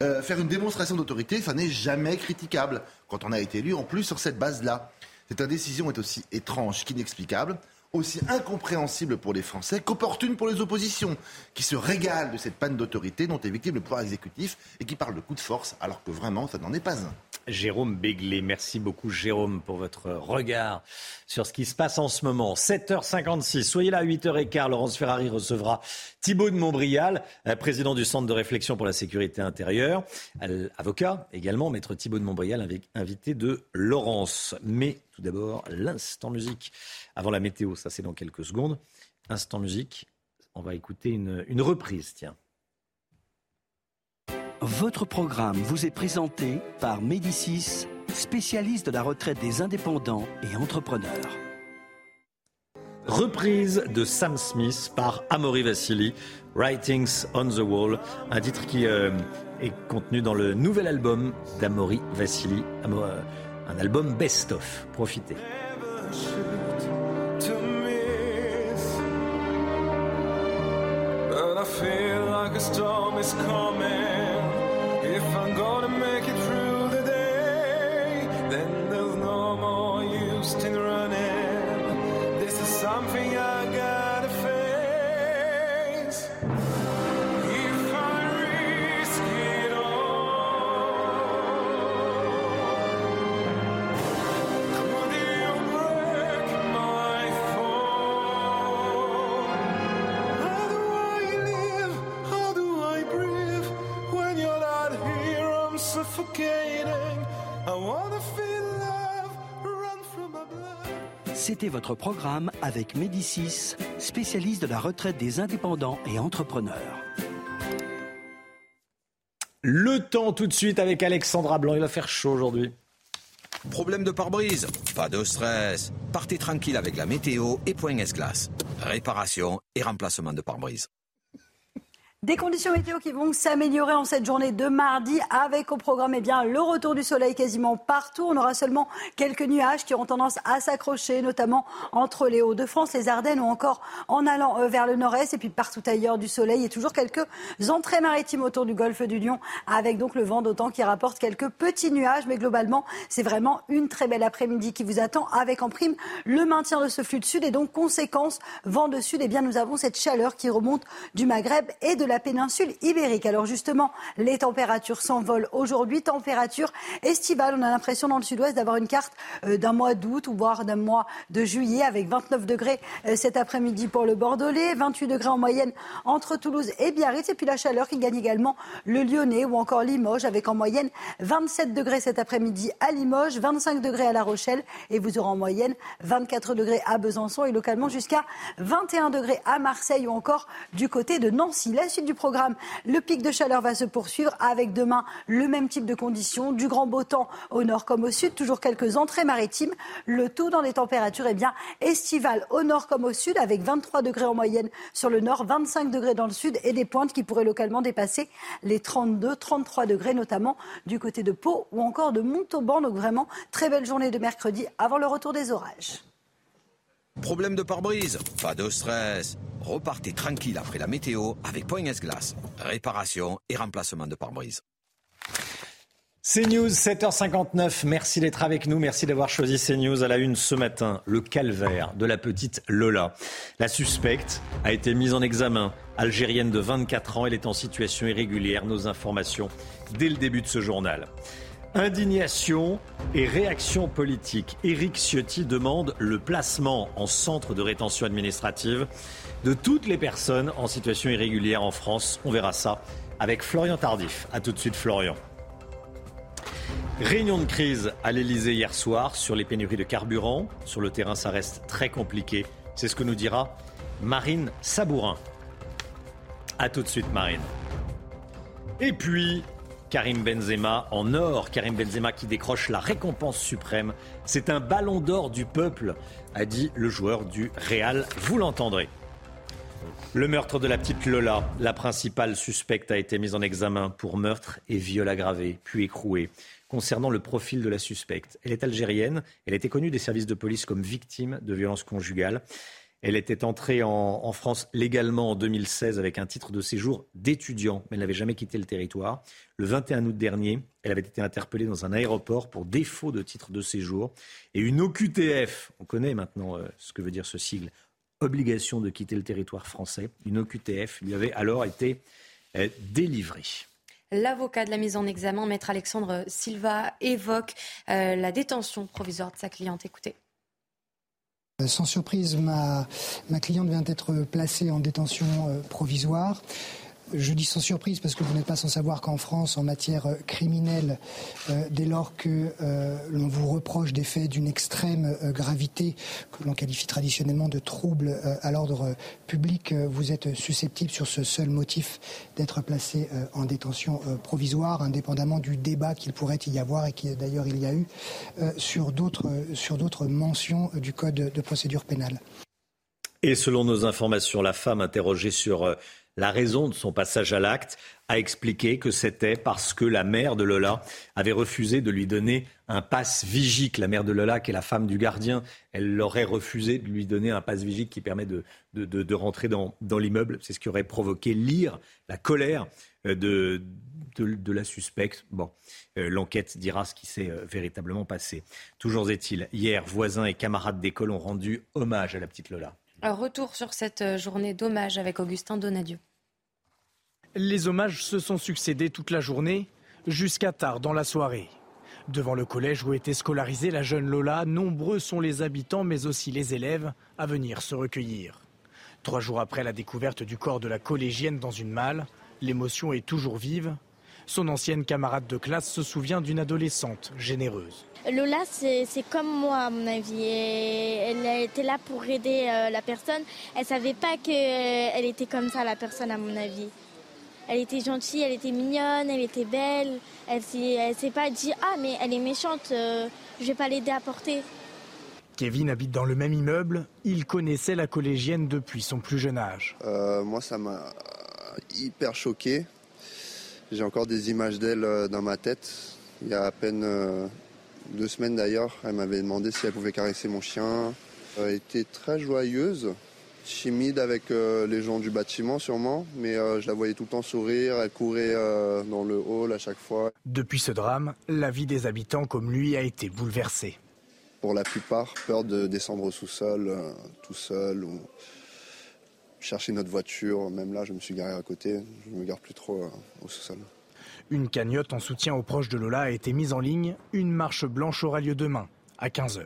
Euh, faire une démonstration d'autorité, ça n'est jamais critiquable, quand on a été élu en plus sur cette base-là. Cette indécision est aussi étrange qu'inexplicable aussi incompréhensible pour les Français qu'opportune pour les oppositions, qui se régalent de cette panne d'autorité dont est victime le pouvoir exécutif et qui parlent de coup de force, alors que vraiment, ça n'en est pas un. Jérôme Béglé, merci beaucoup Jérôme pour votre regard sur ce qui se passe en ce moment. 7h56, soyez là à 8h15, Laurence Ferrari recevra Thibault de Montbrial, euh, président du Centre de réflexion pour la sécurité intérieure, avocat également, maître Thibault de Montbrial, invité de Laurence. Mais tout d'abord, l'instant musique. Avant la météo, ça c'est dans quelques secondes. Instant musique, on va écouter une, une reprise, tiens. Votre programme vous est présenté par Médicis, spécialiste de la retraite des indépendants et entrepreneurs. Reprise de Sam Smith par Amaury Vassili, Writings on the Wall, un titre qui euh, est contenu dans le nouvel album d'Amaury Vassili, euh, un album best-of. Profitez. I feel like a storm is coming. coasting. C'était votre programme avec Médicis, spécialiste de la retraite des indépendants et entrepreneurs. Le temps tout de suite avec Alexandra Blanc. Il va faire chaud aujourd'hui. Problème de pare-brise? Pas de stress. Partez tranquille avec la météo et Point S-Glace. Réparation et remplacement de pare-brise. Des conditions météo qui vont s'améliorer en cette journée de mardi avec au programme eh bien, le retour du soleil quasiment partout. On aura seulement quelques nuages qui auront tendance à s'accrocher, notamment entre les Hauts-de-France, les Ardennes ou encore en allant euh, vers le nord-est et puis partout ailleurs du soleil et toujours quelques entrées maritimes autour du golfe du Lion avec donc le vent d'autant qui rapporte quelques petits nuages. Mais globalement, c'est vraiment une très belle après-midi qui vous attend avec en prime le maintien de ce flux de sud et donc conséquence vent de sud. Eh bien, nous avons cette chaleur qui remonte du Maghreb et de la la péninsule ibérique. Alors justement, les températures s'envolent aujourd'hui. Température estivale. On a l'impression dans le sud-ouest d'avoir une carte euh, d'un mois d'août ou voire d'un mois de juillet avec 29 degrés euh, cet après-midi pour le Bordelais, 28 degrés en moyenne entre Toulouse et Biarritz. Et puis la chaleur qui gagne également le Lyonnais ou encore Limoges avec en moyenne 27 degrés cet après-midi à Limoges, 25 degrés à La Rochelle et vous aurez en moyenne 24 degrés à Besançon et localement jusqu'à 21 degrés à Marseille ou encore du côté de Nancy. La du programme, le pic de chaleur va se poursuivre avec demain le même type de conditions, du grand beau temps au nord comme au sud, toujours quelques entrées maritimes, le tout dans des températures eh bien, estivales au nord comme au sud, avec 23 degrés en moyenne sur le nord, 25 degrés dans le sud et des pointes qui pourraient localement dépasser les 32, 33 degrés, notamment du côté de Pau ou encore de Montauban. Donc vraiment, très belle journée de mercredi avant le retour des orages. Problème de pare-brise Pas de stress. Repartez tranquille après la météo avec Point Glace. Réparation et remplacement de pare-brise. CNews, 7h59. Merci d'être avec nous. Merci d'avoir choisi CNews à la une ce matin. Le calvaire de la petite Lola. La suspecte a été mise en examen. Algérienne de 24 ans, elle est en situation irrégulière. Nos informations dès le début de ce journal. Indignation et réaction politique. Éric Ciotti demande le placement en centre de rétention administrative de toutes les personnes en situation irrégulière en France. On verra ça avec Florian Tardif. A tout de suite Florian. Réunion de crise à l'Elysée hier soir sur les pénuries de carburant. Sur le terrain, ça reste très compliqué. C'est ce que nous dira Marine Sabourin. A tout de suite Marine. Et puis, Karim Benzema en or. Karim Benzema qui décroche la récompense suprême. C'est un ballon d'or du peuple, a dit le joueur du Real. Vous l'entendrez. Le meurtre de la petite Lola, la principale suspecte, a été mise en examen pour meurtre et viol aggravé, puis écroué. Concernant le profil de la suspecte, elle est algérienne, elle était connue des services de police comme victime de violences conjugales. Elle était entrée en, France légalement en 2016 avec un titre de séjour d'étudiant, mais elle n'avait jamais quitté le territoire. Le 21 août dernier, elle avait été interpellée dans un aéroport pour défaut de titre de séjour. Et une OQTF, on connaît maintenant euh, ce que veut dire ce sigle, obligation de quitter le territoire français, une OQTF lui avait alors été euh, délivrée. L'avocat de la mise en examen, maître Alexandre Silva, évoque euh, la détention provisoire de sa cliente. Écoutez. Euh, sans surprise, ma, cliente vient d'être placée en détention euh, provisoire. Je dis sans surprise parce que vous n'êtes pas sans savoir qu'en France, en matière euh, criminelle, euh, dès lors que euh, l'on vous reproche des faits d'une extrême gravité, que l'on qualifie traditionnellement de troubles à l'ordre public, vous êtes susceptible sur ce seul motif d'être placé en détention provisoire, indépendamment du débat qu'il pourrait y avoir et qui d'ailleurs il y a eu sur d'autres mentions du Code de procédure pénale. Et selon nos informations, la femme interrogée sur la raison de son passage à l'acte, a expliqué que c'était parce que la mère de Lola avait refusé de lui donner un passe vigique. La mère de Lola, qui est la femme du gardien, elle aurait refusé de lui donner un passe vigique qui permet de, de, rentrer dans, dans l'immeuble. C'est ce qui aurait provoqué l'ire, la colère euh, de, de, la suspecte. Bon, euh, l'enquête dira ce qui s'est euh, véritablement passé. Toujours est-il, hier, voisins et camarades d'école ont rendu hommage à la petite Lola. Retour sur cette euh, journée d'hommage avec Augustin Donadieu. Les hommages se sont succédés toute la journée, jusqu'à tard dans la soirée. Devant le collège où était scolarisée la jeune Lola, nombreux sont les habitants mais aussi les élèves à venir se recueillir. Trois jours après la découverte du corps de la collégienne dans une malle, l'émotion est toujours vive. Son ancienne camarade de classe se souvient d'une adolescente généreuse. Lola, c'est comme moi, à mon avis. elle était là pour aider euh, la personne. Elle savait pas qu'elle était comme ça, la personne, à mon avis. Elle était gentille, elle était mignonne, elle était belle. Elle ne s'est pas dit Ah, mais elle est méchante, euh, je vais pas l'aider à porter. Kevin habite dans le même immeuble. Il connaissait la collégienne depuis son plus jeune âge. Euh, moi, ça m'a hyper choqué. J'ai encore des images d'elle dans ma tête. Il y a à peine deux semaines d'ailleurs. Elle m'avait demandé si elle pouvait caresser mon chien. Elle était très joyeuse, timide avec euh, les gens du bâtiment sûrement, mais euh, je la voyais tout le temps sourire, elle courait euh, dans le hall à chaque fois. Depuis ce drame, la vie des habitants comme lui a été bouleversée. Pour la plupart, peur de descendre au sous-sol tout seul ou chercher notre voiture. Même là, je me suis garé à côté, je ne me gare plus trop au sous-sol. Une cagnotte en soutien aux proches de Lola a été mise en ligne. Une marche blanche aura lieu demain à 15h.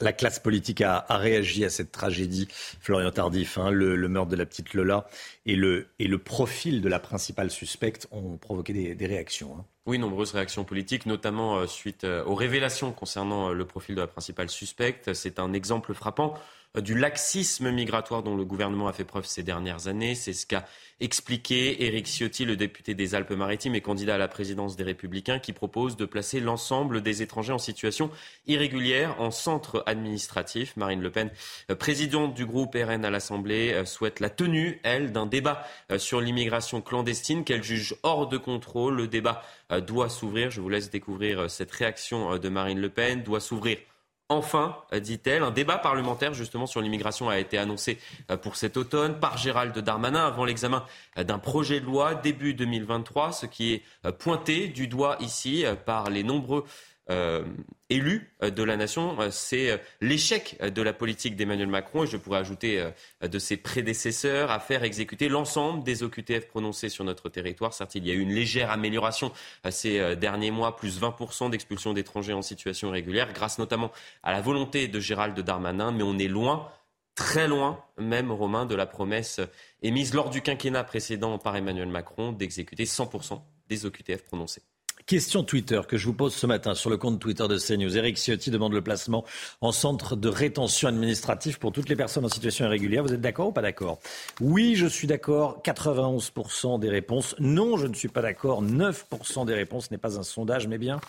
La classe politique a, réagi à cette tragédie, Florian Tardif. Hein, le, meurtre de la petite Lola et le, et le, profil de la principale suspecte ont provoqué des, réactions. Hein. Oui, nombreuses réactions politiques, notamment euh, suite euh, aux révélations concernant euh, le profil de la principale suspecte. C'est un exemple frappant du laxisme migratoire dont le gouvernement a fait preuve ces dernières années. C'est ce qu'a expliqué Éric Ciotti, le député des Alpes-Maritimes et candidat à la présidence des Républicains, qui propose de placer l'ensemble des étrangers en situation irrégulière en centre administratif. Marine Le Pen, euh, présidente du groupe RN à l'Assemblée, euh, souhaite la tenue, elle, d'un débat euh, sur l'immigration clandestine qu'elle juge hors de contrôle. Le débat doit s'ouvrir. Je vous laisse découvrir cette réaction de Marine Le Pen. Doit s'ouvrir Enfin, dit-elle, un débat parlementaire justement sur l'immigration a été annoncé euh, pour cet automne par Gérald Darmanin avant l'examen euh, d'un projet de loi début 2023, ce qui est euh, pointé du doigt ici par les nombreux euh, élu euh, de la nation, euh, c'est l'échec de la politique d'Emmanuel Macron, et je pourrais ajouter de ses prédécesseurs, à faire exécuter l'ensemble des OQTF prononcés sur notre territoire. Certes, il y a eu une légère amélioration ces derniers mois, plus 20% d'expulsion d'étrangers en situation irrégulière, grâce notamment à la volonté de Gérald Darmanin, mais on est loin très loin, même Romain, de la promesse émise lors du quinquennat précédent par Emmanuel Macron d'exécuter 100% des OQTF prononcés. Question Twitter que je vous pose ce matin sur le compte Twitter de CNews. Eric Ciotti demande le placement en centre de rétention administratif pour toutes les personnes en situation irrégulière. Vous êtes d'accord ou pas d'accord? Oui, je suis d'accord. 91% des réponses. Non, je ne suis pas d'accord. 9% des réponses. Ce n'est pas un sondage, mais bien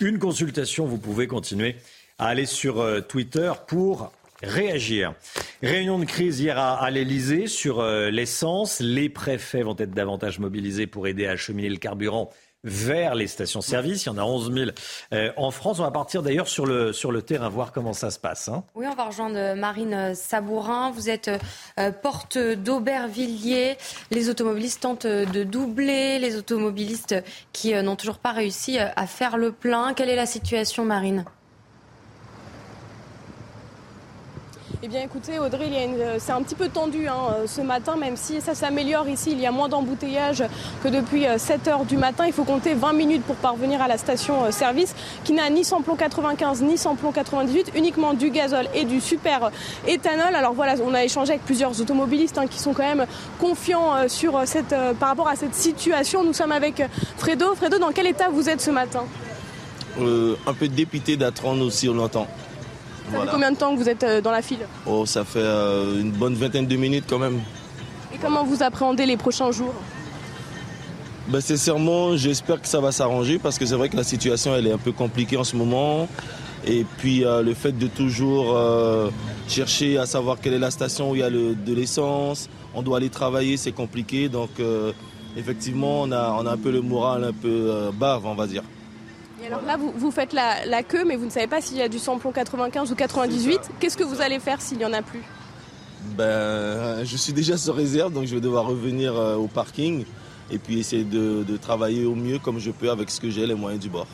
une consultation. Vous pouvez continuer à aller sur euh, Twitter pour réagir. Réunion de crise hier à, l'Elysée sur euh, l'essence. Les préfets vont être davantage mobilisés pour aider à acheminer le carburant vers les stations-service. Il y en a 11 000 euh, en France. On va partir d'ailleurs sur le, sur le terrain, voir comment ça se passe. Hein. Oui, on va rejoindre Marine Sabourin. Vous êtes euh, porte d'Aubervilliers. Les automobilistes tentent de doubler. Les automobilistes qui euh, n'ont toujours pas réussi à faire le plein. Quelle est la situation, Marine? Eh bien écoutez Audrey, c'est un petit peu tendu hein, euh, ce matin, même si ça s'améliore ici, il y a moins d'embouteillage que depuis 7 euh, du matin. Il faut compter 20 minutes pour parvenir à la station-service euh, qui n'a ni samplon 95 ni samplon 98, uniquement du gazole et du super éthanol. Alors voilà, on a échangé avec plusieurs automobilistes hein, qui sont quand même confiants sur cette, par rapport à cette situation. Nous sommes avec Fredo. Fredo, dans quel état vous êtes ce matin? Un peu dépité d'attendre aussi longtemps. Ça fait combien de temps que vous êtes euh, dans la file? Oh, ça fait euh, une bonne vingtaine de minutes quand même. Et comment vous appréhendez les prochains jours? Ben, Sincèrement, j'espère que ça va s'arranger parce que c'est vrai que la situation elle est un peu compliquée en ce moment. Et puis euh, le fait de toujours chercher à savoir quelle est la station où il y a de l'essence, on doit aller travailler, c'est compliqué. Donc effectivement, on a, on a un peu le moral un peu bas, on va dire alors là, vous, faites la, queue, mais vous ne savez pas s'il y a du samplon 95 ou 98. Qu'est-ce que vous allez faire s'il n'y en a plus? Ben, Je suis déjà sur réserve, donc je vais devoir revenir euh, au parking et puis essayer de travailler au mieux comme je peux avec ce que j'ai, les moyens du bord.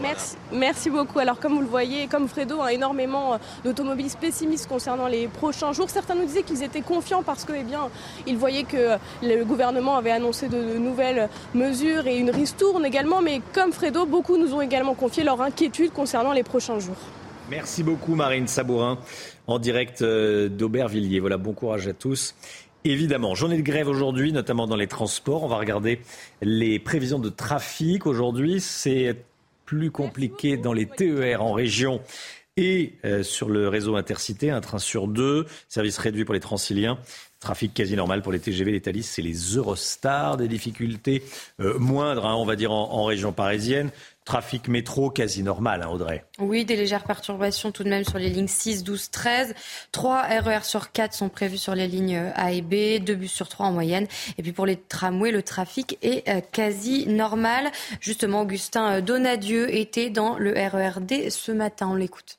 Merci, merci beaucoup. Alors comme vous le voyez, comme Fredo, a énormément euh, d'automobilistes pessimistes concernant les prochains jours. Certains nous disaient qu'ils étaient confiants parce que, eh bien, ils voyaient que le gouvernement avait annoncé de, nouvelles mesures et une ristourne également. Mais comme Fredo, beaucoup nous ont également confié leur inquiétude concernant les prochains jours. Merci beaucoup Marine Sabourin en direct euh, d'Aubervilliers. Voilà, bon courage à tous. Évidemment, journée de grève aujourd'hui, notamment dans les transports. On va regarder les prévisions de trafic. Aujourd'hui, c'est plus compliqué dans les TER en région et euh, sur le réseau intercité, un train sur deux, service réduit pour les Transiliens. Trafic quasi normal pour les TGV, les Thalys, c'est les Eurostars. Des difficultés euh, moindres, hein, on va dire, en, région parisienne. Trafic métro quasi normal, hein, Audrey. Oui, des légères perturbations tout de même sur les lignes 6, 12, 13. 3 RER sur 4 sont prévus sur les lignes A et B, 2 bus sur 3 en moyenne. Et puis pour les tramways, le trafic est euh, quasi normal. Justement, Augustin Donadieu était dans le RERD ce matin. On l'écoute.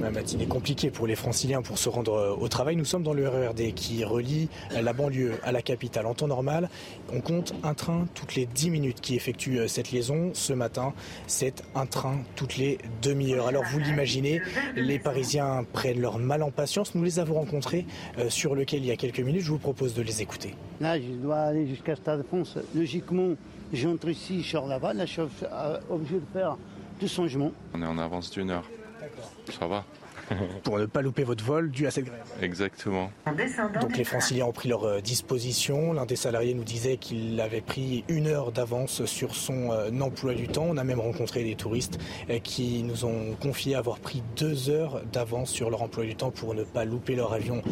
La matinée compliquée pour les franciliens pour se rendre euh, au travail. Nous sommes dans le RERD qui relie euh, la banlieue à la capitale. En temps normal, on compte un train toutes les 10 minutes qui effectue euh, cette liaison. Ce matin, c'est un train toutes les demi-heures. Alors vous l'imaginez, les Parisiens prennent leur mal en patience. Nous les avons rencontrés sur lequel il y a quelques minutes. Je vous propose de les écouter. Là, je dois aller jusqu'à Stade de France. Logiquement, j'entre ici, je sors là-bas. Là, je suis obligé de faire deux changements. On est en avance d'une heure. Ça va. pour ne pas louper votre vol dû à cette grève. Exactement. Donc les franciliens ont pris leur euh, disposition. L'un des salariés nous disait qu'il avait pris une heure d'avance sur son euh, emploi du temps. On a même rencontré des touristes euh, qui nous ont confié avoir pris deux heures d'avance sur leur emploi du temps pour ne pas louper leur avion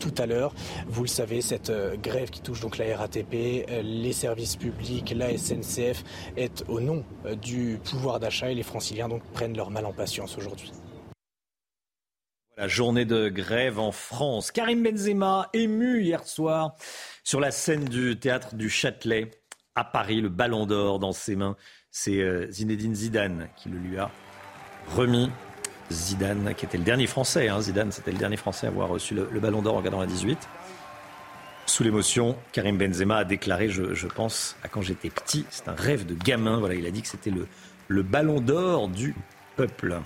tout à l'heure. Vous le savez, cette grève qui touche donc la RATP, les services publics, la SNCF est au nom du pouvoir d'achat et les franciliens donc prennent leur mal en patience aujourd'hui. La journée de grève en France. Karim Benzema, ému hier soir sur la scène du théâtre du Châtelet à Paris, le ballon d'or dans ses mains. C'est euh, Zinedine Zidane qui le lui a remis. Zidane, qui était le dernier Français, hein. Zidane, c'était le dernier Français à avoir reçu le, ballon d'or en 98. Sous l'émotion, Karim Benzema a déclaré, je, pense, à quand j'étais petit, c'est un rêve de gamin. Voilà, il a dit que c'était le, le ballon d'or du peuple.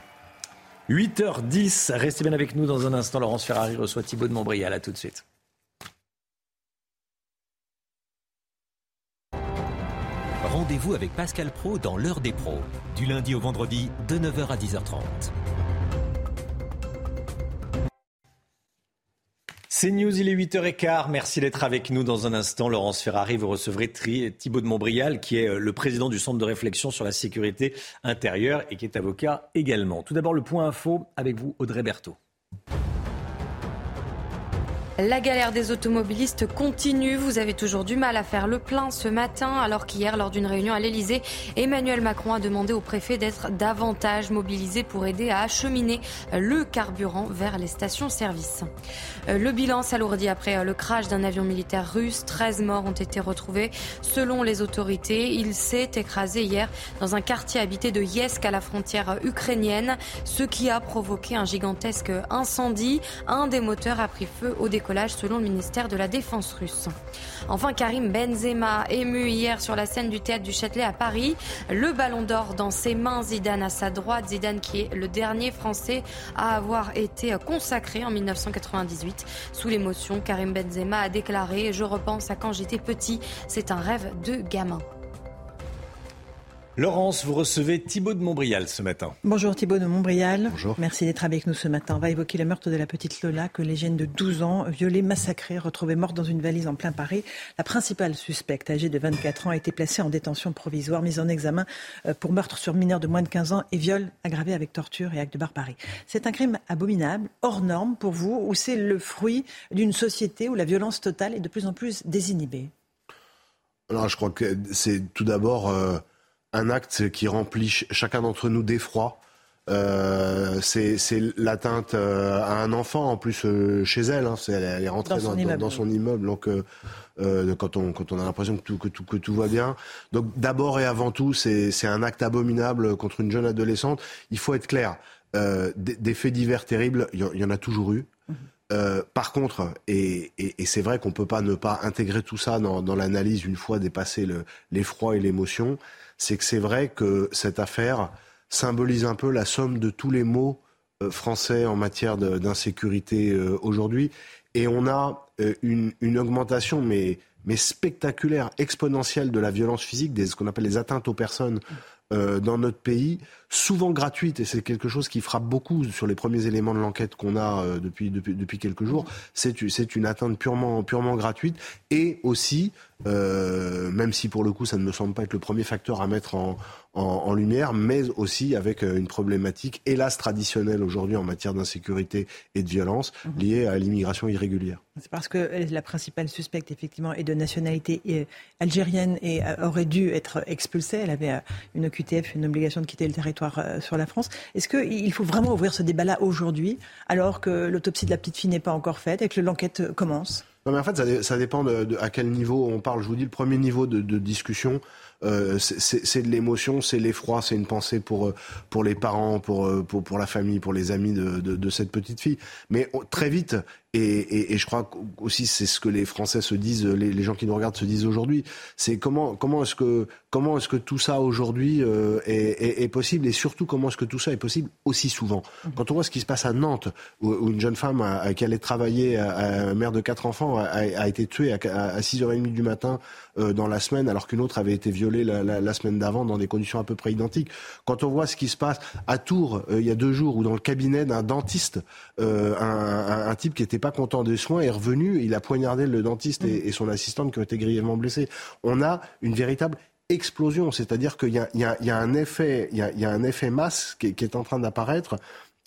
8h10, restez bien avec nous dans un instant. Laurence Ferrari reçoit Thibaut de Montbrial. À tout de suite. Rendez-vous avec Pascal Pro dans l'heure des pros, du lundi au vendredi de 9h à 10h30. C'est News, il est 8h15. Merci d'être avec nous dans un instant. Laurence Ferrari, vous recevrez Thibaut de Montbrial, qui est euh, le président du Centre de réflexion sur la sécurité intérieure et qui est avocat également. Tout d'abord, le point info avec vous, Audrey Berthaud. La galère des automobilistes continue. Vous avez toujours du mal à faire le plein ce matin, alors qu'hier, lors d'une réunion à l'Elysée, Emmanuel Macron a demandé au préfet d'être davantage mobilisé pour aider à acheminer le carburant vers les stations-service. Le bilan s'alourdit après le crash d'un avion militaire russe. 13 morts ont été retrouvés. Selon les autorités, il s'est écrasé hier dans un quartier habité de Yesk à la frontière ukrainienne, ce qui a provoqué un gigantesque incendie. Un des moteurs a pris feu au décollage selon le ministère de la Défense russe. Enfin, Karim Benzema, ému hier sur la scène du théâtre du Châtelet à Paris, le ballon d'or dans ses mains, Zidane à sa droite, Zidane qui est le dernier Français à avoir été consacré en 1998. Sous l'émotion, Karim Benzema a déclaré « Je repense à quand j'étais petit, c'est un rêve de gamin ». Laurence, vous recevez Thibaut de Montbrial ce matin. Bonjour Thibaut de Montbrial. Bonjour. Merci d'être avec nous ce matin. On va évoquer le meurtre de la petite Lola, que les jeunes de 12 ans, violée, massacrée, retrouvée morte dans une valise en plein Paris. La principale suspecte, âgée de 24 ans, a été placée en détention provisoire, mise en examen euh, pour meurtre sur mineur de moins de 15 ans et viol aggravé avec torture et acte de barbarie. C'est un crime abominable, hors norme pour vous, ou c'est le fruit d'une société où la violence totale est de plus en plus désinhibée? Alors, je crois que c'est tout d'abord... Euh, un acte qui remplit chacun d'entre nous d'effroi. Euh, c'est l'atteinte euh, à un enfant en plus euh, chez elle. Hein, elle, est rentrée dans son, immeuble. Donc quand on quand on a l'impression que tout, que tout que tout va bien. Donc d'abord et avant tout, c'est un acte abominable contre une jeune adolescente. Il faut être clair. Des, faits divers terribles, il y, en a toujours eu. Mhm. par contre, et, et, et c'est vrai qu'on peut pas ne pas intégrer tout ça dans, dans l'analyse une fois dépassé l'effroi et l'émotion, c'est que c'est vrai que cette affaire symbolise un peu la somme de tous les maux euh, français en matière d'insécurité euh, aujourd'hui. Et on a euh, une, augmentation, mais, mais spectaculaire, exponentielle de la violence physique, des, ce qu'on appelle les atteintes aux personnes dans notre pays, souvent gratuite, et c'est quelque chose qui frappe beaucoup sur les premiers éléments de l'enquête qu'on a depuis, depuis, depuis, quelques jours, c'est une atteinte purement, purement gratuite, et aussi euh, même si pour le coup ça ne me semble pas être le premier facteur à mettre en, en, lumière, mais aussi avec une problématique, hélas traditionnelle aujourd'hui en matière d'insécurité et de violence mhm. liée à l'immigration irrégulière. C'est parce que la principale suspecte, effectivement, est de nationalité algérienne et aurait dû être expulsée. Elle avait une OQTF, une obligation de quitter le territoire sur la France. Est-ce qu'il faut vraiment ouvrir ce débat-là aujourd'hui, alors que l'autopsie de la petite fille n'est pas encore faite et que l'enquête commence? Non, mais en fait, ça, dépend de, à quel niveau on parle. Je vous dis, le premier niveau de, discussion, euh, c'est de l'émotion, c'est l'effroi, c'est une pensée pour euh, pour les parents, pour, euh, pour la famille, pour les amis de, de, cette petite fille. Mais très vite, et, et, et, je crois aussi c'est ce que les Français se disent, les, les, gens qui nous regardent se disent aujourd'hui, c'est comment comment est-ce que comment est-ce que tout ça aujourd'hui euh, est, est, est, possible et surtout comment est-ce que tout ça est possible aussi souvent. Mmh. Quand on voit ce qui se passe à Nantes, où, où une jeune femme a, qui allait travailler, à, mère de quatre enfants, a, a été tuée à, à 6h30 du matin euh, dans la semaine, alors qu'une autre avait été violée la, la, la semaine d'avant dans des conditions à peu près identiques. Quand on voit ce qui se passe à Tours euh, il y a deux jours, où dans le cabinet d'un dentiste, un, un, un type qui était pas content des soins est revenu, il a poignardé le dentiste et, son assistante qui ont été grièvement blessés. On a une véritable explosion, c'est-à-dire qu'il y, y, a un effet, il y a, un effet masse qui est, en train d'apparaître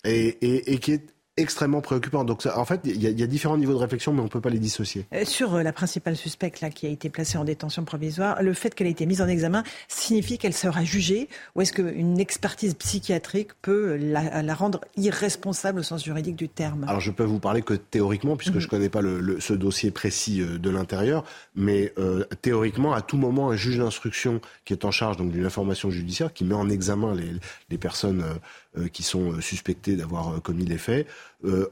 et, et, qui est extrêmement préoccupant. Donc, en fait, il y, a différents niveaux de réflexion, mais on ne peut pas les dissocier. Euh, sur euh, la principale suspecte là, qui a été placée en détention provisoire, le fait qu'elle ait été mise en examen signifie qu'elle sera jugée ou est-ce qu'une expertise psychiatrique peut la, rendre irresponsable au sens juridique du terme? Alors, je peux vous parler que théoriquement, puisque je ne mhm. connais pas le, ce dossier précis euh, de l'intérieur, mais théoriquement, à tout moment, un juge d'instruction qui est en charge d'une information judiciaire, qui met en examen les, les personnes euh, qui sont euh, suspectés d'avoir euh, commis les faits,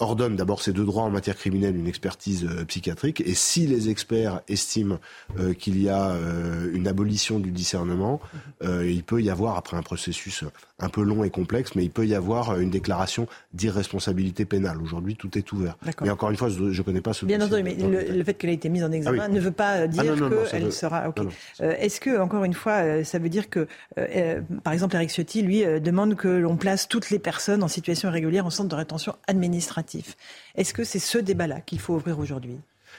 ordonne d'abord ses deux droits en matière criminelle une expertise psychiatrique. Et si les experts estiment qu'il y a une abolition du discernement, il peut y avoir, après un processus un peu long et complexe, mais il peut y avoir une déclaration d'irresponsabilité pénale. Aujourd'hui, tout est ouvert. Mais encore une fois, je ne connais pas ce Bien entendu, mais le, fait qu'elle ait été mise en examen ah ne veut pas dire ah qu'elle sera... Est-ce que, encore une fois, ça veut dire que, par exemple, Eric Ciotti, lui, demande que l'on place toutes les personnes en situation irrégulière en centre de rétention Est-ce que c'est ce débat-là qu'il faut ouvrir aujourd'hui?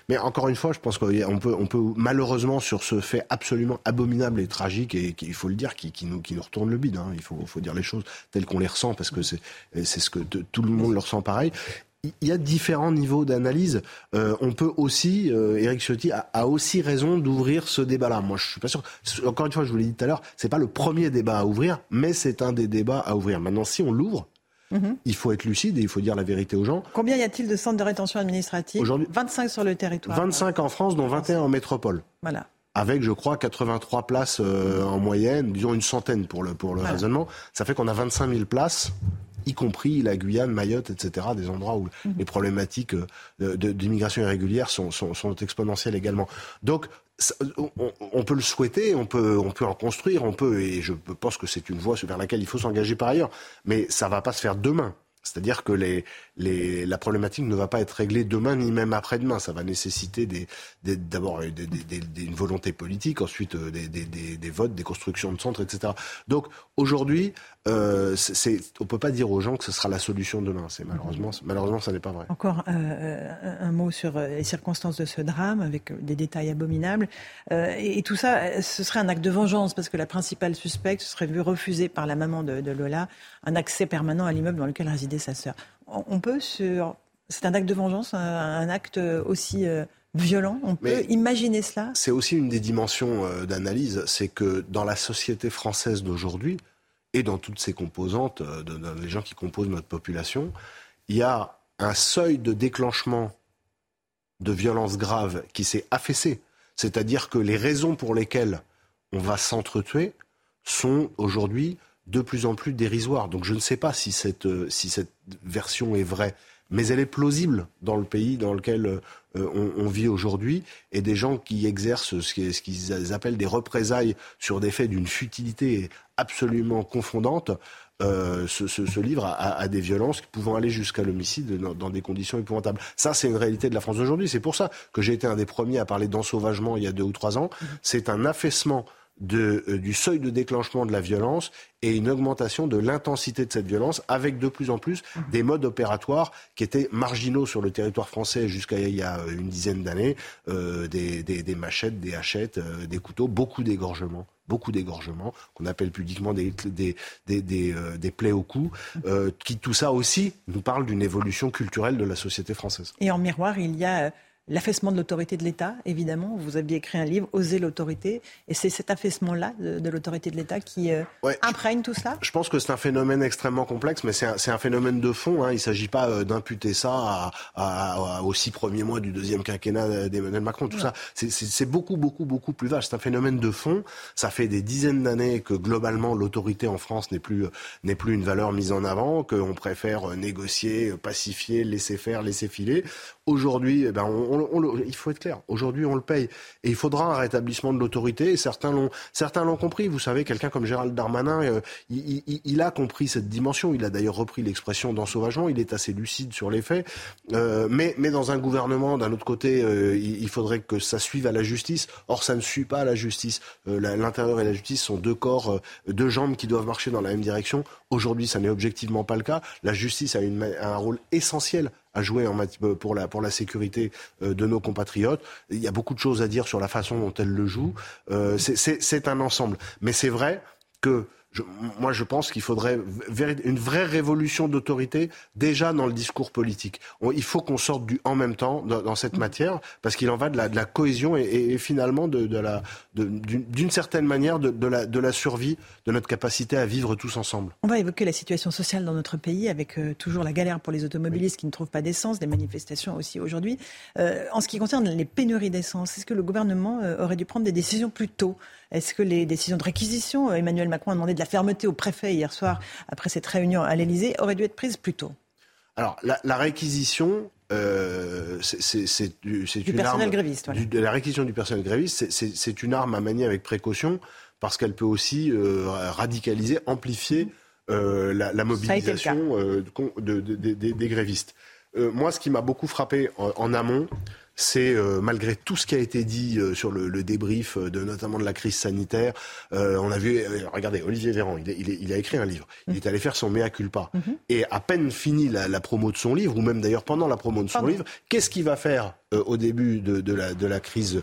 Mais encore une fois, je pense qu'on peut, malheureusement sur ce fait absolument abominable et tragique, et il faut le dire, qui, nous, qui nous retourne le bide. Hein. Il faut, dire les choses telles qu'on les ressent, parce que c'est ce que tout le monde le ressent pareil il y a différents niveaux d'analyse. Euh, on peut aussi, euh, Eric Ciotti a, aussi raison d'ouvrir ce débat-là. Moi, je suis pas sûr. Encore une fois, je vous l'ai dit tout à l'heure, c'est pas le premier débat à ouvrir, mais c'est un des débats à ouvrir. Maintenant, si on l'ouvre, mhm. Il faut être lucide et il faut dire la vérité aux gens. Combien y a-t-il de centres de rétention administrative Aujourd'hui, 25 sur le territoire. 25 en France, dont 21 en métropole. Voilà. Avec, je crois, 83 places euh, en moyenne, disons une centaine pour le, pour le raisonnement. Ça fait qu'on a 25 000 places y compris la Guyane, Mayotte, etc., des endroits où mhm. les problématiques euh, d'immigration irrégulière sont, sont, exponentielles également. Donc, on, peut le souhaiter, on peut, on peut en construire, on peut, et je pense que c'est une voie vers laquelle il faut s'engager par ailleurs, mais ça ne va pas se faire demain. C'est-à-dire que les, les, la problématique ne va pas être réglée demain ni même après-demain. Ça va nécessiter d'abord une volonté politique, ensuite euh, des, votes, des constructions de centres, etc. Donc aujourd'hui, euh, on ne peut pas dire aux gens que ce sera la solution demain. C'est malheureusement, malheureusement, ça n'est pas vrai. Encore euh, un mot sur les circonstances de ce drame, avec des détails abominables. et, tout ça, ce serait un acte de vengeance, parce que la principale suspecte serait vue refuser par la maman de, de Lola un accès permanent à l'immeuble dans lequel résidait sa sœur on peut sur. C'est un acte de vengeance, un, acte aussi euh, violent. On peut imaginer cela. C'est aussi une des dimensions euh, d'analyse, c'est que dans la société française d'aujourd'hui et dans toutes ses composantes, euh, dans les gens qui composent notre population, il y a un seuil de déclenchement de violence grave qui s'est affaissé. C'est-à-dire que les raisons pour lesquelles on va s'entretuer sont aujourd'hui de plus en plus dérisoire. Donc je ne sais pas si cette, euh, si cette version est vraie, mais elle est plausible dans le pays dans lequel euh, on, vit aujourd'hui, et des gens qui exercent ce qu'ils appellent des représailles sur des faits d'une futilité absolument confondante, euh, se, livrent à, des violences pouvant aller jusqu'à l'homicide dans, des conditions épouvantables. Ça, c'est une réalité de la France d'aujourd'hui. C'est pour ça que j'ai été un des premiers à parler d'ensauvagement il y a deux ou trois ans. Mmh. C'est un affaissement de, euh, du seuil de déclenchement de la violence et une augmentation de l'intensité de cette violence avec de plus en plus mhm. des modes opératoires qui étaient marginaux sur le territoire français jusqu'à il y a une dizaine d'années, euh, des, des, machettes, des hachettes, euh, des couteaux, beaucoup d'égorgements beaucoup d'égorgements, qu'on appelle pudiquement des, des, des, des, euh, des plaies au cou, euh, qui tout ça aussi nous parle d'une évolution culturelle de la société française. Et en miroir, il y a L'affaissement de l'autorité de l'État, évidemment. Vous aviez écrit un livre, Oser l'autorité. Et c'est cet affaissement-là de, l'autorité de l'État qui euh, imprègne tout ça Je pense que c'est un phénomène extrêmement complexe, mais c'est un, un, phénomène de fond. Hein. Il ne s'agit pas euh, d'imputer ça à, à, aux six premiers mois du deuxième quinquennat d'Emmanuel Macron. Tout ça, c'est beaucoup, beaucoup, beaucoup plus vaste. C'est un phénomène de fond. Ça fait des dizaines d'années que globalement l'autorité en France n'est plus, n'est plus une valeur mise en avant, qu'on préfère négocier, pacifier, laisser faire, laisser filer. Aujourd'hui, eh ben, on, il faut être clair. Aujourd'hui, on le paye. Et il faudra un rétablissement de l'autorité. Certains l'ont, certains l'ont compris. Vous savez, quelqu'un comme Gérald Darmanin, euh, il, a compris cette dimension. Il a d'ailleurs repris l'expression d'ensauvagement. Il est assez lucide sur les faits. Euh, mais, mais dans un gouvernement, d'un autre côté, euh, il, faudrait que ça suive à la justice. Or, ça ne suit pas à la justice. l'intérieur et la justice sont deux corps, deux jambes qui doivent marcher dans la même direction. Aujourd'hui, ça n'est objectivement pas le cas. La justice a, un rôle essentiel à jouer la, pour la sécurité euh, de nos compatriotes. Il y a beaucoup de choses à dire sur la façon dont elle le joue. Euh, c'est un ensemble. Mais c'est vrai que moi, je pense qu'il faudrait une vraie révolution d'autorité déjà dans le discours politique. il faut qu'on sorte du en même temps dans, cette matière parce qu'il en va de la, de la cohésion et, finalement de, de la, d'une certaine manière de, la, de la survie de notre capacité à vivre tous ensemble. On va évoquer la situation sociale dans notre pays avec euh, toujours la galère pour les automobilistes qui ne trouvent pas d'essence, des manifestations aussi aujourd'hui. Euh, en ce qui concerne les pénuries d'essence, est-ce que le gouvernement euh, aurait dû prendre des décisions plus tôt est-ce que les décisions de réquisition, euh, Emmanuel Macron a demandé de la fermeté au préfet hier soir après cette réunion à l'Elysée, auraient dû être prises plus tôt Alors, la, réquisition, euh, c'est du personnel gréviste. la réquisition du personnel gréviste, c'est une arme à manier avec précaution parce qu'elle peut aussi euh, radicaliser, amplifier la, mobilisation des grévistes. moi, ce qui m'a beaucoup frappé en amont, c'est euh, malgré tout ce qui a été dit euh, sur le, le, débrief euh, de notamment de la crise sanitaire, on a vu, regardez, Olivier Véran, il, il, a écrit un livre, il est allé faire son mea culpa, mhm. et à peine fini la, la, promo de son livre, ou même d'ailleurs pendant la promo de son livre, qu'est-ce qu'il va faire au début de, de, la, de la crise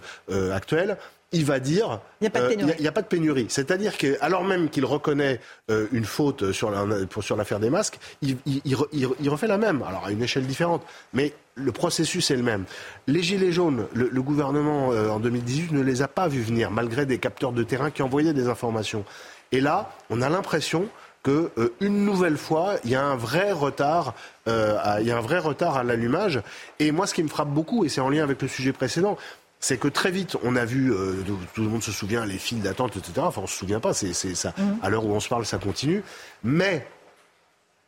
actuelle? Il va dire il n'y a, pas de pénurie. C'est-à-dire que, alors même qu'il reconnaît une faute sur, l'affaire des masques, il, il, il, refait la même, alors à une échelle différente. Mais le processus est le même. Les Gilets jaunes, le, gouvernement euh, en 2018 ne les a pas vus venir, malgré des capteurs de terrain qui envoyaient des informations. Et là, on a l'impression que euh, une nouvelle fois, il y a un vrai retard, euh, il y a un vrai retard à l'allumage. Et moi, ce qui me frappe beaucoup, et c'est en lien avec le sujet précédent, c'est que très vite, on a vu, tout le monde se souvient, les files d'attente, etc. Enfin, on se souvient pas, c'est ça. Mmh. À l'heure où on se parle, ça continue. Mais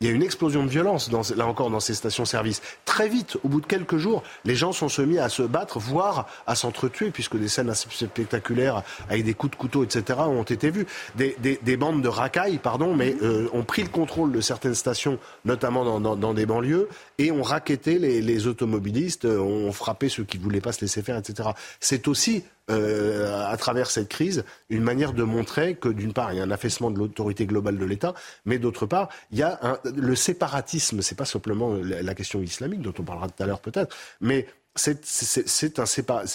il y a une explosion de violence, là encore, dans ces stations-service. Très vite, au bout de quelques jours, les gens sont mis à se battre, voire à s'entretuer, puisque des scènes assez spectaculaires avec des coups de couteau, etc., ont été vues. Des, bandes de racailles, pardon, mais euh, ont pris le contrôle de certaines stations, notamment dans, des banlieues, et ont raquetté les, les automobilistes, euh, ont frappé ceux qui ne voulaient pas se laisser faire, etc. C'est aussi euh, à travers cette crise, une manière de montrer que d'une part, il y a un affaissement de l'autorité globale de l'État, mais d'autre part, il y a le séparatisme. C'est pas simplement la question islamique dont on parlera tout à l'heure peut-être, mais c'est un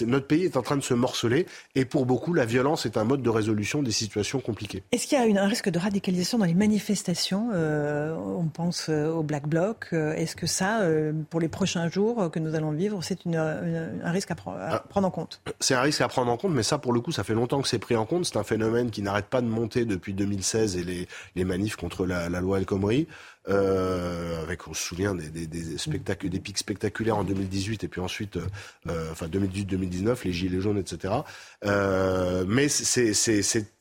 notre pays est en train de se morceler et pour beaucoup la violence est un mode de résolution des situations compliquées. Est-ce qu'il y a un risque de radicalisation dans les manifestations euh, On pense euh, au Black Bloc. Euh, est-ce que ça, pour les prochains jours que nous allons vivre, c'est un risque à, ah. prendre en compte? C'est un risque à prendre en compte, mais ça pour le coup, ça fait longtemps que c'est pris en compte. C'est un phénomène qui n'arrête pas de monter depuis 2016 et les, les manifs contre la, la loi El Khomri. Euh, avec, on se souvient, des, des, des, spectacles, des pics spectaculaires en 2018 et puis ensuite, euh, enfin 2018-2019, les gilets jaunes, etc. Euh, mais c'est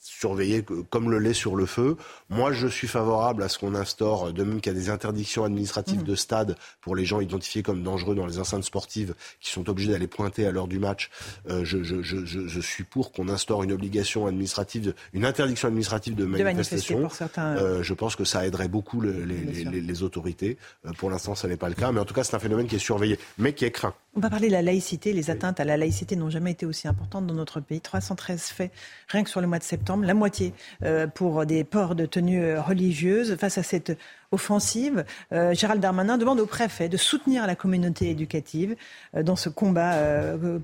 surveiller comme le lait sur le feu. Moi, je suis favorable à ce qu'on instaure, de même qu'il y a des interdictions administratives mmh. de stade pour les gens identifiés comme dangereux dans les enceintes sportives qui sont obligés d'aller pointer à l'heure du match. Euh, je, je, je, je, suis pour qu'on instaure une obligation administrative, une interdiction administrative de manifestation. Euh, je pense que ça aiderait beaucoup les, les, les, autorités. Euh, pour l'instant, ça n'est pas le cas, mais en tout cas, c'est un phénomène qui est surveillé, mais qui est craint. On va parler de la laïcité. Les atteintes à la laïcité n'ont jamais été aussi importantes dans notre pays. 313 faits rien que sur le mois de septembre, la moitié euh, pour des ports de tenues religieuses. Face à cette offensive, euh, Gérald Darmanin demande au préfet de soutenir la communauté éducative euh, dans ce combat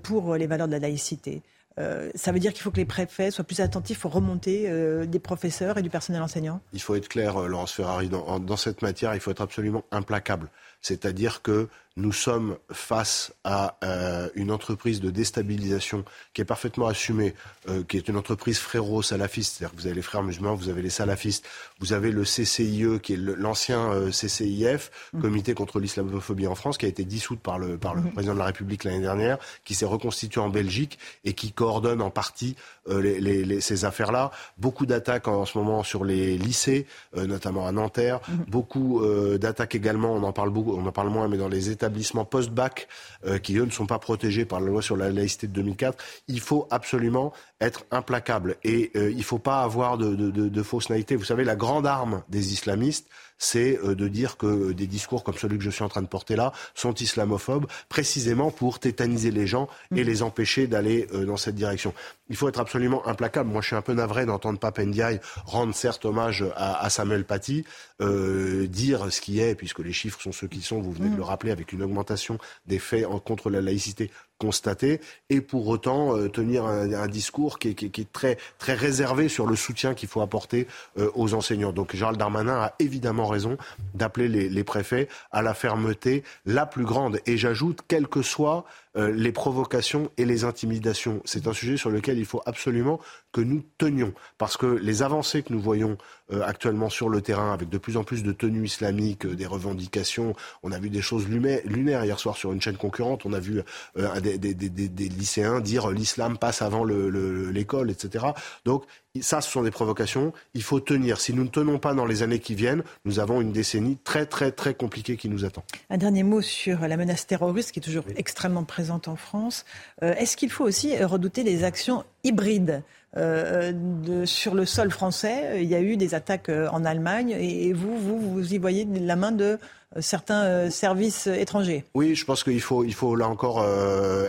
pour les valeurs de la laïcité. euh, ça veut dire qu'il faut que les préfets soient plus attentifs aux remontées euh, des professeurs et du personnel enseignant? Il faut être clair, Laurence Ferrari, dans, dans cette matière, il faut être absolument implacable. C'est-à-dire que nous sommes face à euh, une entreprise de déstabilisation qui est parfaitement assumée, euh, qui est une entreprise fréro-salafiste. C'est-à-dire que vous avez les frères musulmans, vous avez les salafistes, vous avez le CCIE, qui est l'ancien euh, CCIF, mmh. Comité contre l'islamophobie en France, qui a été dissoute par le, par le mmh. président de la République l'année dernière, qui s'est reconstitué en Belgique et qui coordonne en partie les, les, ces affaires-là. Beaucoup d'attaques en, ce moment sur les lycées, notamment à Nanterre. Mmh. Beaucoup d'attaques également, on en parle beaucoup, on en parle moins, mais dans les établissements post-bac euh, qui, eux, ne sont pas protégés par la loi sur la laïcité de 2004, il faut absolument être implacable. Et euh, il ne faut pas avoir de, de, de, de fausse naïveté. Vous savez, la grande arme des islamistes, c'est euh, de dire que des discours comme celui que je suis en train de porter là sont islamophobes, précisément pour tétaniser les gens et mm. les empêcher d'aller dans cette direction. Il faut être absolument implacable. Moi, je suis un peu navré d'entendre Pape Ndiaye rendre certes hommage à, Samuel Paty, euh, dire ce qui est, puisque les chiffres sont ceux qui sont, vous venez de mm. le rappeler, avec une augmentation des faits contre la laïcité constater et pour autant euh, tenir un, discours qui est, très, très réservé sur le soutien qu'il faut apporter euh, aux enseignants. Donc Gérald Darmanin a évidemment raison d'appeler les, les, préfets à la fermeté la plus grande. Et j'ajoute, quelles que soient euh, les provocations et les intimidations, c'est un sujet sur lequel il faut absolument que nous tenions. Parce que les avancées que nous voyons actuellement sur le terrain, avec de plus en plus de tenues islamiques, des revendications, on a vu des choses lunaires hier soir sur une chaîne concurrente, on a vu des des, lycéens dire l'islam passe avant l'école, etc. Donc ça, ce sont des provocations. Il faut tenir. Si nous ne tenons pas dans les années qui viennent, nous avons une décennie très, très, très compliquée qui nous attend. Un dernier mot sur la menace terroriste qui est toujours extrêmement présente en France. Euh, est-ce qu'il faut aussi redouter des actions hybrides euh, de, sur le sol français? Il y a eu des attaques euh, en Allemagne et vous, vous, vous y voyez la main de certains services étrangers? Oui, je pense qu'il faut, il faut là encore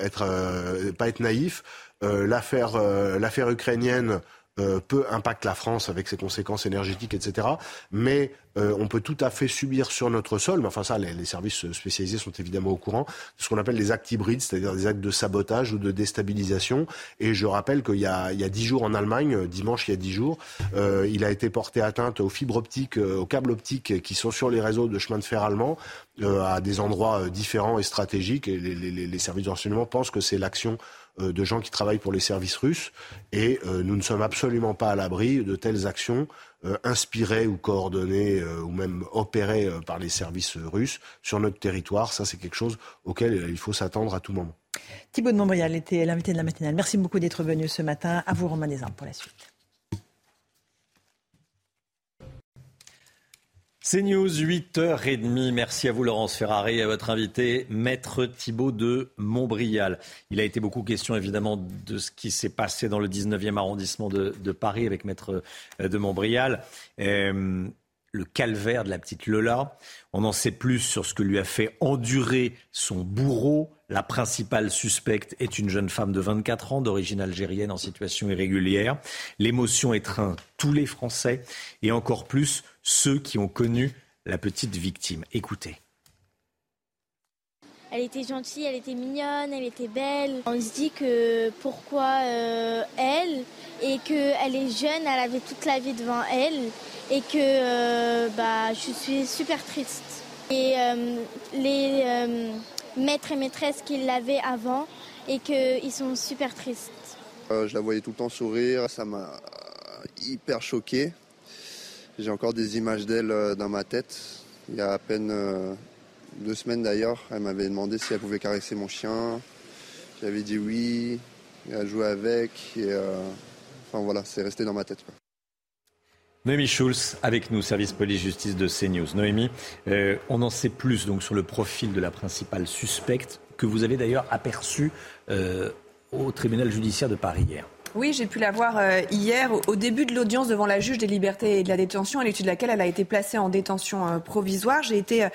être, pas être naïf. l'affaire, l'affaire ukrainienne euh, peu impacte la France avec ses conséquences énergétiques, etc. Mais euh, on peut tout à fait subir sur notre sol, mais enfin ça, les, services spécialisés sont évidemment au courant, ce qu'on appelle les actes hybrides, c'est-à-dire des actes de sabotage ou de déstabilisation. Et je rappelle qu'il y a, dix jours en Allemagne, dimanche il y a dix jours, euh, il a été porté atteinte aux fibres optiques, aux câbles optiques qui sont sur les réseaux de chemin de fer allemands, à des endroits différents et stratégiques. Et les, les, les services d'enseignement pensent que c'est l'action euh, de gens qui travaillent pour les services russes et euh, nous ne sommes absolument pas à l'abri de telles actions euh, inspirées ou coordonnées ou même opérées par les services russes sur notre territoire. Ça, c'est quelque chose auquel il faut s'attendre à tout moment. Thibault de Montbrial était l'invité de la matinale. Merci beaucoup d'être venu ce matin. À vous, Romain Desarmes, pour la suite. C'est News, 8h30. Merci à vous, Laurence Ferrari, et à votre invité, Maître Thibault de Montbrial. Il a été beaucoup question, évidemment, de ce qui s'est passé dans le 19e arrondissement de, Paris avec Maître euh, de Montbrial. Euh, le calvaire de la petite Lola. On en sait plus sur ce que lui a fait endurer son bourreau. La principale suspecte est une jeune femme de 24 ans, d'origine algérienne, en situation irrégulière. L'émotion étreint tous les Français et encore plus ceux qui ont connu la petite victime. Écoutez. Elle était gentille, elle était mignonne, elle était belle. On se dit que pourquoi euh, elle et qu'elle est jeune, elle avait toute la vie devant elle et que euh, bah, je suis super triste. Et euh, les maîtres et maîtresses qui l'avaient avant et qu'ils sont super tristes. je la voyais tout le temps sourire, ça m'a hyper choqué. J'ai encore des images d'elle dans ma tête. Il y a à peine deux semaines d'ailleurs, elle m'avait demandé si elle pouvait caresser mon chien. J'avais dit oui, elle a joué avec. Et, euh, enfin voilà, c'est resté dans ma tête. Noémie Schulz, avec nous, service police-justice de CNews. Noémie, on en sait plus donc sur le profil de la principale suspecte que vous avez d'ailleurs aperçu au tribunal judiciaire de Paris hier. Oui, j'ai pu la voir euh, hier au début de l'audience devant la juge des libertés et de la détention, à l'étude de laquelle elle a été placée en détention euh, provisoire. J'ai été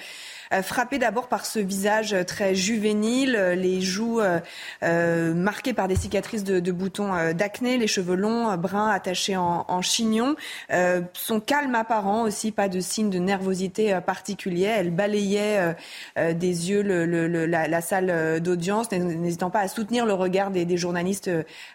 frappée d'abord par ce visage très juvénile, les joues marquées par des cicatrices de, boutons d'acné, les cheveux longs, bruns, attachés en, chignon. son calme apparent aussi, pas de signe de nervosité particulier. Elle balayait des yeux la, salle d'audience, n'hésitant pas à soutenir le regard des, journalistes.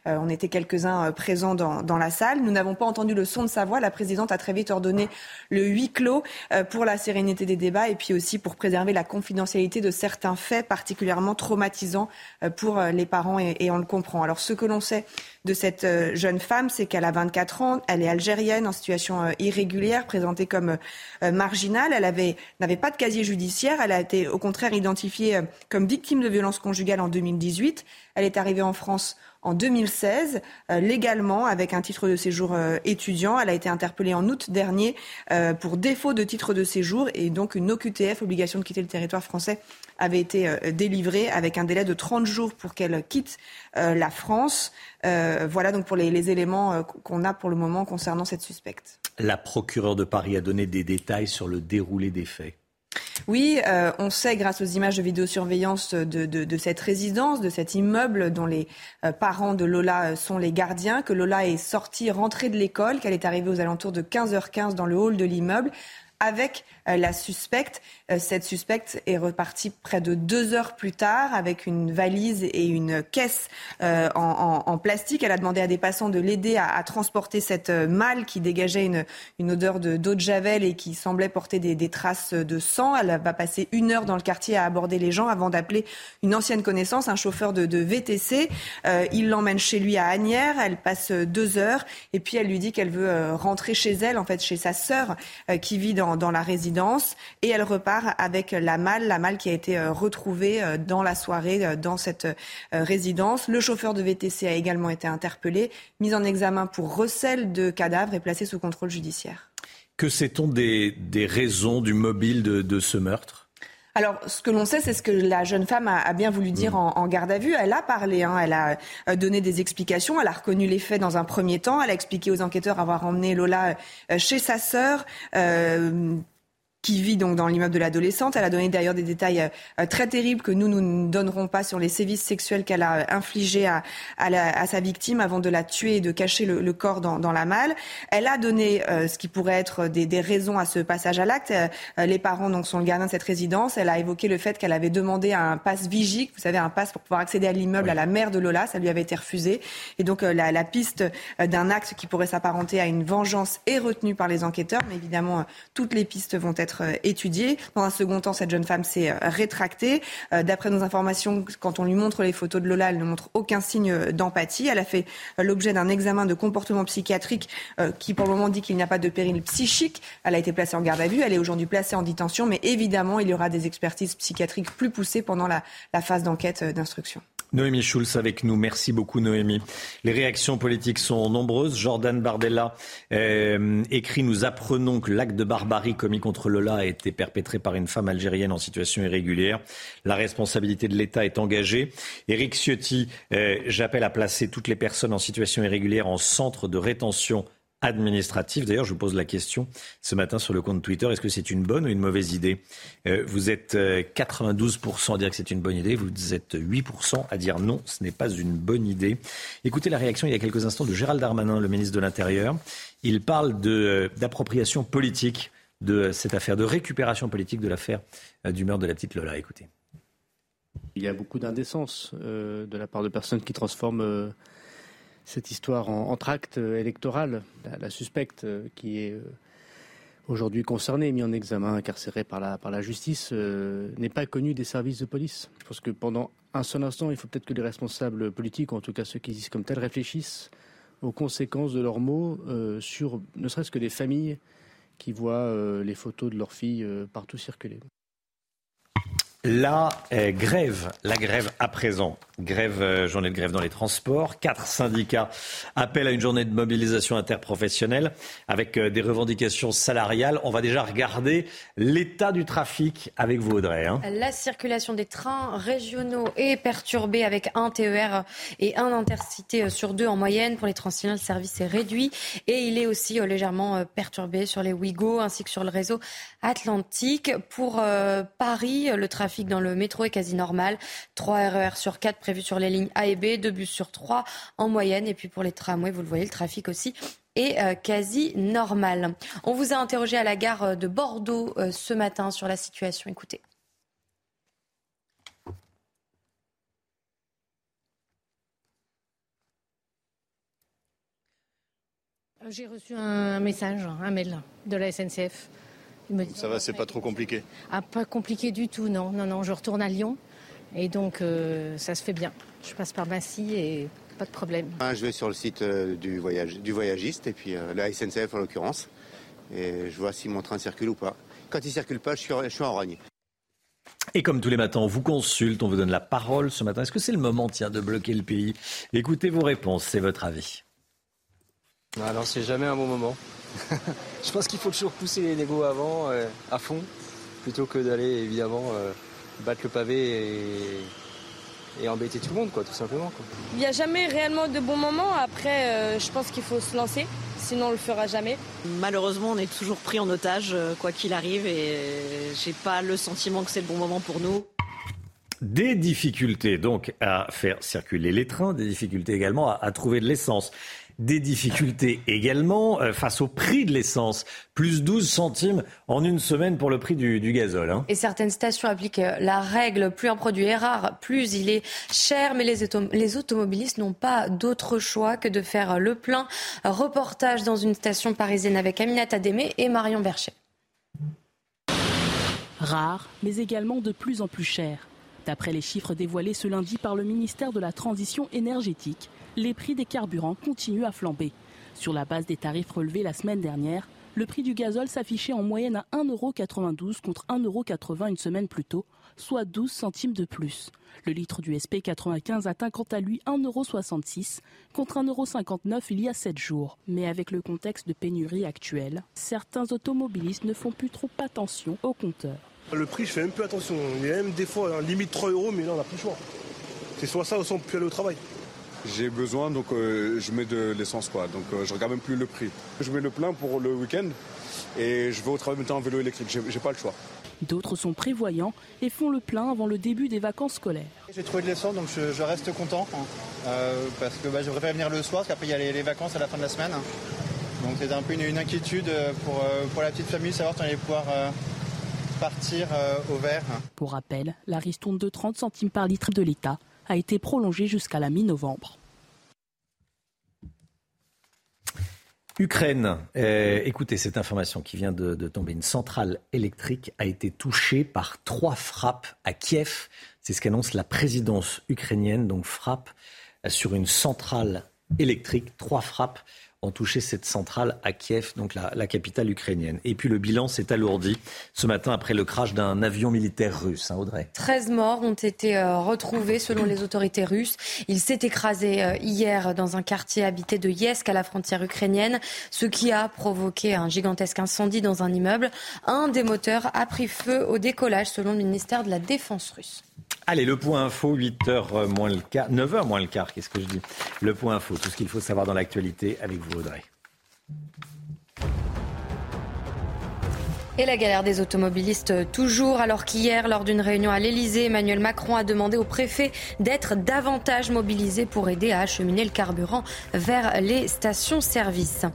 on était quelques-uns présents dans, dans la salle. Nous n'avons pas entendu le son de sa voix. La présidente a très vite ordonné le huis clos euh, pour la sérénité des débats et puis aussi pour préserver la confidentialité de certains faits particulièrement traumatisants euh, pour euh, les parents et, on le comprend. Alors ce que l'on sait de cette jeune femme, c'est qu'elle a 24 ans, elle est algérienne en situation irrégulière, présentée comme marginale. Elle avait n'avait pas de casier judiciaire. Elle a été au contraire identifiée comme victime de violences conjugales en 2018. Elle est arrivée en France en 2016, euh, légalement, avec un titre de séjour euh, étudiant. Elle a été interpellée en août dernier euh, pour défaut de titre de séjour et donc une OQTF, obligation de quitter le territoire français, avait été délivrée avec un délai de 30 jours pour qu'elle quitte la France. voilà donc pour les, les éléments qu'on a pour le moment concernant cette suspecte. La procureure de Paris a donné des détails sur le déroulé des faits. Oui, euh, on sait grâce aux images de vidéosurveillance de, cette résidence, de cet immeuble dont les euh, parents de Lola euh, sont les gardiens, que Lola est sortie, rentrée de l'école, qu'elle est arrivée aux alentours de 15h15 dans le hall de l'immeuble avec la suspecte. Euh, cette suspecte est repartie près de deux heures plus tard avec une valise et une caisse euh, en, plastique. Elle a demandé à des passants de l'aider à, transporter cette malle qui dégageait une, une odeur d'eau de, javel et qui semblait porter des, traces de sang. Elle va passer une heure dans le quartier à aborder les gens avant d'appeler une ancienne connaissance, un chauffeur de, VTC. il l'emmène chez lui à Agnières. Elle passe deux heures et puis elle lui dit qu'elle veut rentrer chez elle, en fait chez sa sœur qui vit dans, dans la résidence et elle repart avec la malle, la malle qui a été euh, retrouvée euh, dans la soirée euh, dans cette résidence. Le chauffeur de VTC a également été interpellé, mis en examen pour recel de cadavres et placé sous contrôle judiciaire. Que sait-on des, raisons du mobile de, ce meurtre? Alors, ce que l'on sait, c'est ce que la jeune femme a, bien voulu dire mmh. en, garde à vue. Elle a parlé, hein, elle a donné des explications, elle a reconnu les faits dans un premier temps, elle a expliqué aux enquêteurs avoir emmené Lola chez sa sœur qui vit donc dans l'immeuble de l'adolescente. Elle a donné d'ailleurs des détails euh, très terribles que nous, nous ne donnerons pas sur les sévices sexuels qu'elle a infligés à, à, sa victime avant de la tuer et de cacher le, corps dans, dans, la malle. Elle a donné euh, ce qui pourrait être des, des, raisons à ce passage à l'acte. Euh, les parents donc sont le gardien de cette résidence. Elle a évoqué le fait qu'elle avait demandé un passe vigique, vous savez, un passe pour pouvoir accéder à l'immeuble à la mère de Lola. Ça lui avait été refusé. Et donc la, la piste d'un acte qui pourrait s'apparenter à une vengeance est retenue par les enquêteurs. Mais évidemment, toutes les pistes vont être euh, étudiée. Dans un second temps, cette jeune femme s'est euh, rétractée. Euh, d'après nos informations, quand on lui montre les photos de Lola, elle ne montre aucun signe d'empathie. Elle a fait l'objet d'un examen de comportement psychiatrique qui, pour le moment, dit qu'il n'y a pas de péril psychique. Elle a été placée en garde à vue. Elle est aujourd'hui placée en détention. Mais évidemment, il y aura des expertises psychiatriques plus poussées pendant la, la phase d'enquête d'instruction. Noémie Schulz avec nous. Merci beaucoup Noémie. Les réactions politiques sont nombreuses. Jordan Bardella euh, écrit Nous apprenons que l'acte de barbarie commis contre Lola a été perpétré par une femme algérienne en situation irrégulière. La responsabilité de l'État est engagée. Éric Ciotti, euh, j'appelle à placer toutes les personnes en situation irrégulière en centre de rétention administratif. D'ailleurs, je vous pose la question ce matin sur le compte Twitter. Est-ce que c'est une bonne ou une mauvaise idée? Euh, Vous êtes 92% euh, à dire que c'est une bonne idée. Vous êtes 8% à dire non, ce n'est pas une bonne idée. Écoutez la réaction il y a quelques instants de Gérald Darmanin, le ministre de l'Intérieur. Il parle euh, d'appropriation politique de cette affaire, de récupération politique de l'affaire du meurtre de la petite Lola. Écoutez. Il y a beaucoup d'indécence de la part de personnes qui transforment cette histoire en, tract euh, électoral. La, suspecte euh, qui est euh, aujourd'hui concernée, mise en examen, incarcérée par la, par la justice, n'est pas connue des services de police. Je pense que pendant un seul instant, il faut peut-être que les responsables politiques, ou en tout cas ceux qui disent comme tels, réfléchissent aux conséquences de leurs mots sur ne serait-ce que les familles qui voient les photos de leurs filles partout circuler. La grève, la grève à présent Grève, euh, journée de grève dans les transports. Quatre syndicats appellent à une journée de mobilisation interprofessionnelle avec euh, des revendications salariales. On va déjà regarder l'état du trafic avec vous, Audrey. Hein. La circulation des trains régionaux est perturbée avec un TER et un intercité sur deux en moyenne. Pour les Transiliens, le service est réduit et il est aussi légèrement perturbé sur les Ouigo ainsi que sur le réseau Atlantique. Pour Paris, le trafic dans le métro est quasi normal. 3 RER sur 4 prévus sur les lignes A et B, 2 bus sur 3 en moyenne. Et puis pour les tramways, vous le voyez, le trafic aussi est euh, quasi normal. On vous a interrogé à la gare euh, de Bordeaux euh, ce matin sur la situation. Écoutez. J'ai reçu un message, un mail de la SNCF. Ça va, c'est pas trop compliqué ah, Pas compliqué du tout, non. Non, non, je retourne à Lyon et donc euh, ça se fait bien. Je passe par Massy et pas de problème. Ah, je vais sur le site euh, du, voyage, du voyagiste et puis euh, la SNCF en l'occurrence et je vois si mon train circule ou pas. Quand il circule pas, je suis, je suis en rogne. Et comme tous les matins, on vous consulte, on vous donne la parole ce matin. Est-ce que c'est le moment, tiens, de bloquer le pays? Écoutez vos réponses, c'est votre avis. Alors, c'est jamais un bon moment. je pense qu'il faut toujours pousser les négos avant, euh, à fond, plutôt que d'aller évidemment euh, battre le pavé et, embêter tout le monde, quoi, tout simplement. Il n'y a jamais réellement de bons moments. Après, euh, je pense qu'il faut se lancer, sinon on le fera jamais. Malheureusement, on est toujours pris en otage, quoi qu'il arrive, et j'ai pas le sentiment que c'est le bon moment pour nous. Des difficultés donc à faire circuler les trains, des difficultés également à trouver de l'essence des difficultés également euh, face au prix de l'essence. Plus 12 centimes en une semaine pour le prix du, gazole. Hein. Et certaines stations appliquent euh, la règle, plus un produit est rare, plus il est cher. Mais les, les automobilistes n'ont pas d'autre choix que de faire le plein. Reportage dans une station parisienne avec Aminata Démé et Marion Bercher. Rare, mais également de plus en plus cher. D'après les chiffres dévoilés ce lundi par le ministère de la Transition énergétique, les prix des carburants continuent à flamber. Sur la base des tarifs relevés la semaine dernière, le prix du gazole s'affichait en moyenne à 1,92€ contre 1,80€ une semaine plus tôt, soit 12 centimes de plus. Le litre du SP95 atteint quant à lui 1,66€ contre 1,59€ il y a 7 jours. Mais avec le contexte de pénurie actuel, certains automobilistes ne font plus trop attention au compteur. Le prix, je fais un peu attention. Il y a même des fois limite 3 euros, mais là on n'a plus le choix. C'est soit ça ou soit on peut aller au travail. J'ai besoin, donc euh, je mets de l'essence, quoi. Donc euh, je regarde même plus le prix. Je mets le plein pour le week-end et je vais au travail maintenant en vélo électrique. J'ai pas le choix. D'autres sont prévoyants et font le plein avant le début des vacances scolaires. J'ai trouvé de l'essence, donc je, reste content hein. euh, parce que bah, je préfère venir le soir, parce qu'après il y a les, vacances à la fin de la semaine. Donc c'est un peu une, inquiétude pour, pour, la petite famille, savoir si on allait pouvoir partir au vert. Pour rappel, la ristourne de 30 centimes par litre de l'État a été prolongée jusqu'à la mi-novembre. Ukraine, euh, écoutez cette information qui vient de, de, tomber. Une centrale électrique a été touchée par trois frappes à Kiev. C'est ce qu'annonce la présidence ukrainienne. Donc frappe sur une centrale électrique, trois frappes ont touché cette centrale à Kiev, donc la, capitale ukrainienne. Et puis le bilan s'est alourdi ce matin après le crash d'un avion militaire russe, hein, Audrey. 13 morts ont été euh, retrouvés selon les autorités russes. Il s'est écrasé euh, hier dans un quartier habité de Yesk à la frontière ukrainienne, ce qui a provoqué un gigantesque incendie dans un immeuble. Un des moteurs a pris feu au décollage selon le ministère de la Défense russe. Allez, le point info, 8h moins le quart, 9h moins le quart, qu'est-ce que je dis? Le point info, tout ce qu'il faut savoir dans l'actualité avec vous, Audrey. Et la galère des automobilistes toujours, alors qu'hier, lors d'une réunion à l'Elysée, Emmanuel Macron a demandé au préfet d'être davantage mobilisé pour aider à acheminer le carburant vers les stations-service.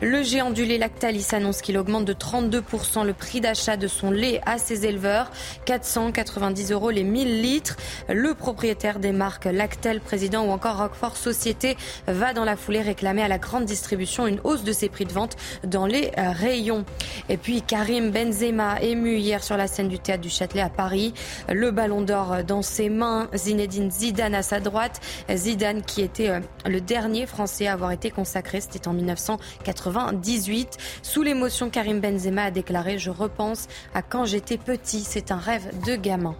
Le géant du lait Lactalis annonce qu'il augmente de 32% le prix d'achat de son lait à ses éleveurs, 490 euros les 1000 litres. Le propriétaire des marques Lactel, président ou encore Roquefort Société va dans la foulée réclamer à la grande distribution une hausse de ses prix de vente dans les rayons. Et puis Karim Benzema ému hier sur la scène du théâtre du Châtelet à Paris. Le ballon d'or dans ses mains, Zinedine Zidane à sa droite. Zidane qui était euh, le dernier Français à avoir été consacré, c'était en 1998. Sous l'émotion, Karim Benzema a déclaré Je repense à quand j'étais petit, c'est un rêve de gamin.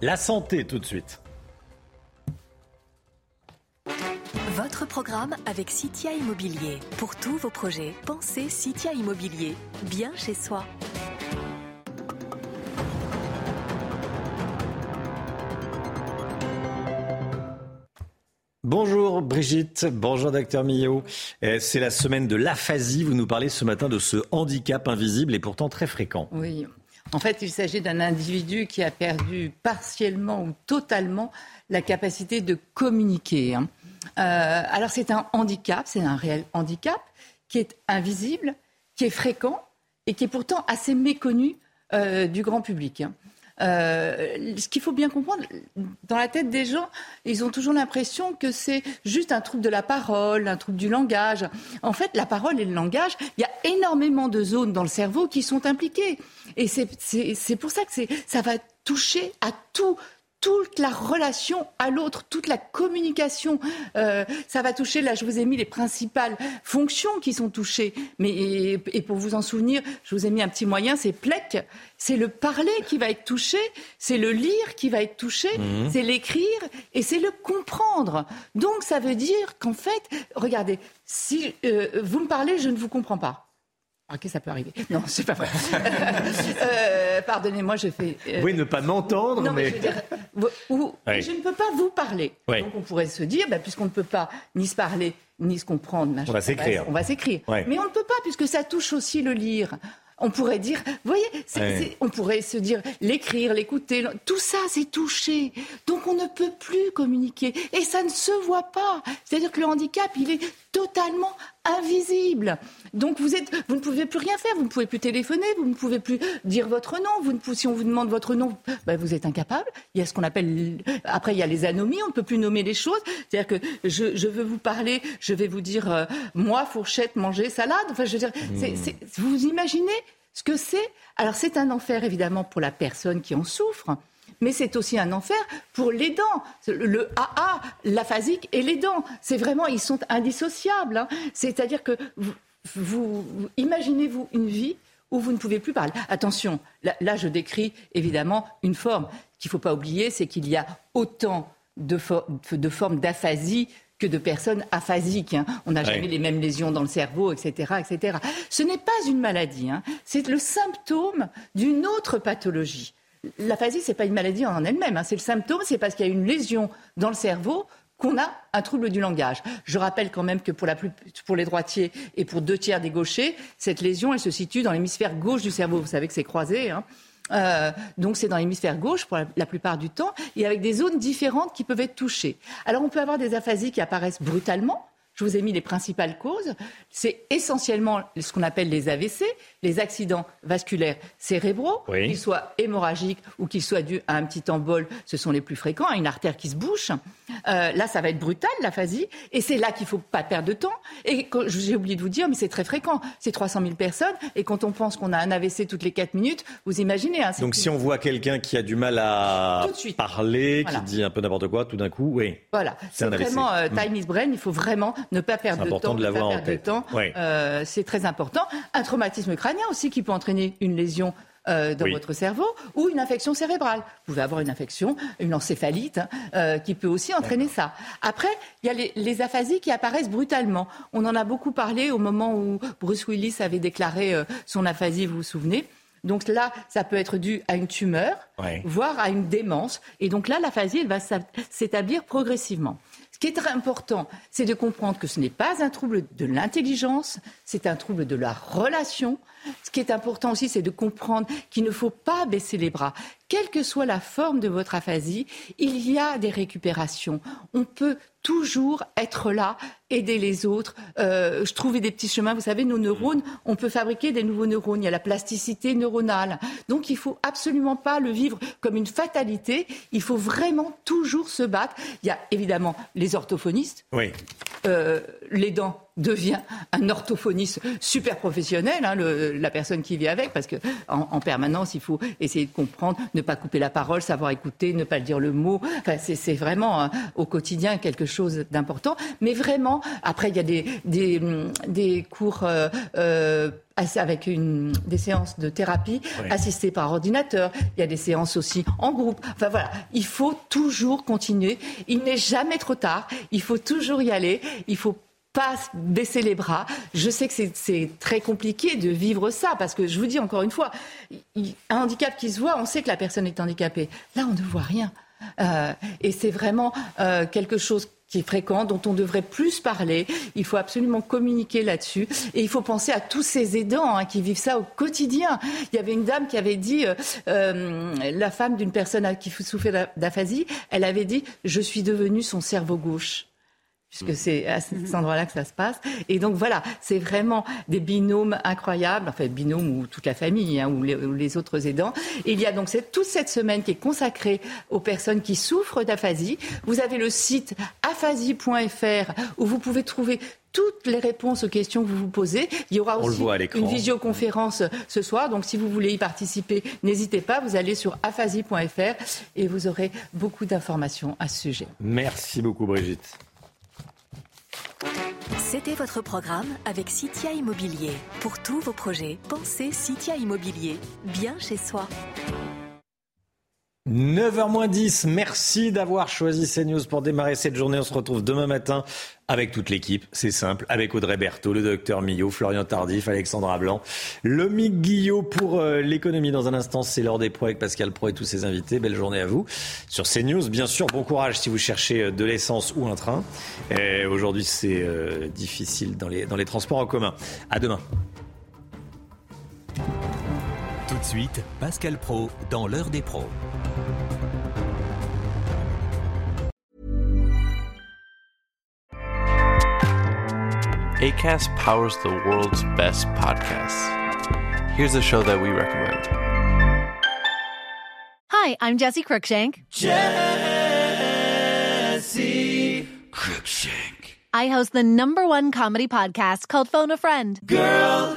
La santé tout de suite. Votre programme avec Citia Immobilier. Pour tous vos projets, pensez Citia Immobilier. Bien chez soi. Bonjour Brigitte, bonjour docteur Millot. Euh, c'est la semaine de l'aphasie. Vous nous parlez ce matin de ce handicap invisible et pourtant très fréquent. Oui. En fait, il s'agit d'un individu qui a perdu partiellement ou totalement la capacité de communiquer. Hein. Euh, alors c'est un handicap, c'est un réel handicap qui est invisible, qui est fréquent et qui est pourtant assez méconnu euh, du grand public. Hein. Euh, ce qu'il faut bien comprendre, dans la tête des gens, ils ont toujours l'impression que c'est juste un trouble de la parole, un trouble du langage. En fait, la parole et le langage, il y a énormément de zones dans le cerveau qui sont impliquées. Et c'est pour ça que ça va toucher à tout, toute la relation à l'autre, toute la communication. Euh, ça va toucher, là je vous ai mis les principales fonctions qui sont touchées. Mais, et, pour vous en souvenir, je vous ai mis un petit moyen, c'est plec. C'est le parler qui va être touché, c'est le lire qui va être touché, mhm. c'est l'écrire et c'est le comprendre. Donc ça veut dire qu'en fait, regardez, si euh, vous me parlez, je ne vous comprends pas. Ok, ça peut arriver. Non, c'est pas vrai. Euh, pardonnez-moi, je fais. Euh... Oui, ne pas m'entendre, mais. je, je, ne peux pas vous parler. Donc on pourrait se dire, bah, puisqu'on ne peut pas ni se parler ni se comprendre, on va s'écrire. On va s'écrire. Mais on ne peut pas, puisque ça touche aussi le lire. On pourrait dire, vous voyez, on pourrait se dire l'écrire, l'écouter, tout ça c'est touché. Donc on ne peut plus communiquer et ça ne se voit pas. C'est-à-dire que le handicap, il est totalement invisible. Donc vous, êtes, vous ne pouvez plus rien faire, vous ne pouvez plus téléphoner, vous ne pouvez plus dire votre nom. Vous ne, si on vous demande votre nom, ben vous êtes incapable. Il y a ce qu'on appelle... Après, il y a les anomies, on ne peut plus nommer les choses. C'est-à-dire que je, je, veux vous parler, je vais vous dire, euh, moi, fourchette, manger, salade. Enfin, je veux dire, mmh. vous imaginez ce que c'est? Alors c'est un enfer, évidemment, pour la personne qui en souffre mais c'est aussi un enfer pour les dents. Le AA, l'aphasique et les dents, c'est vraiment, ils sont indissociables. Hein. C'est-à-dire que vous, imaginez-vous une vie où vous ne pouvez plus parler. Attention, là, je décris évidemment une forme qu'il ne faut pas oublier, c'est qu'il y a autant de, de formes d'aphasie que de personnes aphasiques. Hein. On n'a jamais les mêmes lésions dans le cerveau, etc. etc. Ce n'est pas une maladie, hein. c'est le symptôme d'une autre pathologie. L'aphasie, ce n'est pas une maladie en elle-même, hein. c'est le symptôme, c'est parce qu'il y a une lésion dans le cerveau qu'on a un trouble du langage. Je rappelle quand même que pour, la pour les droitiers et pour deux tiers des gauchers, cette lésion, elle se situe dans l'hémisphère gauche du cerveau. Vous savez que c'est croisé. Hein. Euh, donc c'est dans l'hémisphère gauche pour la, plupart du temps, et avec des zones différentes qui peuvent être touchées. Alors on peut avoir des aphasies qui apparaissent brutalement, je vous ai mis les principales causes. C'est essentiellement ce qu'on appelle les AVC, les accidents vasculaires cérébraux, qu'ils soient hémorragiques ou qu'ils soient dus à un petit embol, ce sont les plus fréquents, à une artère qui se bouche. Euh, là, ça va être brutal, l'aphasie, et c'est là qu'il ne faut pas perdre de temps. Et j'ai oublié de vous dire, mais c'est très fréquent, c'est 300 000 personnes, et quand on pense qu'on a un AVC toutes les 4 minutes, vous imaginez. Hein, Donc si on voit quelqu'un qui a du mal à parler, qui dit un peu n'importe quoi, tout d'un coup, oui. Voilà, c'est vraiment euh, time is brain, il faut vraiment ne pas perdre de temps. de l'avoir en tête. Euh, c'est très important. Un traumatisme crânien aussi qui peut entraîner une lésion euh, dans votre cerveau ou une infection cérébrale. Vous pouvez avoir une infection, une encéphalite hein, euh, qui peut aussi entraîner ça. Après, il y a les, les, aphasies qui apparaissent brutalement. On en a beaucoup parlé au moment où Bruce Willis avait déclaré son aphasie, vous vous souvenez? Donc là, ça peut être dû à une tumeur, voire à une démence. Et donc là, l'aphasie, elle va s'établir progressivement. Ce qui est très important, c'est de comprendre que ce n'est pas un trouble de l'intelligence, c'est un trouble de la relation. Ce qui est important aussi, c'est de comprendre qu'il ne faut pas baisser les bras. Quelle que soit la forme de votre aphasie, il y a des récupérations. On peut toujours être là, aider les autres, euh, trouver des petits chemins. Vous savez, nos neurones, on peut fabriquer des nouveaux neurones. Il y a la plasticité neuronale. Donc, il faut absolument pas le vivre comme une fatalité. Il faut vraiment toujours se battre. Il y a évidemment les orthophonistes, oui. euh, les dents devient un orthophoniste super professionnel, hein, le, la personne qui vit avec, parce que en, permanence, il faut essayer de comprendre, ne pas couper la parole, savoir écouter, ne pas dire le mot. Enfin, c'est vraiment hein, au quotidien quelque chose d'important. Mais vraiment, après, il y a des, des, des cours euh, euh, avec une, des séances de thérapie assistées par ordinateur. Il y a des séances aussi en groupe. Enfin voilà, il faut toujours continuer. Il n'est jamais trop tard. Il faut toujours y aller. Il faut pas baisser les bras. Je sais que c'est très compliqué de vivre ça parce que je vous dis encore une fois, un handicap qui se voit, on sait que la personne est handicapée. Là, on ne voit rien. Euh, et c'est vraiment euh, quelque chose qui est fréquent, dont on devrait plus parler. Il faut absolument communiquer là-dessus. Et il faut penser à tous ces aidants hein, qui vivent ça au quotidien. Il y avait une dame qui avait dit, euh, euh la femme d'une personne qui souffrait d'aphasie, elle avait dit, je suis devenue son cerveau gauche puisque mm. c'est à cet endroit-là que ça se passe. Et donc voilà, c'est vraiment des binômes incroyables, enfin binômes ou toute la famille hein, ou, les, autres aidants. Et il y a donc cette, toute cette semaine qui est consacrée aux personnes qui souffrent d'aphasie. Vous avez le site aphasie.fr où vous pouvez trouver toutes les réponses aux questions que vous vous posez. Il y aura aussi une visioconférence ce soir. Donc, si vous voulez y participer, n'hésitez pas. Vous allez sur aphasie.fr et vous aurez beaucoup d'informations à ce sujet. Merci beaucoup, Brigitte. C'était votre programme avec Citia Immobilier. Pour tous vos projets, pensez Citia Immobilier, bien chez soi. 9h10, merci d'avoir choisi CNews pour démarrer cette journée. On se retrouve demain matin avec toute l'équipe. C'est simple, avec Audrey Berthaud, le docteur Millot, Florian Tardif, Alexandra Blanc, Lomique Guillot pour euh, l'économie. Dans un instant, c'est l'heure des pros avec Pascal Pro et tous ses invités. Belle journée à vous. Sur CNews, bien sûr, bon courage si vous cherchez euh, de l'essence ou un train. Aujourd'hui, c'est euh, difficile dans les, dans les transports en commun. À demain. Tout de suite, Pascal Pro dans l'heure des pros. ACAST powers the world's best podcasts. Here's a show that we recommend. Hi, I'm Jesse Cruikshank. Jesse Cruikshank. I host the number one comedy podcast called Phone a Friend. Girl.